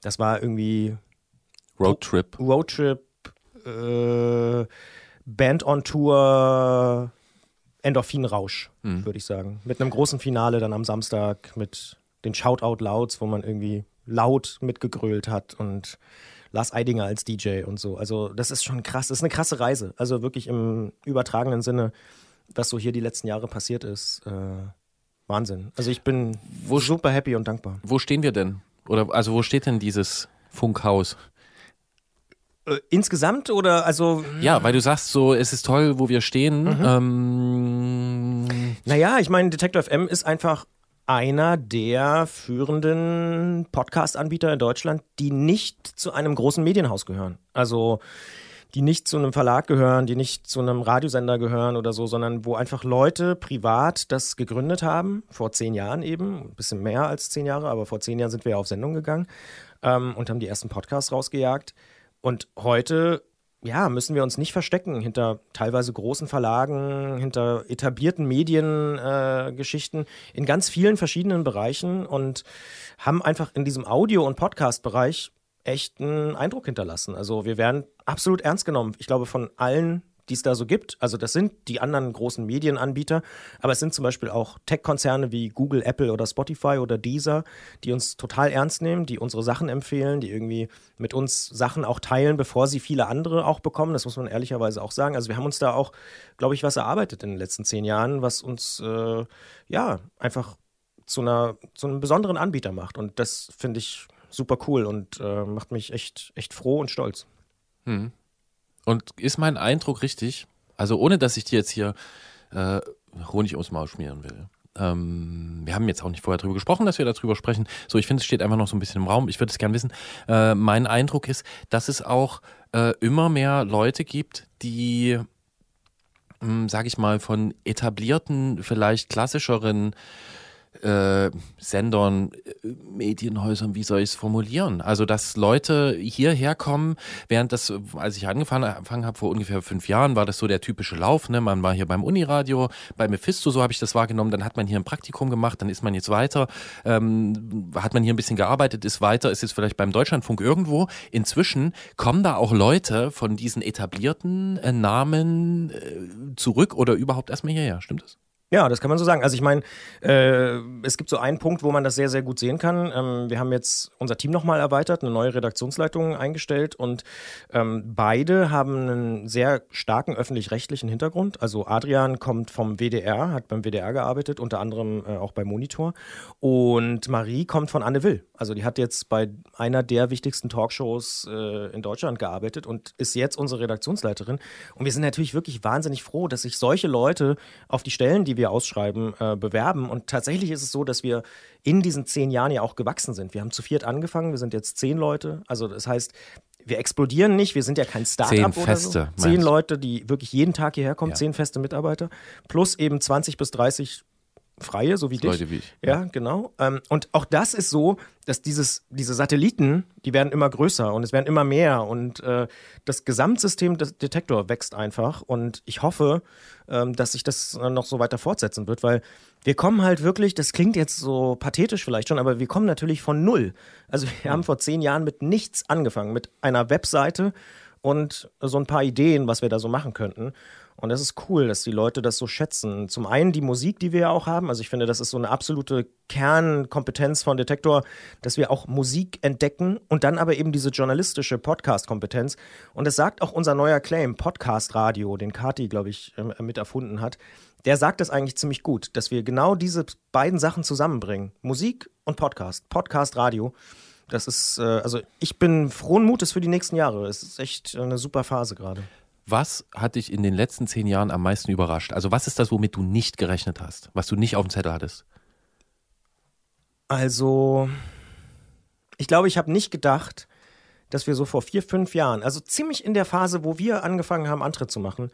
das war irgendwie Roadtrip. Roadtrip, äh, Band on Tour, Endorphinrausch, Mhm. würde ich sagen. Mit einem großen Finale dann am Samstag mit den Shoutout-Louds, wo man irgendwie laut mitgegrölt hat und Lars Eidinger als DJ und so. Also das ist schon krass. Das ist eine krasse Reise. Also wirklich im übertragenen Sinne, was so hier die letzten Jahre passiert ist. Äh, Wahnsinn. Also ich bin super happy und dankbar. Wo stehen wir denn? Oder also wo steht denn dieses Funkhaus? Äh, insgesamt oder also Ja, weil du sagst so, es ist toll, wo wir stehen. Mhm. Ähm, Naja, ich meine, Detector FM ist einfach einer der führenden Podcast-Anbieter in Deutschland, die nicht zu einem großen Medienhaus gehören. Also die nicht zu einem Verlag gehören, die nicht zu einem Radiosender gehören oder so, sondern wo einfach Leute privat das gegründet haben, vor zehn Jahren eben, ein bisschen mehr als zehn Jahre, aber vor zehn Jahren sind wir ja auf Sendung gegangen ähm, und haben die ersten Podcasts rausgejagt. Und heute, ja, müssen wir uns nicht verstecken hinter teilweise großen Verlagen, hinter etablierten Mediengeschichten äh, in ganz vielen verschiedenen Bereichen und haben einfach in diesem Audio- und Podcast-Bereich echt Eindruck hinterlassen. Also wir werden absolut ernst genommen. Ich glaube, von allen, die es da so gibt. Also das sind die anderen großen Medienanbieter, aber es sind zum Beispiel auch Tech-Konzerne wie Google, Apple oder Spotify oder Deezer, die uns total ernst nehmen, die unsere Sachen empfehlen, die irgendwie mit uns Sachen auch teilen, bevor sie viele andere auch bekommen. Das muss man ehrlicherweise auch sagen. Also wir haben uns da auch, glaube ich, was erarbeitet in den letzten zehn Jahren, was uns äh, ja einfach zu, einer, zu einem besonderen Anbieter macht. Und das finde ich super cool und äh, macht mich echt, echt froh und stolz. Hm. Und ist mein Eindruck richtig? Also ohne, dass ich dir jetzt hier äh, Honig ums Maul schmieren will. Ähm, wir haben jetzt auch nicht vorher drüber gesprochen, dass wir darüber sprechen. So, ich finde, es steht einfach noch so ein bisschen im Raum. Ich würde es gerne wissen. Äh, mein Eindruck ist, dass es auch äh, immer mehr Leute gibt, die, sage ich mal, von etablierten, vielleicht klassischeren äh, Sendern, äh, Medienhäusern, wie soll ich es formulieren? Also, dass Leute hierher kommen, während das, als ich angefangen, angefangen habe, vor ungefähr fünf Jahren, war das so der typische Lauf. Ne? Man war hier beim Uniradio, bei Mephisto, so habe ich das wahrgenommen. Dann hat man hier ein Praktikum gemacht, dann ist man jetzt weiter, ähm, hat man hier ein bisschen gearbeitet, ist weiter, ist jetzt vielleicht beim Deutschlandfunk irgendwo. Inzwischen kommen da auch Leute von diesen etablierten äh, Namen äh, zurück oder überhaupt erstmal hierher. Stimmt das? Ja, das kann man so sagen. Also ich meine, äh, es gibt so einen Punkt, wo man das sehr, sehr gut sehen kann. Ähm, wir haben jetzt unser Team nochmal erweitert, eine neue Redaktionsleitung eingestellt und ähm, beide haben einen sehr starken öffentlich-rechtlichen Hintergrund. Also Adrian kommt vom WDR, hat beim WDR gearbeitet, unter anderem äh, auch bei Monitor. Und Marie kommt von Anne Will. Also die hat jetzt bei einer der wichtigsten Talkshows äh, in Deutschland gearbeitet und ist jetzt unsere Redaktionsleiterin. Und wir sind natürlich wirklich wahnsinnig froh, dass sich solche Leute auf die Stellen, die wir ausschreiben, äh, bewerben. Und tatsächlich ist es so, dass wir in diesen zehn Jahren ja auch gewachsen sind. Wir haben zu viert angefangen, wir sind jetzt zehn Leute. Also das heißt, wir explodieren nicht, wir sind ja kein Start-up Zehn oder so. Zehn? Leute, die wirklich jeden Tag hierher kommen, Ja. zehn feste Mitarbeiter, plus eben 20 bis 30 Freie, so wie dich. Leute wie ich. Ja, genau. Ähm, und auch das ist so, dass dieses, diese Satelliten, die werden immer größer und es werden immer mehr und äh, das Gesamtsystem des Detektor wächst einfach und ich hoffe, ähm, dass sich das noch so weiter fortsetzen wird, weil wir kommen halt wirklich, das klingt jetzt so pathetisch vielleicht schon, aber wir kommen natürlich von null. Also wir haben vor zehn Jahren mit nichts angefangen, mit einer Webseite und so ein paar Ideen, was wir da so machen könnten. Und das ist cool, dass die Leute das so schätzen. Zum einen die Musik, die wir ja auch haben. Also ich finde, das ist so eine absolute Kernkompetenz von Detektor, dass wir auch Musik entdecken und dann aber eben diese journalistische Podcast-Kompetenz. Und das sagt auch unser neuer Claim, Podcast Radio, den Kati, glaube ich, äh, mit erfunden hat. der sagt das eigentlich ziemlich gut, dass wir genau diese beiden Sachen zusammenbringen. Musik und Podcast. Podcast, Radio. Das ist, äh, also ich bin frohen Mutes für die nächsten Jahre. Es ist echt eine super Phase gerade. Was hat dich in den letzten zehn Jahren am meisten überrascht? Also was ist das, womit du nicht gerechnet hast, was du nicht auf dem Zettel hattest? Also, ich glaube, ich habe nicht gedacht, dass wir so vor vier, fünf Jahren, also ziemlich in der Phase, wo wir angefangen haben, Antritt zu machen,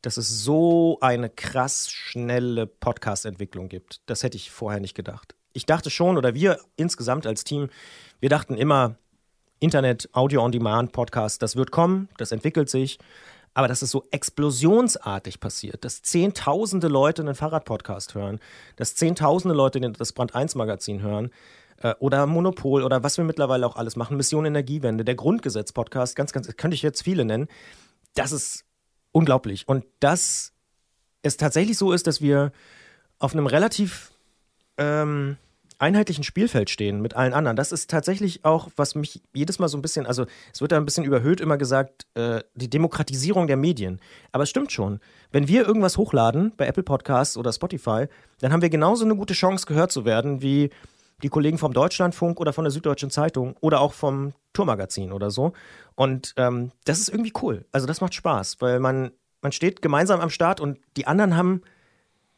dass es so eine krass schnelle Podcast-Entwicklung gibt. Das hätte ich vorher nicht gedacht. Ich dachte schon, oder wir insgesamt als Team, wir dachten immer, Internet, Audio on Demand, Podcast, das wird kommen, das entwickelt sich. Aber dass es so explosionsartig passiert, dass zehntausende Leute einen Fahrradpodcast hören, dass zehntausende Leute das Brand 1 Magazin hören äh, oder Monopol oder was wir mittlerweile auch alles machen, Mission Energiewende, der Grundgesetz-Podcast, ganz, ganz, könnte ich jetzt viele nennen. Das ist unglaublich. Und dass es tatsächlich so ist, dass wir auf einem relativ ähm, einheitlichen Spielfeld stehen mit allen anderen. Das ist tatsächlich auch, was mich jedes Mal so ein bisschen, also es wird da ein bisschen überhöht immer gesagt, äh, die Demokratisierung der Medien. Aber es stimmt schon. Wenn wir irgendwas hochladen bei Apple Podcasts oder Spotify, dann haben wir genauso eine gute Chance, gehört zu werden, wie die Kollegen vom Deutschlandfunk oder von der Süddeutschen Zeitung oder auch vom Tourmagazin oder so. Und ähm, das ist irgendwie cool. Also das macht Spaß, weil man, man steht gemeinsam am Start und die anderen haben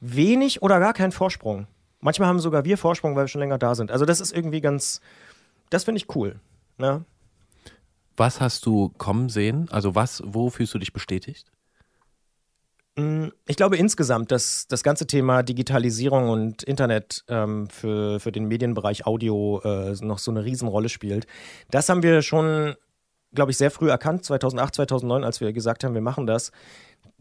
wenig oder gar keinen Vorsprung. Manchmal haben sogar wir Vorsprung, weil wir schon länger da sind. Also das ist irgendwie ganz, das finde ich cool. Ja. Was hast du kommen sehen? Also was, wo fühlst du dich bestätigt? Mm, Ich glaube insgesamt, dass das ganze Thema Digitalisierung und Internet ähm, für, für den Medienbereich Audio äh, noch so eine Riesenrolle spielt. Das haben wir schon, glaube ich, sehr früh erkannt, 2008, 2009, als wir gesagt haben, wir machen das.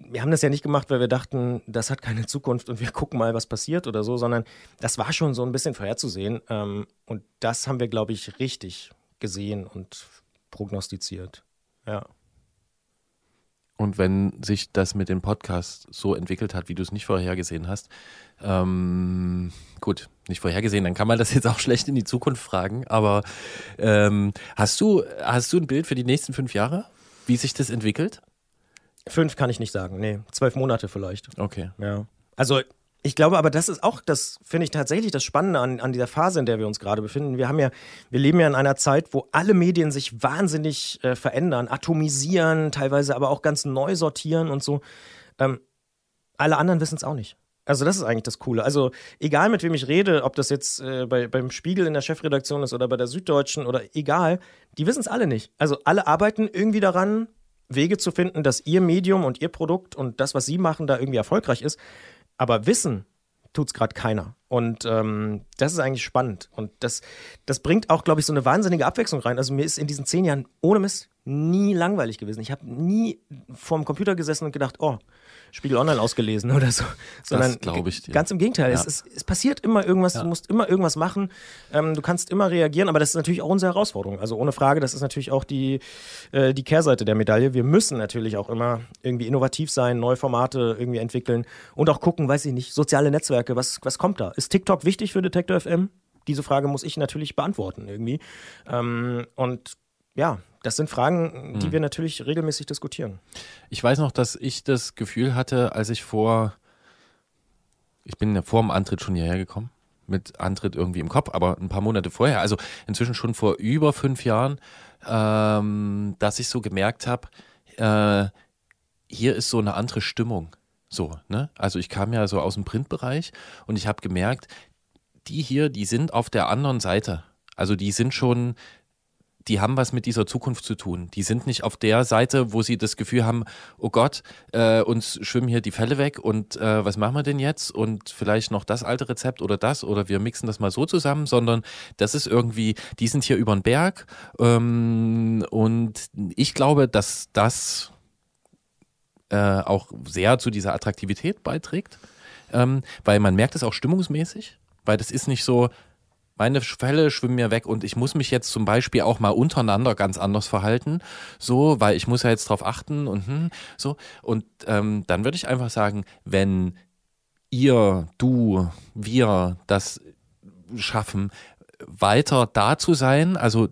Wir haben das ja nicht gemacht, weil wir dachten, das hat keine Zukunft und wir gucken mal, was passiert oder so, sondern das war schon so ein bisschen vorherzusehen. Ähm, und das haben wir, glaube ich, richtig gesehen und prognostiziert. Ja. Und wenn sich das mit dem Podcast so entwickelt hat, wie du es nicht vorhergesehen hast, ähm, gut, nicht vorhergesehen, dann kann man das jetzt auch schlecht in die Zukunft fragen. Aber ähm, hast du hast du ein Bild für die nächsten fünf Jahre, wie sich das entwickelt? Fünf kann ich nicht sagen, nee, zwölf Monate vielleicht. Okay. Ja. Also ich glaube aber, das ist auch, das finde ich tatsächlich das Spannende an, an dieser Phase, in der wir uns gerade befinden. Wir haben ja, wir leben ja in einer Zeit, wo alle Medien sich wahnsinnig äh, verändern, atomisieren, teilweise aber auch ganz neu sortieren und so. Ähm, alle anderen wissen es auch nicht. Also das ist eigentlich das Coole. Also egal mit wem ich rede, ob das jetzt äh, bei, beim Spiegel in der Chefredaktion ist oder bei der Süddeutschen oder egal, die wissen es alle nicht. Also alle arbeiten irgendwie daran, Wege zu finden, dass ihr Medium und ihr Produkt und das, was sie machen, da irgendwie erfolgreich ist. Aber wissen tut es gerade keiner. Und ähm, das ist eigentlich spannend. Und das, das bringt auch, glaube ich, so eine wahnsinnige Abwechslung rein. Also mir ist in diesen zehn Jahren ohne Mist nie langweilig gewesen. Ich habe nie vorm Computer gesessen und gedacht, oh, Spiegel Online ausgelesen oder so. Sondern glaube ich dir. Ganz im Gegenteil. Ja. Es, es, es passiert immer irgendwas, du musst immer irgendwas machen. Ähm, du kannst immer reagieren, aber das ist natürlich auch unsere Herausforderung. Also ohne Frage, das ist natürlich auch die, äh, die Kehrseite der Medaille. Wir müssen natürlich auch immer irgendwie innovativ sein, neue Formate irgendwie entwickeln und auch gucken, weiß ich nicht, soziale Netzwerke, was, was kommt da? Ist TikTok wichtig für Detektor FM? Diese Frage muss ich natürlich beantworten irgendwie. Ähm, und ja, das sind Fragen, die Mhm. wir natürlich regelmäßig diskutieren. Ich weiß noch, dass ich das Gefühl hatte, als ich vor, ich bin ja vor dem Antritt schon hierher gekommen, mit Antritt irgendwie im Kopf, aber ein paar Monate vorher, also inzwischen schon vor über fünf Jahren, ähm, dass ich so gemerkt habe, äh, hier ist so eine andere Stimmung. So, ne? Also ich kam ja so aus dem Printbereich und ich habe gemerkt, die hier, die sind auf der anderen Seite. Also die sind schon, die haben was mit dieser Zukunft zu tun. Die sind nicht auf der Seite, wo sie das Gefühl haben, oh Gott, äh, uns schwimmen hier die Fälle weg und äh, was machen wir denn jetzt? Und vielleicht noch das alte Rezept oder das oder wir mixen das mal so zusammen, sondern das ist irgendwie, die sind hier über den Berg ähm, und ich glaube, dass das äh, auch sehr zu dieser Attraktivität beiträgt, ähm, weil man merkt es auch stimmungsmäßig, weil das ist nicht so, meine Fälle schwimmen mir weg und ich muss mich jetzt zum Beispiel auch mal untereinander ganz anders verhalten, so, weil ich muss ja jetzt drauf achten und hm, so. Und ähm, dann würde ich einfach sagen, wenn ihr, du, wir das schaffen, weiter da zu sein, also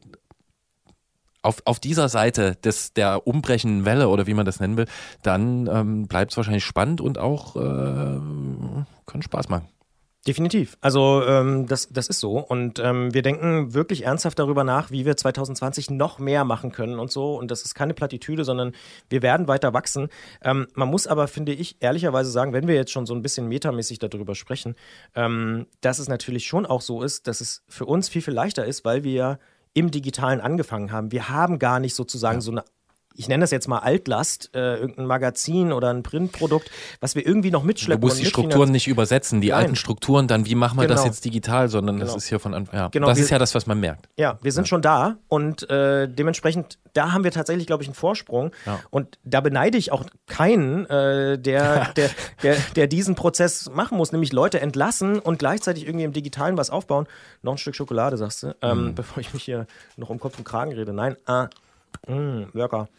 auf, auf dieser Seite des, der umbrechenden Welle oder wie man das nennen will, dann ähm, bleibt es wahrscheinlich spannend und auch äh, kann Spaß machen. Definitiv. Also ähm, das, das ist so. Und ähm, wir denken wirklich ernsthaft darüber nach, wie wir 2020 noch mehr machen können und so. Und das ist keine Plattitüde, sondern wir werden weiter wachsen. Ähm, man muss aber, finde ich, ehrlicherweise sagen, wenn wir jetzt schon so ein bisschen metamäßig darüber sprechen, ähm, dass es natürlich schon auch so ist, dass es für uns viel, viel leichter ist, weil wir im Digitalen angefangen haben. Wir haben gar nicht sozusagen so eine ich nenne das jetzt mal Altlast, äh, irgendein Magazin oder ein Printprodukt, was wir irgendwie noch Du mitschleppen. musst und die. Strukturen nicht übersetzen, die Nein. alten Strukturen, dann wie machen wir das Genau. jetzt digital, sondern das Genau. ist hier von Anfang. Ja, Genau, das ist ja das, was man merkt. Ja, wir sind schon da und äh, dementsprechend, da haben wir tatsächlich, glaube ich, einen Vorsprung. Ja. Und da beneide ich auch keinen, äh, der, der, der, der diesen Prozess machen muss, nämlich Leute entlassen und gleichzeitig irgendwie im Digitalen was aufbauen. Noch ein Stück Schokolade, sagst du, ähm, Mhm. [LAUGHS] bevor ich mich hier noch um Kopf und Kragen rede. Nein, ah, mh, lecker.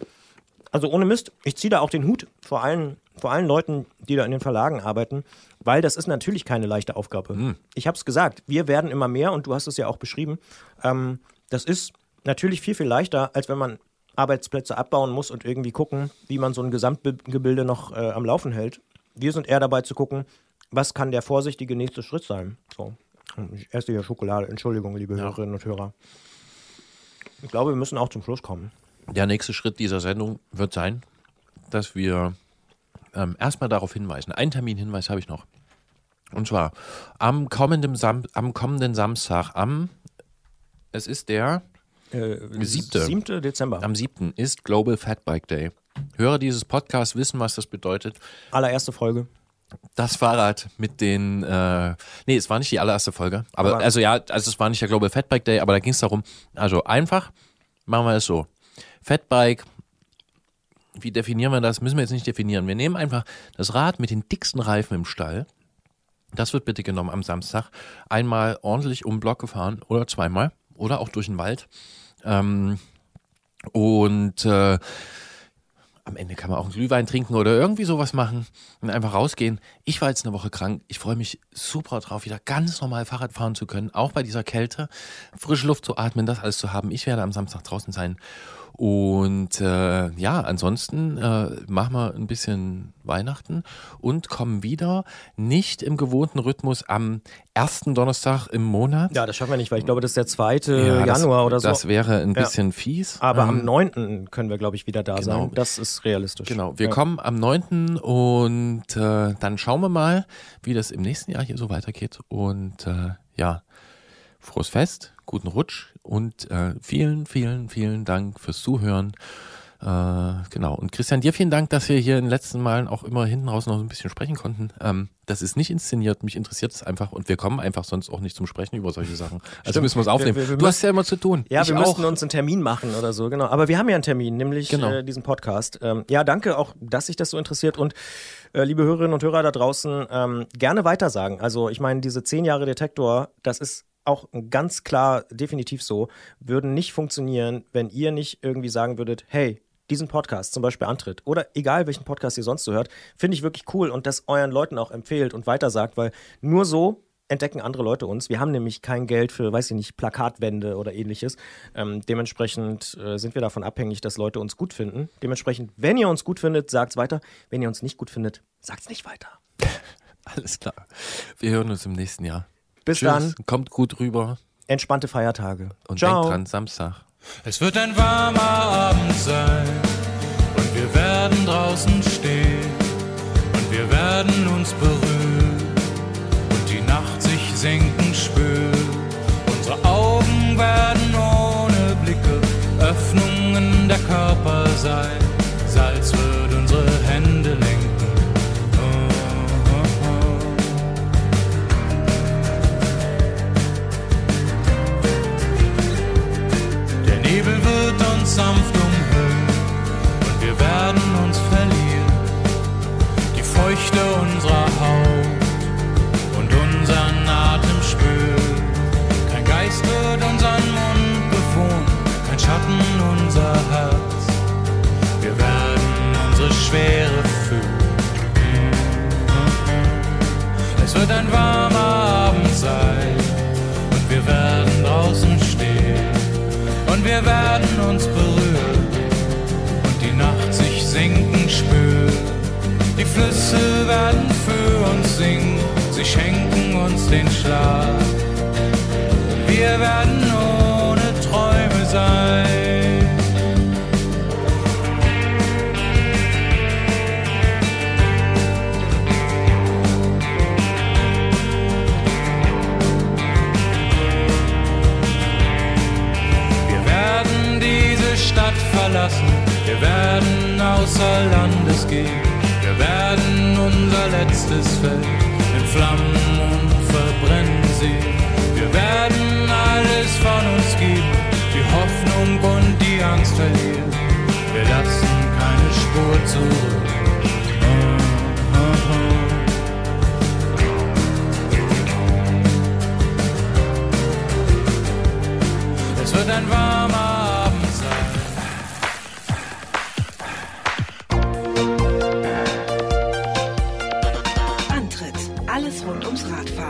Also ohne Mist, ich ziehe da auch den Hut vor allen, vor allen Leuten, die da in den Verlagen arbeiten, weil das ist natürlich keine leichte Aufgabe. Ich habe es gesagt, wir werden immer mehr und du hast es ja auch beschrieben. Ähm, das ist natürlich viel, viel leichter, als wenn man Arbeitsplätze abbauen muss und irgendwie gucken, wie man so ein Gesamtgebilde noch äh, am Laufen hält. Wir sind eher dabei zu gucken, was kann der vorsichtige nächste Schritt sein. So. Ich esse hier Schokolade. Entschuldigung, liebe Hörerinnen und Hörer. Ich glaube, wir müssen auch zum Schluss kommen. Der nächste Schritt dieser Sendung wird sein, dass wir ähm, erstmal darauf hinweisen. Einen Terminhinweis habe ich noch. Und zwar am kommenden, Sam am kommenden Samstag, am, es ist der Äh, siebte. 7. Dezember. Am 7. ist Global Fat Bike Day. Hörer dieses Podcasts wissen, was das bedeutet. Allererste Folge. Das Fahrrad mit den, äh, nee, es war nicht die allererste Folge, aber, Aber- also ja, also es war nicht der Global Fat Bike Day, aber da ging es darum, also einfach, machen wir es so. Fatbike, wie definieren wir das? Müssen wir jetzt nicht definieren. Wir nehmen einfach das Rad mit den dicksten Reifen im Stall. Das wird bitte genommen am Samstag. Einmal ordentlich um den Block gefahren oder zweimal oder auch durch den Wald. Ähm, und äh, am Ende kann man auch einen Glühwein trinken oder irgendwie sowas machen und einfach rausgehen. Ich war jetzt eine Woche krank. Ich freue mich super drauf, wieder ganz normal Fahrrad fahren zu können, auch bei dieser Kälte, frische Luft zu atmen, das alles zu haben. Ich werde am Samstag draußen sein. Und äh, ja, ansonsten äh, machen wir ein bisschen Weihnachten und kommen wieder nicht im gewohnten Rhythmus am ersten Donnerstag im Monat. Ja, das schaffen wir nicht, weil ich glaube, das ist der 2. Ja, das- Januar oder so. Das wäre ein Ja. bisschen fies. Aber am Ähm, 9. können wir, glaube ich, wieder da genau. sein. Das ist realistisch. Genau, wir Ja. kommen am 9. und äh, dann schauen wir mal, wie das im nächsten Jahr hier so weitergeht. Und äh, ja, frohes Fest, guten Rutsch und äh, vielen, vielen, vielen Dank fürs Zuhören. Äh, genau. Und Christian, dir vielen Dank, dass wir hier in den letzten Malen auch immer hinten raus noch ein bisschen sprechen konnten. Ähm, das ist nicht inszeniert, mich interessiert es einfach und wir kommen einfach sonst auch nicht zum Sprechen über solche Sachen. Also Stimmt. müssen wir es aufnehmen. Wir- wir- wir du hast ja immer zu tun. Ja, ich wir auch. müssten uns einen Termin machen oder so, genau. Aber wir haben ja einen Termin, nämlich Genau. äh, diesen Podcast. Ähm, ja, danke auch, dass sich das so interessiert und äh, liebe Hörerinnen und Hörer da draußen, ähm, gerne weitersagen. Also ich meine, diese zehn Jahre Detektor, das ist auch ganz klar definitiv so, würden nicht funktionieren, wenn ihr nicht irgendwie sagen würdet, hey, diesen Podcast zum Beispiel antritt oder egal welchen Podcast ihr sonst so hört, finde ich wirklich cool und das euren Leuten auch empfehlt und weitersagt, weil nur so entdecken andere Leute uns. Wir haben nämlich kein Geld für, weiß ich nicht, Plakatwände oder ähnliches. Ähm, dementsprechend äh, sind wir davon abhängig, dass Leute uns gut finden. Dementsprechend, wenn ihr uns gut findet, sagt's weiter. Wenn ihr uns nicht gut findet, sagt's nicht weiter. [LAUGHS] Alles klar. Wir hören uns im nächsten Jahr. Bis Tschüss. dann. Kommt gut rüber. Entspannte Feiertage. Und Ciao. denkt dran, Samstag. Es wird ein warmer Abend sein und wir werden draußen stehen und wir werden uns berühren und die Nacht sich senken spüren. Unsere Augen werden sanft umhüllen und wir werden uns verlieren. Die Feuchte unserer Haut und unseren Atem spüren. Kein Geist wird unseren Mund bewohnen, kein Schatten unser Herz. Wir werden unsere Schwere fühlen. Es wird ein warmer Abend sein und wir werden draußen stehen und wir werden uns berühren. Flüsse werden für uns singen, sie schenken uns den Schlaf. Wir werden ohne Träume sein. Wir werden diese Stadt verlassen, wir werden außer Landes gehen, werden unser letztes Feld in Flammen und verbrennen sehen. Wir werden alles von uns geben, die Hoffnung und die Angst verlieren. Wir lassen keine Spur zurück. Es wird ein warmer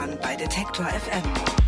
By bei Detektor FM.